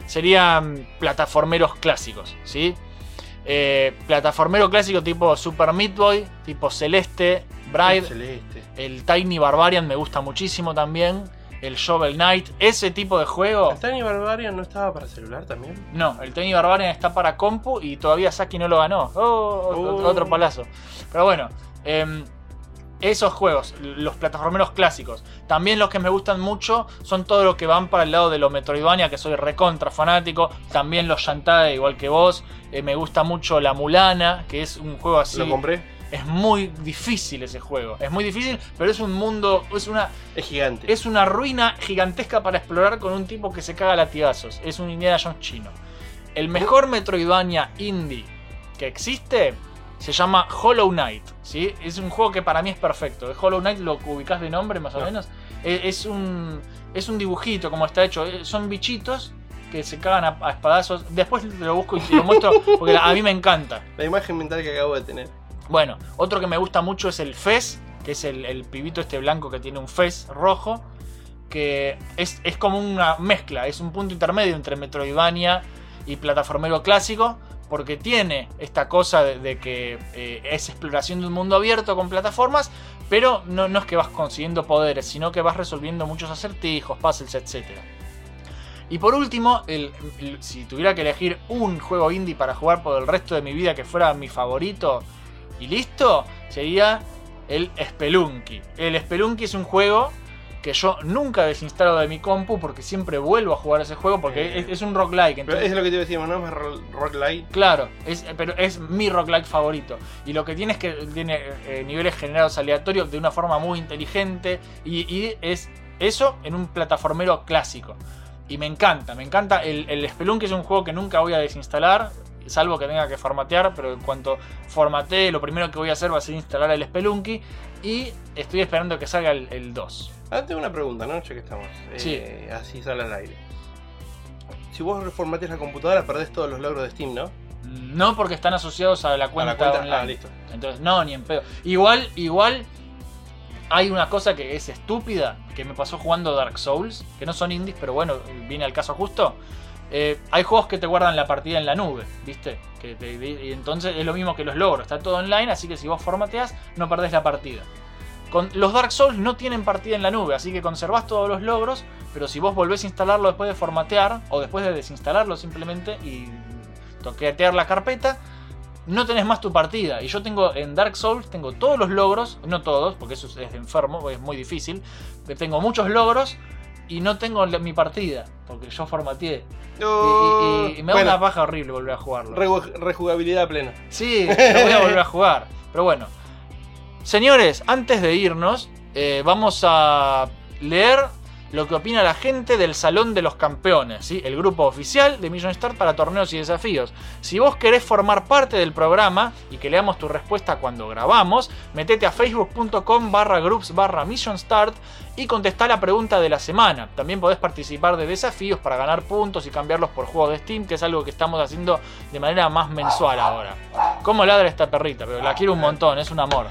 serían plataformeros clásicos, ¿sí? Eh, plataformero clásico tipo Super Meat Boy, tipo Celeste, Bride, Celeste. el Tiny Barbarian me gusta muchísimo también. El Shovel Knight, ese tipo de juego. ¿El Tiny Barbarian no estaba para celular también? No, el Tiny Barbarian está para compu y todavía Saki no lo ganó. Oh, Oh. otro- Otro palazo. Pero bueno, em, esos juegos, los plataformeros clásicos. También los que me gustan mucho son todos los que van para el lado de lo Metroidvania, que soy recontra fanático. También los Shantae, igual que vos. Eh, me gusta mucho la Mulana, que es un juego así. Lo compré. Es muy difícil ese juego. Es muy difícil, pero es un mundo. Es una, Es gigante. es una ruina gigantesca para explorar con un tipo que se caga latigazos. Es un Indiana Jones chino. El mejor Metroidvania indie que existe se llama Hollow Knight. ¿Sí? Es un juego que para mí es perfecto. El Hollow Knight lo ubicás de nombre más o No. menos. Es, es un, es un dibujito como está hecho. Eh, Son bichitos que se cagan a, a espadazos. Después lo busco y te lo muestro porque a mí me encanta. La imagen mental que acabo de tener. Bueno, otro que me gusta mucho es el Fez, que es el, el pibito este blanco que tiene un Fez rojo, que es, es como una mezcla, es un punto intermedio entre Metroidvania y plataformero clásico, porque tiene esta cosa de, que eh, es exploración de un mundo abierto con plataformas, pero no, no es que vas consiguiendo poderes, sino que vas resolviendo muchos acertijos, puzzles, etc. Y por último, si tuviera que elegir un juego indie para jugar por el resto de mi vida que fuera mi favorito, y listo, sería el Spelunky. El Spelunky es un juego que yo nunca desinstalo de mi compu porque siempre vuelvo a jugar ese juego porque Eh, es, es un roguelike. Pero entonces- es lo que te decimos, ¿no? Ro- rock. Claro, es, pero es mi roguelike favorito. Y lo que tiene es que tiene eh, niveles generados aleatorios de una forma muy inteligente. Y, y es eso en un plataformero clásico. Y me encanta, me encanta. El, el Spelunky es un juego que nunca voy a desinstalar. Salvo que tenga que formatear, pero en cuanto formatee, lo primero que voy a hacer va a ser instalar el Spelunky. Y estoy esperando que salga el, el 2. Ahora tengo una pregunta, ¿no? Ya que estamos. Sí. Eh, así sale al aire. Si vos reformateas la computadora, perdés todos los logros de Steam, ¿no? No porque están asociados a la cuenta, a la cuenta. online. Ah, listo. Entonces, no, ni en pedo. Igual, igual, hay una cosa que es estúpida, que me pasó jugando Dark Souls, que no son indies, pero bueno, viene al caso justo. Eh, hay juegos que te guardan la partida en la nube, ¿viste? Que te- y entonces es lo mismo que los logros, está todo online, así que si vos formateas, no perdés la partida. Con, los Dark Souls no tienen partida en la nube, así que conservás todos los logros, pero si vos volvés a instalarlo después de formatear, o después de desinstalarlo simplemente y toquetear la carpeta, no tenés más tu partida. Y yo tengo en Dark Souls, tengo todos los logros, no todos, porque eso es enfermo, es muy difícil. pero Tengo muchos logros y no tengo mi partida, porque yo formateé. Y- y, y- y me da una paja horrible volver a jugarlo. rejugabilidad plena. Sí, lo voy a volver a jugar. Pero bueno. Señores, antes de irnos, eh, vamos a leer lo que opina la gente del Salón de los Campeones, ¿sí? el grupo oficial de Million Start para torneos y desafíos. Si vos querés formar parte del programa y que leamos tu respuesta cuando grabamos, metete a facebook.com barra groups barra Mission Start y contestá la pregunta de la semana. También podés participar de desafíos para ganar puntos y cambiarlos por juegos de Steam, que es algo que estamos haciendo de manera más mensual ahora. ¿Cómo ladra esta perrita? Pero la quiero un montón, es un amor.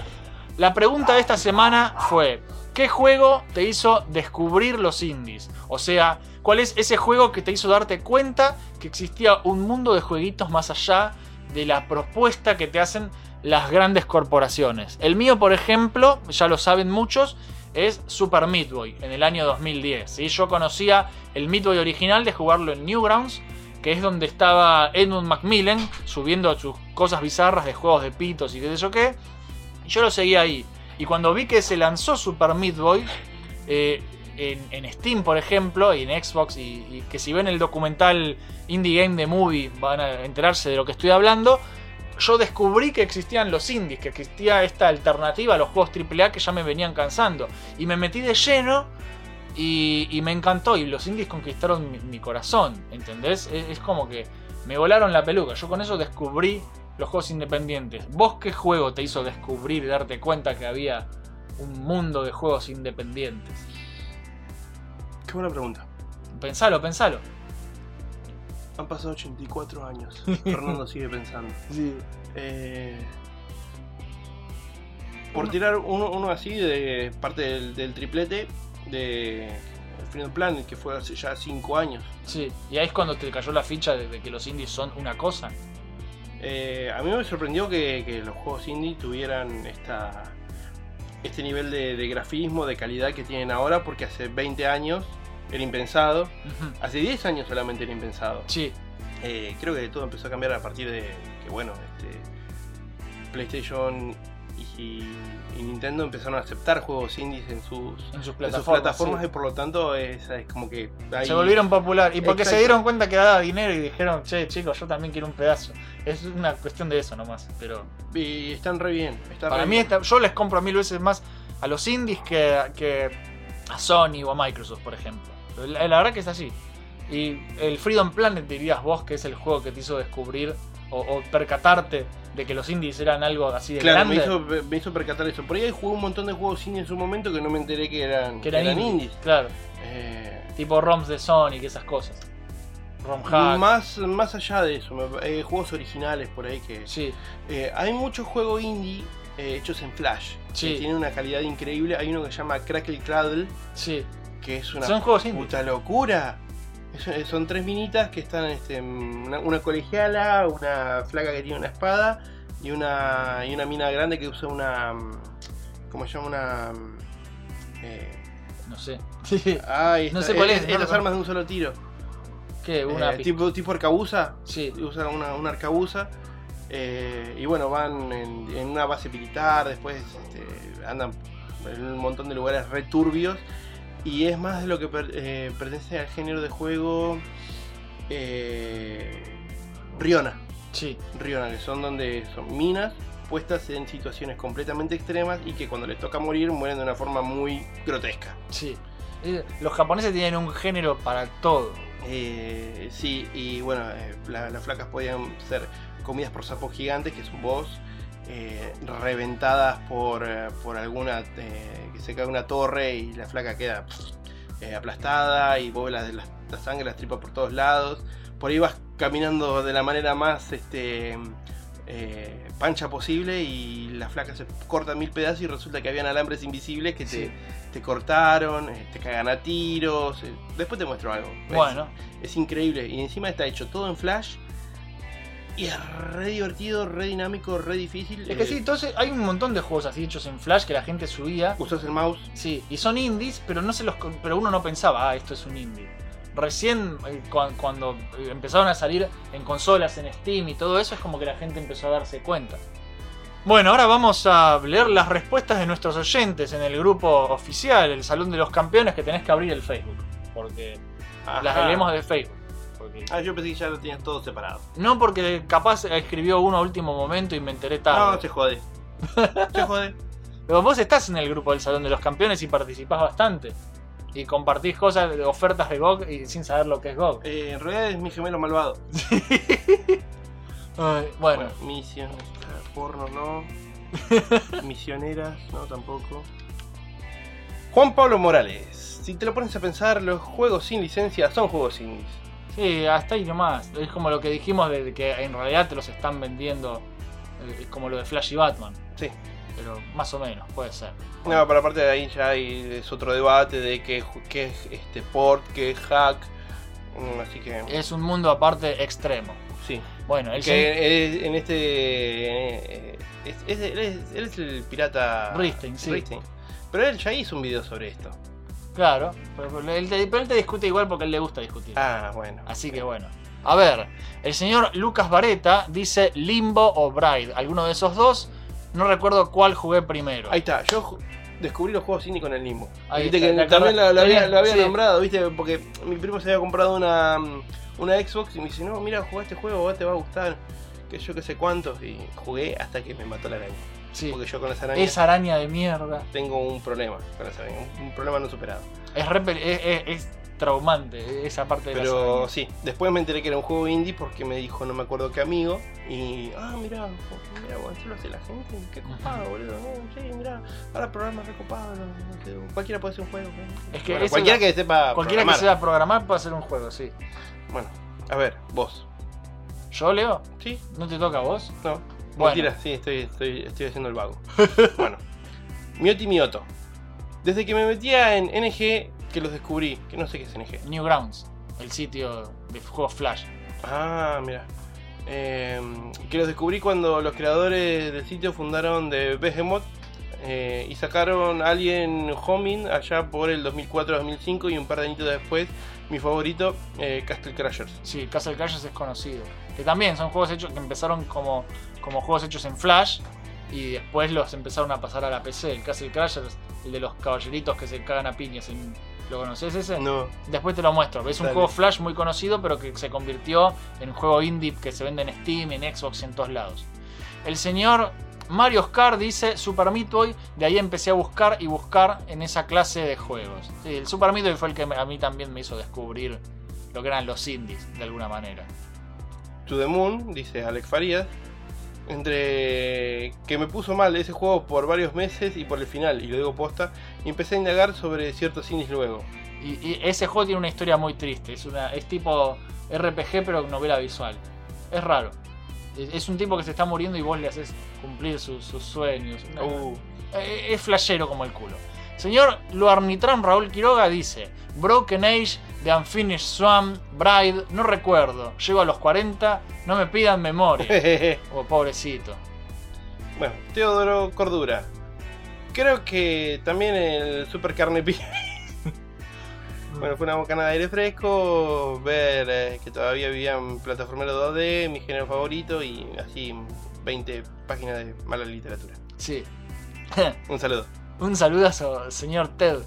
La pregunta de esta semana fue, ¿qué juego te hizo descubrir los indies? O sea, ¿cuál es ese juego que te hizo darte cuenta que existía un mundo de jueguitos más allá de la propuesta que te hacen las grandes corporaciones? El mío, por ejemplo, ya lo saben muchos, es Super Meat Boy en el año 2010. ¿sí? Yo conocía el Meat Boy original de jugarlo en Newgrounds, que es donde estaba Edmund Macmillan subiendo sus cosas bizarras de juegos de pitos y qué sé yo qué. Y yo lo seguía ahí. Y cuando vi que se lanzó Super Meat Boy eh, en, Steam, por ejemplo, y en Xbox, y, que si ven el documental Indie Game The Movie van a enterarse de lo que estoy hablando, yo descubrí que existían los indies, que existía esta alternativa a los juegos AAA que ya me venían cansando. Y me metí de lleno y, me encantó. Y los indies conquistaron mi, corazón, ¿entendés? Es como que me volaron la peluca. Yo con eso descubrí los juegos independientes. ¿Vos qué juego te hizo descubrir y darte cuenta que había un mundo de juegos independientes? Qué buena pregunta. Pensalo, pensalo. Han pasado 84 años. Fernando sigue pensando. Eh, por tirar uno, uno así de parte del, del triplete de Freedom Planet, que fue hace ya 5 años. Sí, y ahí es cuando te cayó la ficha de, de que los indies son una cosa. Eh, a mí me sorprendió que, que los juegos indie tuvieran esta, este nivel de, de grafismo, de calidad que tienen ahora, porque hace 20 años era impensado. Hace 10 años solamente era impensado. Sí, Eh, creo que todo empezó a cambiar a partir de que, bueno, este, PlayStation y, y Nintendo empezaron a aceptar juegos indies en sus, en sus en sus plataformas. plataformas sí. y por lo tanto es, es como que hay- Se volvieron popular. Y porque se dieron cuenta que daba dinero y dijeron, che, chicos, yo también quiero un pedazo. Es una cuestión de eso nomás. Pero y están re bien. están para re mí, bien. esta- yo les compro mil veces más a los indies que, que a Sony o a Microsoft, por ejemplo. La, la verdad que es así. Y el Freedom Planet dirías vos que es el juego que te hizo descubrir o, o percatarte de que los indies eran algo así de Claro, me grande. hizo, me hizo percatar eso. Por ahí jugué un montón de juegos indie en su momento que no me enteré que eran, que eran, indies. indies. Claro. Eh, Tipo ROMs de Sonic esas cosas. ROM hack. más, más allá de eso, eh, juegos originales por ahí que... Sí, Eh, hay muchos juegos indie eh, hechos en Flash. Sí. Que tienen una calidad increíble. Hay uno que se llama Crackle Cradle, sí. que es una Son juegos indie. puta locura. Es- eh, son tres minitas que están este, una, una colegiala, una flaca que tiene una espada y una, y una mina grande que usa una... mm, ¿Cómo se llama? Una... mm, eh, No sé. No sé cuál es, es- Estas lo armas de un solo tiro. ¿Qué? Una Eh, tipo, tipo arcabuza. Sí. Usan una, una arcabuza. eh, y bueno, van en, en una base militar. Después este, andan en un montón de lugares returbios. Y es más de lo que per- eh, pertenece al género de juego. Eh, Riona. Sí. Riona, que son donde son minas puestas en situaciones completamente extremas y que cuando les toca morir mueren de una forma muy grotesca. Sí. Eh, Los japoneses tienen un género para todo. Eh, sí, y bueno, la- las flacas podían ser comidas por sapos gigantes, que es un boss, eh, reventadas por, eh, por alguna eh, que se cae una torre y la flaca queda aplastada y vos la, la, la sangre las tripa por todos lados. Por ahí vas caminando de la manera más este, eh, pancha posible y la flaca se corta mil pedazos y resulta que habían alambres invisibles que te, Sí. te cortaron, eh, te cagan a tiros. eh, Después te muestro algo. Es- Bueno, es increíble. Y encima está hecho todo en Flash. Y es re divertido, re dinámico, re difícil. es que Eh, sí, entonces hay un montón de juegos así hechos en Flash que la gente subía. Usas el mouse. Sí, y son indies, pero no se los pero uno no pensaba, ah, esto es un indie. Recién eh, cuan- cuando eh, empezaron a salir en consolas, en Steam y todo eso, es como que la gente empezó a darse cuenta. Bueno, ahora vamos a leer las respuestas de nuestros oyentes en el grupo oficial, el Salón de los Campeones, que tenés que abrir el Facebook. Porque las leemos de Facebook. Ah, yo pensé que ya lo tenías todo separado. No porque capaz escribió uno a último momento y me enteré tarde. No, se jode. se jode. Pero vos estás en el grupo del Salón de los Campeones y participás bastante. y compartís cosas, ofertas de GOG y sin saber lo que es GOG. Eh, en realidad es mi gemelo malvado. Ay, bueno, misiones, porno no. Misioneras, no tampoco. Juan Pablo Morales. Si te lo pones a pensar, los juegos sin licencia son juegos indies. Sí, hasta ahí nomás. Es como lo que dijimos de que en realidad te los están vendiendo, eh, es como lo de Flash y Batman. Sí. Pero más o menos, puede ser. No, pero aparte de ahí ya hay, es otro debate de qué, es este port, qué es hack. Mm, Así que Es un mundo aparte extremo. sí. Bueno, el Que en este. eh, es- es- él, es, él es el pirata. Risting, sí. Risting. Pero él ya hizo un video sobre esto. Claro, pero él, te, pero él te discute igual porque a él le gusta discutir. Ah, bueno. Así que bueno. A ver, el señor Lucas Vareta dice Limbo o Bride. Alguno de esos dos. No recuerdo cuál jugué primero. Ahí está, yo descubrí los juegos indie con el Limbo. Ahí Viste está, que también lo, había, sí. nombrado, ¿viste? Porque mi primo se había comprado una, una Xbox y me dice, no, mira, jugá este juego, te va a gustar. Que yo que sé cuántos. Y jugué hasta que me mató la araña. Sí. Porque yo con esa araña Esa araña de mierda. tengo un problema con esa araña. Un, un problema no superado. Es, es, es- es traumante esa parte de la Pero sí, después me enteré que era un juego indie porque me dijo no me acuerdo qué amigo. Y, ah, mira, mira, bueno, esto lo hace la gente. Qué copado, boludo. No, sí, mira, ahora programas recopados. Cualquiera puede hacer un juego. ¿no? Es que Bueno, cualquiera la- que sepa. Cualquiera programar. que sepa programar puede hacer un juego, sí. Bueno, a ver, vos. ¿Yo, Leo? ¿Sí? ¿No te toca a vos? No. Bueno. Mentira, sí, estoy, estoy, estoy haciendo el vago. bueno. Mioti Mioto. Desde que me metía en NG, que los descubrí, que no sé qué es NG. Newgrounds, el sitio de juegos Flash. Ah, mira. Eh, que los descubrí cuando los creadores del sitio fundaron de Behemoth eh, y sacaron Alien Homing allá por el 2004-2005 y un par de añitos después, mi favorito, eh, Castle Crashers. Sí, Castle Crashers es conocido. Que también son juegos hechos que empezaron como, como juegos hechos en Flash y después los empezaron a pasar a la PC. El Castle Crashers, el de los caballeritos que se cagan a piñas. en- ¿Lo conoces ese? No, Después te lo muestro. Es un juego Flash muy conocido, pero que se convirtió en un juego indie que se vende en Steam, en Xbox y en todos lados. El señor Mario Oscar dice Super Meat Boy. De ahí empecé a buscar y buscar en esa clase de juegos. Sí, el Super Meat Boy fue el que a mí también me hizo descubrir lo que eran los indies, de alguna manera. To the Moon, dice Alex Farías. Entre que me puso mal ese juego por varios meses y por el final, y lo digo posta, y empecé a indagar sobre ciertos indies luego. Y, y ese juego tiene una historia muy triste. Es, una, es tipo RPG, pero novela visual. Es raro. Es, es un tipo que se está muriendo y vos le haces cumplir sus, sus sueños. Una- Uh, Eh, es flashero como el culo. Señor Luarnitran Raúl Quiroga dice: Broken Age, The Unfinished Swan, Bride, no recuerdo. Llego a los 40, no me pidan memoria. Oh, pobrecito. bueno, Teodoro Cordura. Creo que también el Super Carne Bueno, fue una bocanada de aire fresco, ver eh, que todavía vivía en plataformero 2D, mi género favorito, y así 20 páginas de mala literatura. Sí. Un saludo. Un saludazo, señor Ted.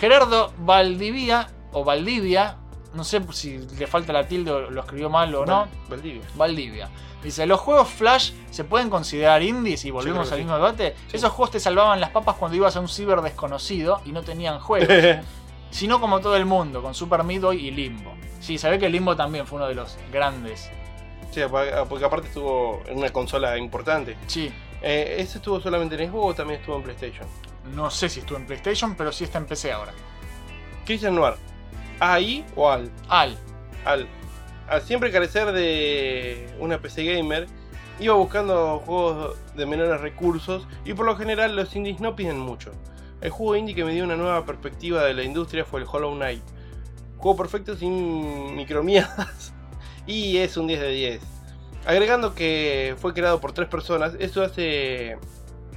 Gerardo Valdivia, o Valdivia, no sé si le falta la tilde o lo escribió mal o no. Val- Valdivia. Valdivia. Dice, los juegos Flash se pueden considerar indies y volvemos al sí. mismo debate. Sí. Esos juegos te salvaban las papas cuando ibas a un ciber desconocido y no tenían juegos. sino como todo el mundo, con Super Meat Boy y Limbo. Sí, se ve que Limbo también fue uno de los grandes. Sí, apa- porque aparte estuvo en una consola importante. Sí, Eh, ¿Ese estuvo solamente en Xbox o también estuvo en PlayStation? No sé si estuvo en PlayStation, pero sí está en PC ahora. Christian Noir. ¿Ahí o al? Al. Al, al siempre carecer de una PC gamer, iba buscando juegos de menores recursos y por lo general los indies no piden mucho. El juego indie que me dio una nueva perspectiva de la industria fue el Hollow Knight. Juego perfecto sin micromierdas y es un 10 de 10. Agregando que fue creado por tres personas, eso hace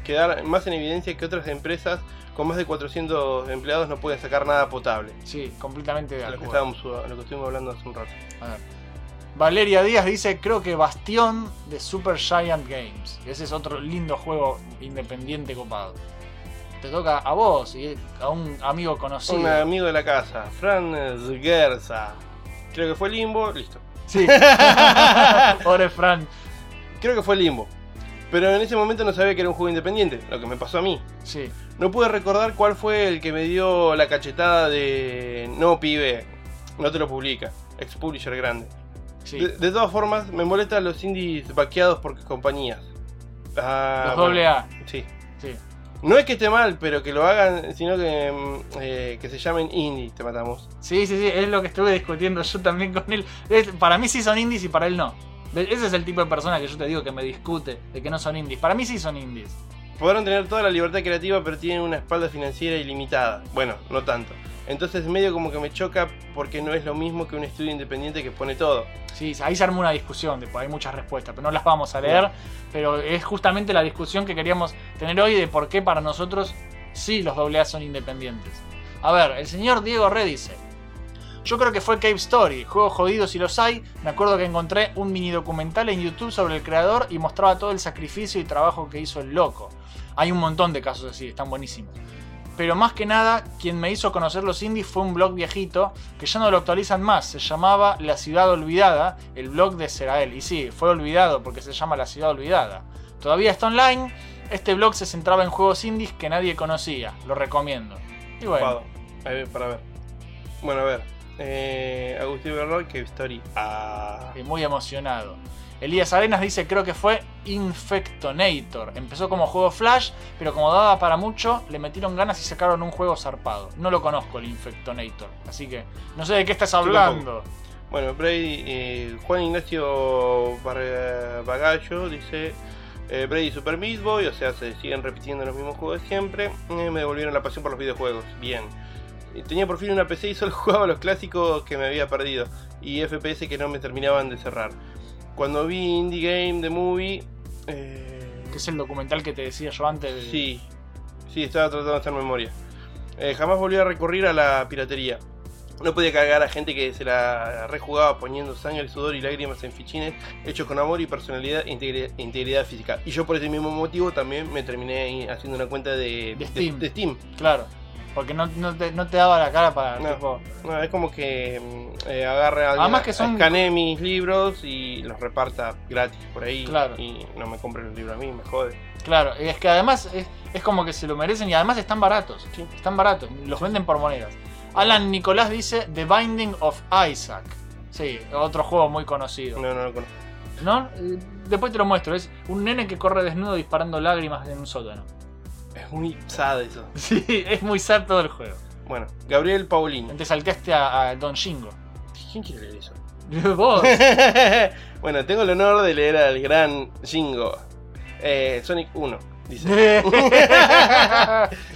quedar más en evidencia que otras empresas con más de 400 empleados no pueden sacar nada potable. Sí, completamente de Lo que, acuerdo. estábamos, lo que estuvimos hablando hace un rato. A ver. Valeria Díaz dice, creo que Bastión de Super Giant Games. Ese es otro lindo juego independiente copado. Te toca a vos y a un amigo conocido. Un amigo de la casa, Franz Gerza. Creo que fue Limbo, listo. Sí. Pobre Fran. Creo que fue Limbo. Pero en ese momento no sabía que era un juego independiente, lo que me pasó a mí. Sí. No pude recordar cuál fue el que me dio la cachetada de no pibe, no te lo publica, ex publisher grande. Sí. De, de todas formas, me molestan los indies vaqueados por compañías. Ah, Los bueno, doble A. Sí. Sí. No es que esté mal, pero que lo hagan, sino que, mm, eh, que se llamen indie, te matamos. Sí, sí, sí, es lo que estuve discutiendo yo también con él. Es- para mí sí son indies y para él no. Ese es el tipo de persona que yo te digo que me discute de que no son indies. Para mí sí son indies. Podrán tener toda la libertad creativa, pero tienen una espalda financiera ilimitada. Bueno, no tanto. Entonces medio como que me choca porque no es lo mismo que un estudio independiente que pone todo. Sí, ahí se armó una discusión, después hay muchas respuestas, pero no las vamos a leer. Pero es justamente la discusión que queríamos tener hoy de por qué para nosotros sí los AA son independientes. A ver, el señor Diego Re dice: Yo creo que fue Cave Story, juegos jodidos si los hay. Me acuerdo que encontré un mini documental en YouTube sobre el creador y mostraba todo el sacrificio y trabajo que hizo el loco. Hay un montón de casos así, están buenísimos. Pero más que nada, quien me hizo conocer los indies fue un blog viejito que ya no lo actualizan más. Se llamaba La Ciudad Olvidada, el blog de Serael. Y sí, fue olvidado porque se llama La Ciudad Olvidada. Todavía está online. Este blog se centraba en juegos indies que nadie conocía. Lo recomiendo. Y bueno, para ver. Bueno, a ver. Eh, Agustín Bernal, que Story. Ah. y muy emocionado. Elías Arenas dice, creo que fue Infectonator. Empezó como juego Flash, pero como daba para mucho, le metieron ganas y sacaron un juego zarpado. No lo conozco el Infectonator, así que no sé de qué estás hablando. Bueno, Brady, eh, Juan Ignacio Bar- Bagallo dice eh, Brady Super Meat Boy, o sea, se siguen repitiendo los mismos juegos de siempre. Eh, me devolvieron la pasión por los videojuegos. Bien. Eh, Tenía por fin una PC y solo jugaba los clásicos que me había perdido y FPS que no me terminaban de cerrar. Cuando vi Indie Game The Movie, eh, Que es el documental que te decía yo antes. de- Sí, sí, estaba tratando de hacer memoria. Eh, jamás volví a recurrir a la piratería. No podía cargar a gente que se la rejugaba poniendo sangre, sudor y lágrimas en fichines hechos con amor y personalidad e integri- e integridad física. Y yo por ese mismo motivo también me terminé haciendo una cuenta de, De Steam. de Steam. Claro. Porque no, no te, no te daba la cara para. No. tipo, No, es como que mm, eh, agarre a Además que son- escanee mis libros y los reparta gratis por ahí. Claro. Y no me compren el libro a mí, me jode. Claro, es que además es, es como que se lo merecen y además están baratos. Sí. Están baratos, los venden por monedas. Alan Nicolás dice The Binding of Isaac. Sí, otro juego muy conocido. No, no lo conozco. ¿No? Eh, Después te lo muestro. Es un nene que corre desnudo disparando lágrimas en un sótano. Es muy sad eso. Sí, es muy sad todo el juego. Bueno, Gabriel Paulino. Te salteaste a, a Don Shingo. ¿Quién quiere leer eso? Vos. bueno, tengo el honor de leer al gran Jingo. Eh, Sonic 1, dice.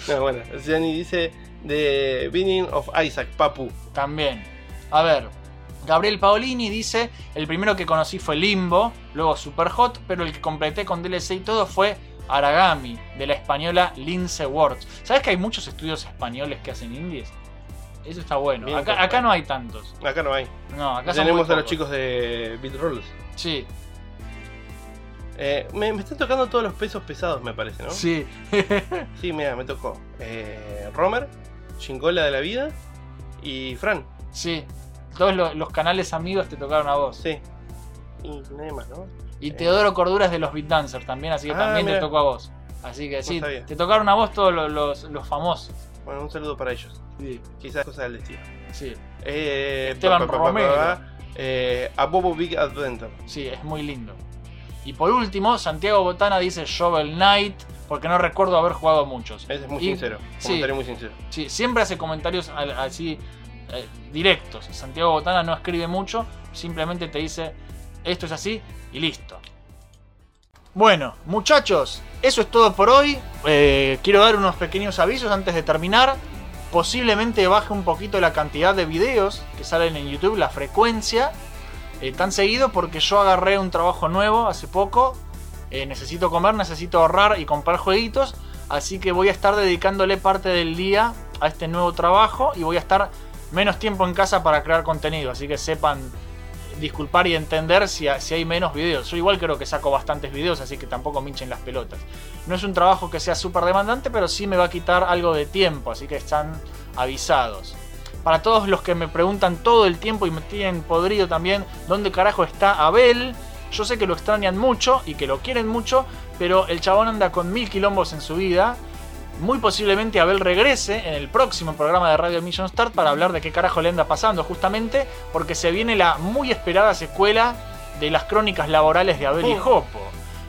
no, bueno, Gianni dice The Beginning of Isaac, Papu. También. A ver. Gabriel Paolini dice, el primero que conocí fue Limbo, luego Super Hot, pero el que completé con DLC y todo fue Aragami, de la española Lince Works. ¿Sabes que hay muchos estudios españoles que hacen indies? Eso está bueno. Acá, no hay tantos. Acá no hay. No, acá Tenemos a los chicos de Beat Rolls. Sí, Eh, me, me están tocando todos los pesos pesados, me parece, ¿no? sí. Sí, mira, me tocó. Eh, Romer, Chingola de la Vida y Fran. sí. Todos lo- los canales amigos te tocaron a vos. Sí. Y nadie más, ¿no? Y Eh. Teodoro Corduras de los Beat Dancers también, así que Ah, también te mira. tocó a vos. Así que sí, sabía. te tocaron a vos todos los, los- los famosos. Bueno, un saludo para ellos. Sí, Quizás cosa del destino. sí. Eh, Esteban pa, pa, Romero. pa, eh, a Bobo Big Adventure. Sí, es muy lindo. Y por último, Santiago Botana dice Shovel Knight, porque no recuerdo haber jugado muchos. Ese es muy Y- sincero. sí. Comentario muy sincero. Sí, siempre hace comentarios así eh, directos. Santiago Botana no escribe mucho, simplemente te dice esto es así y listo. Bueno, muchachos, eso es todo por hoy. Eh, quiero dar unos pequeños avisos antes de terminar. Posiblemente baje un poquito la cantidad de videos que salen en YouTube, la frecuencia. eh, tan seguido porque yo agarré un trabajo nuevo hace poco. Eh, necesito comer, necesito ahorrar y comprar jueguitos. Así que voy a estar dedicándole parte del día a este nuevo trabajo y voy a estar menos tiempo en casa para crear contenido. Así que sepan disculpar y entender si, si hay menos videos. Yo igual creo que saco bastantes videos, así que tampoco me hinchen las pelotas. No es un trabajo que sea súper demandante, pero sí me va a quitar algo de tiempo, así que están avisados. Para todos los que me preguntan todo el tiempo y me tienen podrido también, ¿dónde carajo está Abel? Yo sé que lo extrañan mucho y que lo quieren mucho, pero el chabón anda con mil quilombos en su vida. Muy posiblemente Abel regrese en el próximo programa de Radio Mission Start para hablar de qué carajo le anda pasando, justamente porque se viene la muy esperada secuela de las crónicas laborales de Abel y Jopo.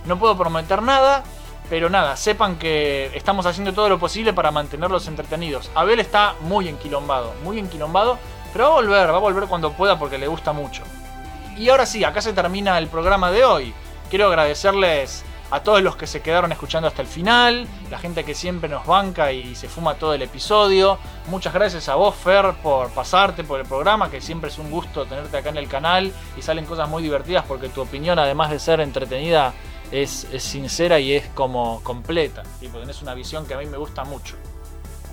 No puedo prometer nada, pero nada, sepan que estamos haciendo todo lo posible para mantenerlos entretenidos. Abel está muy enquilombado, muy enquilombado, pero va a volver, va a volver cuando pueda porque le gusta mucho. Y ahora sí, acá se termina el programa de hoy. Quiero agradecerles a todos los que se quedaron escuchando hasta el final, la gente que siempre nos banca y se fuma todo el episodio. Muchas gracias a vos, Fer, por pasarte por el programa, que siempre es un gusto tenerte acá en el canal y salen cosas muy divertidas porque tu opinión, además de ser entretenida, es, es sincera y es como completa. Tipo, tenés una visión que a mí me gusta mucho.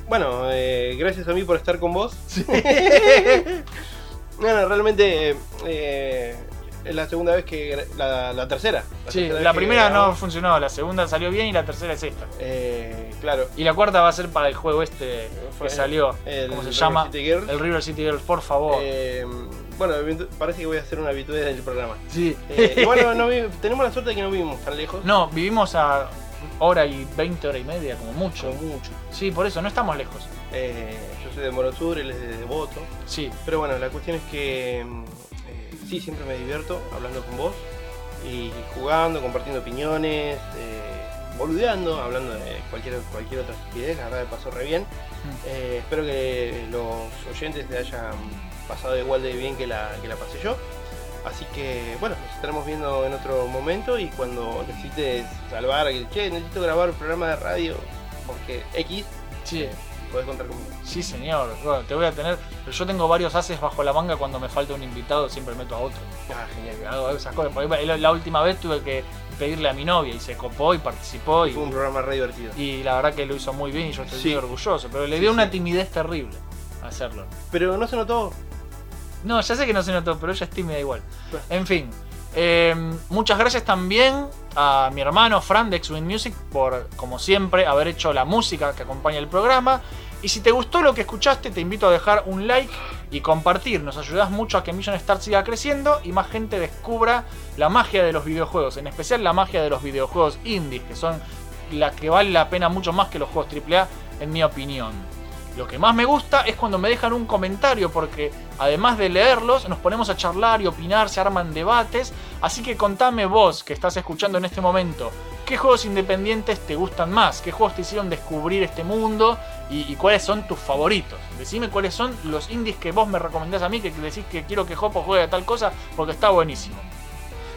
Bueno, eh, gracias a mí por estar con vos. bueno, realmente eh, es la segunda vez que. La, la tercera. Sí, tercera la primera no grabamos. funcionó, la segunda salió bien y la tercera es esta. Eh, claro. Y la cuarta va a ser para el juego este Fue que salió. el ¿Cómo se River llama? City Girls. El River City Girls, por favor. Eh, bueno, parece que voy a hacer una habitué del programa. sí. Eh, y bueno, no vi- tenemos la suerte de que no vivimos tan lejos. No, vivimos a hora y 20, hora y media, como mucho. Mucho, mucho. Sí, por eso, no estamos lejos. Eh, yo soy de Moro Sur, él es de Devoto. Sí, Pero bueno, la cuestión es que sí, siempre me divierto hablando con vos y jugando, compartiendo opiniones, eh, boludeando, hablando de cualquier, cualquier otra estupidez. La verdad me pasó re bien. Eh, espero que los oyentes te hayan pasado igual de bien que la, que la pasé yo. Así que bueno, nos estaremos viendo en otro momento y cuando necesites salvar, que che, necesito grabar un programa de radio porque X, sí. Podés contar conmigo. Sí, señor. Bueno, te voy a tener. Pero yo tengo varios haces bajo la manga cuando me falta un invitado, siempre meto a otro. Ah, genial. Hago esas cosas. La última vez tuve que pedirle a mi novia y se copó y participó. Y, Fue un programa re divertido. y la verdad que lo hizo muy bien y yo estoy Sí. muy orgulloso. Pero le Sí, dio una sí. timidez terrible hacerlo. Pero no se notó. No, ya sé que no se notó, pero ella es tímida igual. En fin. Eh, muchas gracias también a mi hermano Fran de X-Wing Music por, como siempre, haber hecho la música que acompaña el programa. Y si te gustó lo que escuchaste, te invito a dejar un like y compartir. Nos ayudas mucho a que Mission Start siga creciendo y más gente descubra la magia de los videojuegos. En especial la magia de los videojuegos indies, que son la que vale la pena mucho más que los juegos AAA, en mi opinión. Lo que más me gusta es cuando me dejan un comentario porque además de leerlos nos ponemos a charlar y opinar, se arman debates. Así que contame vos que estás escuchando en este momento, ¿qué juegos independientes te gustan más? ¿Qué juegos te hicieron descubrir este mundo? ¿Y, cuáles son tus favoritos? Decime cuáles son los indies que vos me recomendás a mí, que decís que quiero que Jopo juegue a tal cosa porque está buenísimo.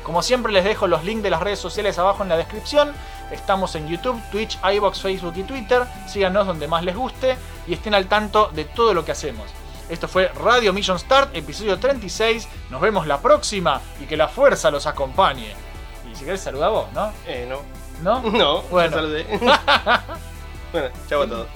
Como siempre les dejo los links de las redes sociales abajo en la descripción. Estamos en YouTube, Twitch, iBox, Facebook y Twitter. Síganos donde más les guste y estén al tanto de todo lo que hacemos. Esto fue Radio Mission Start, episodio 36. Nos vemos la próxima y que la fuerza los acompañe. Y si querés saludar vos, ¿no? Eh, no. ¿No? No, Bueno. saludé. bueno, chao a todos.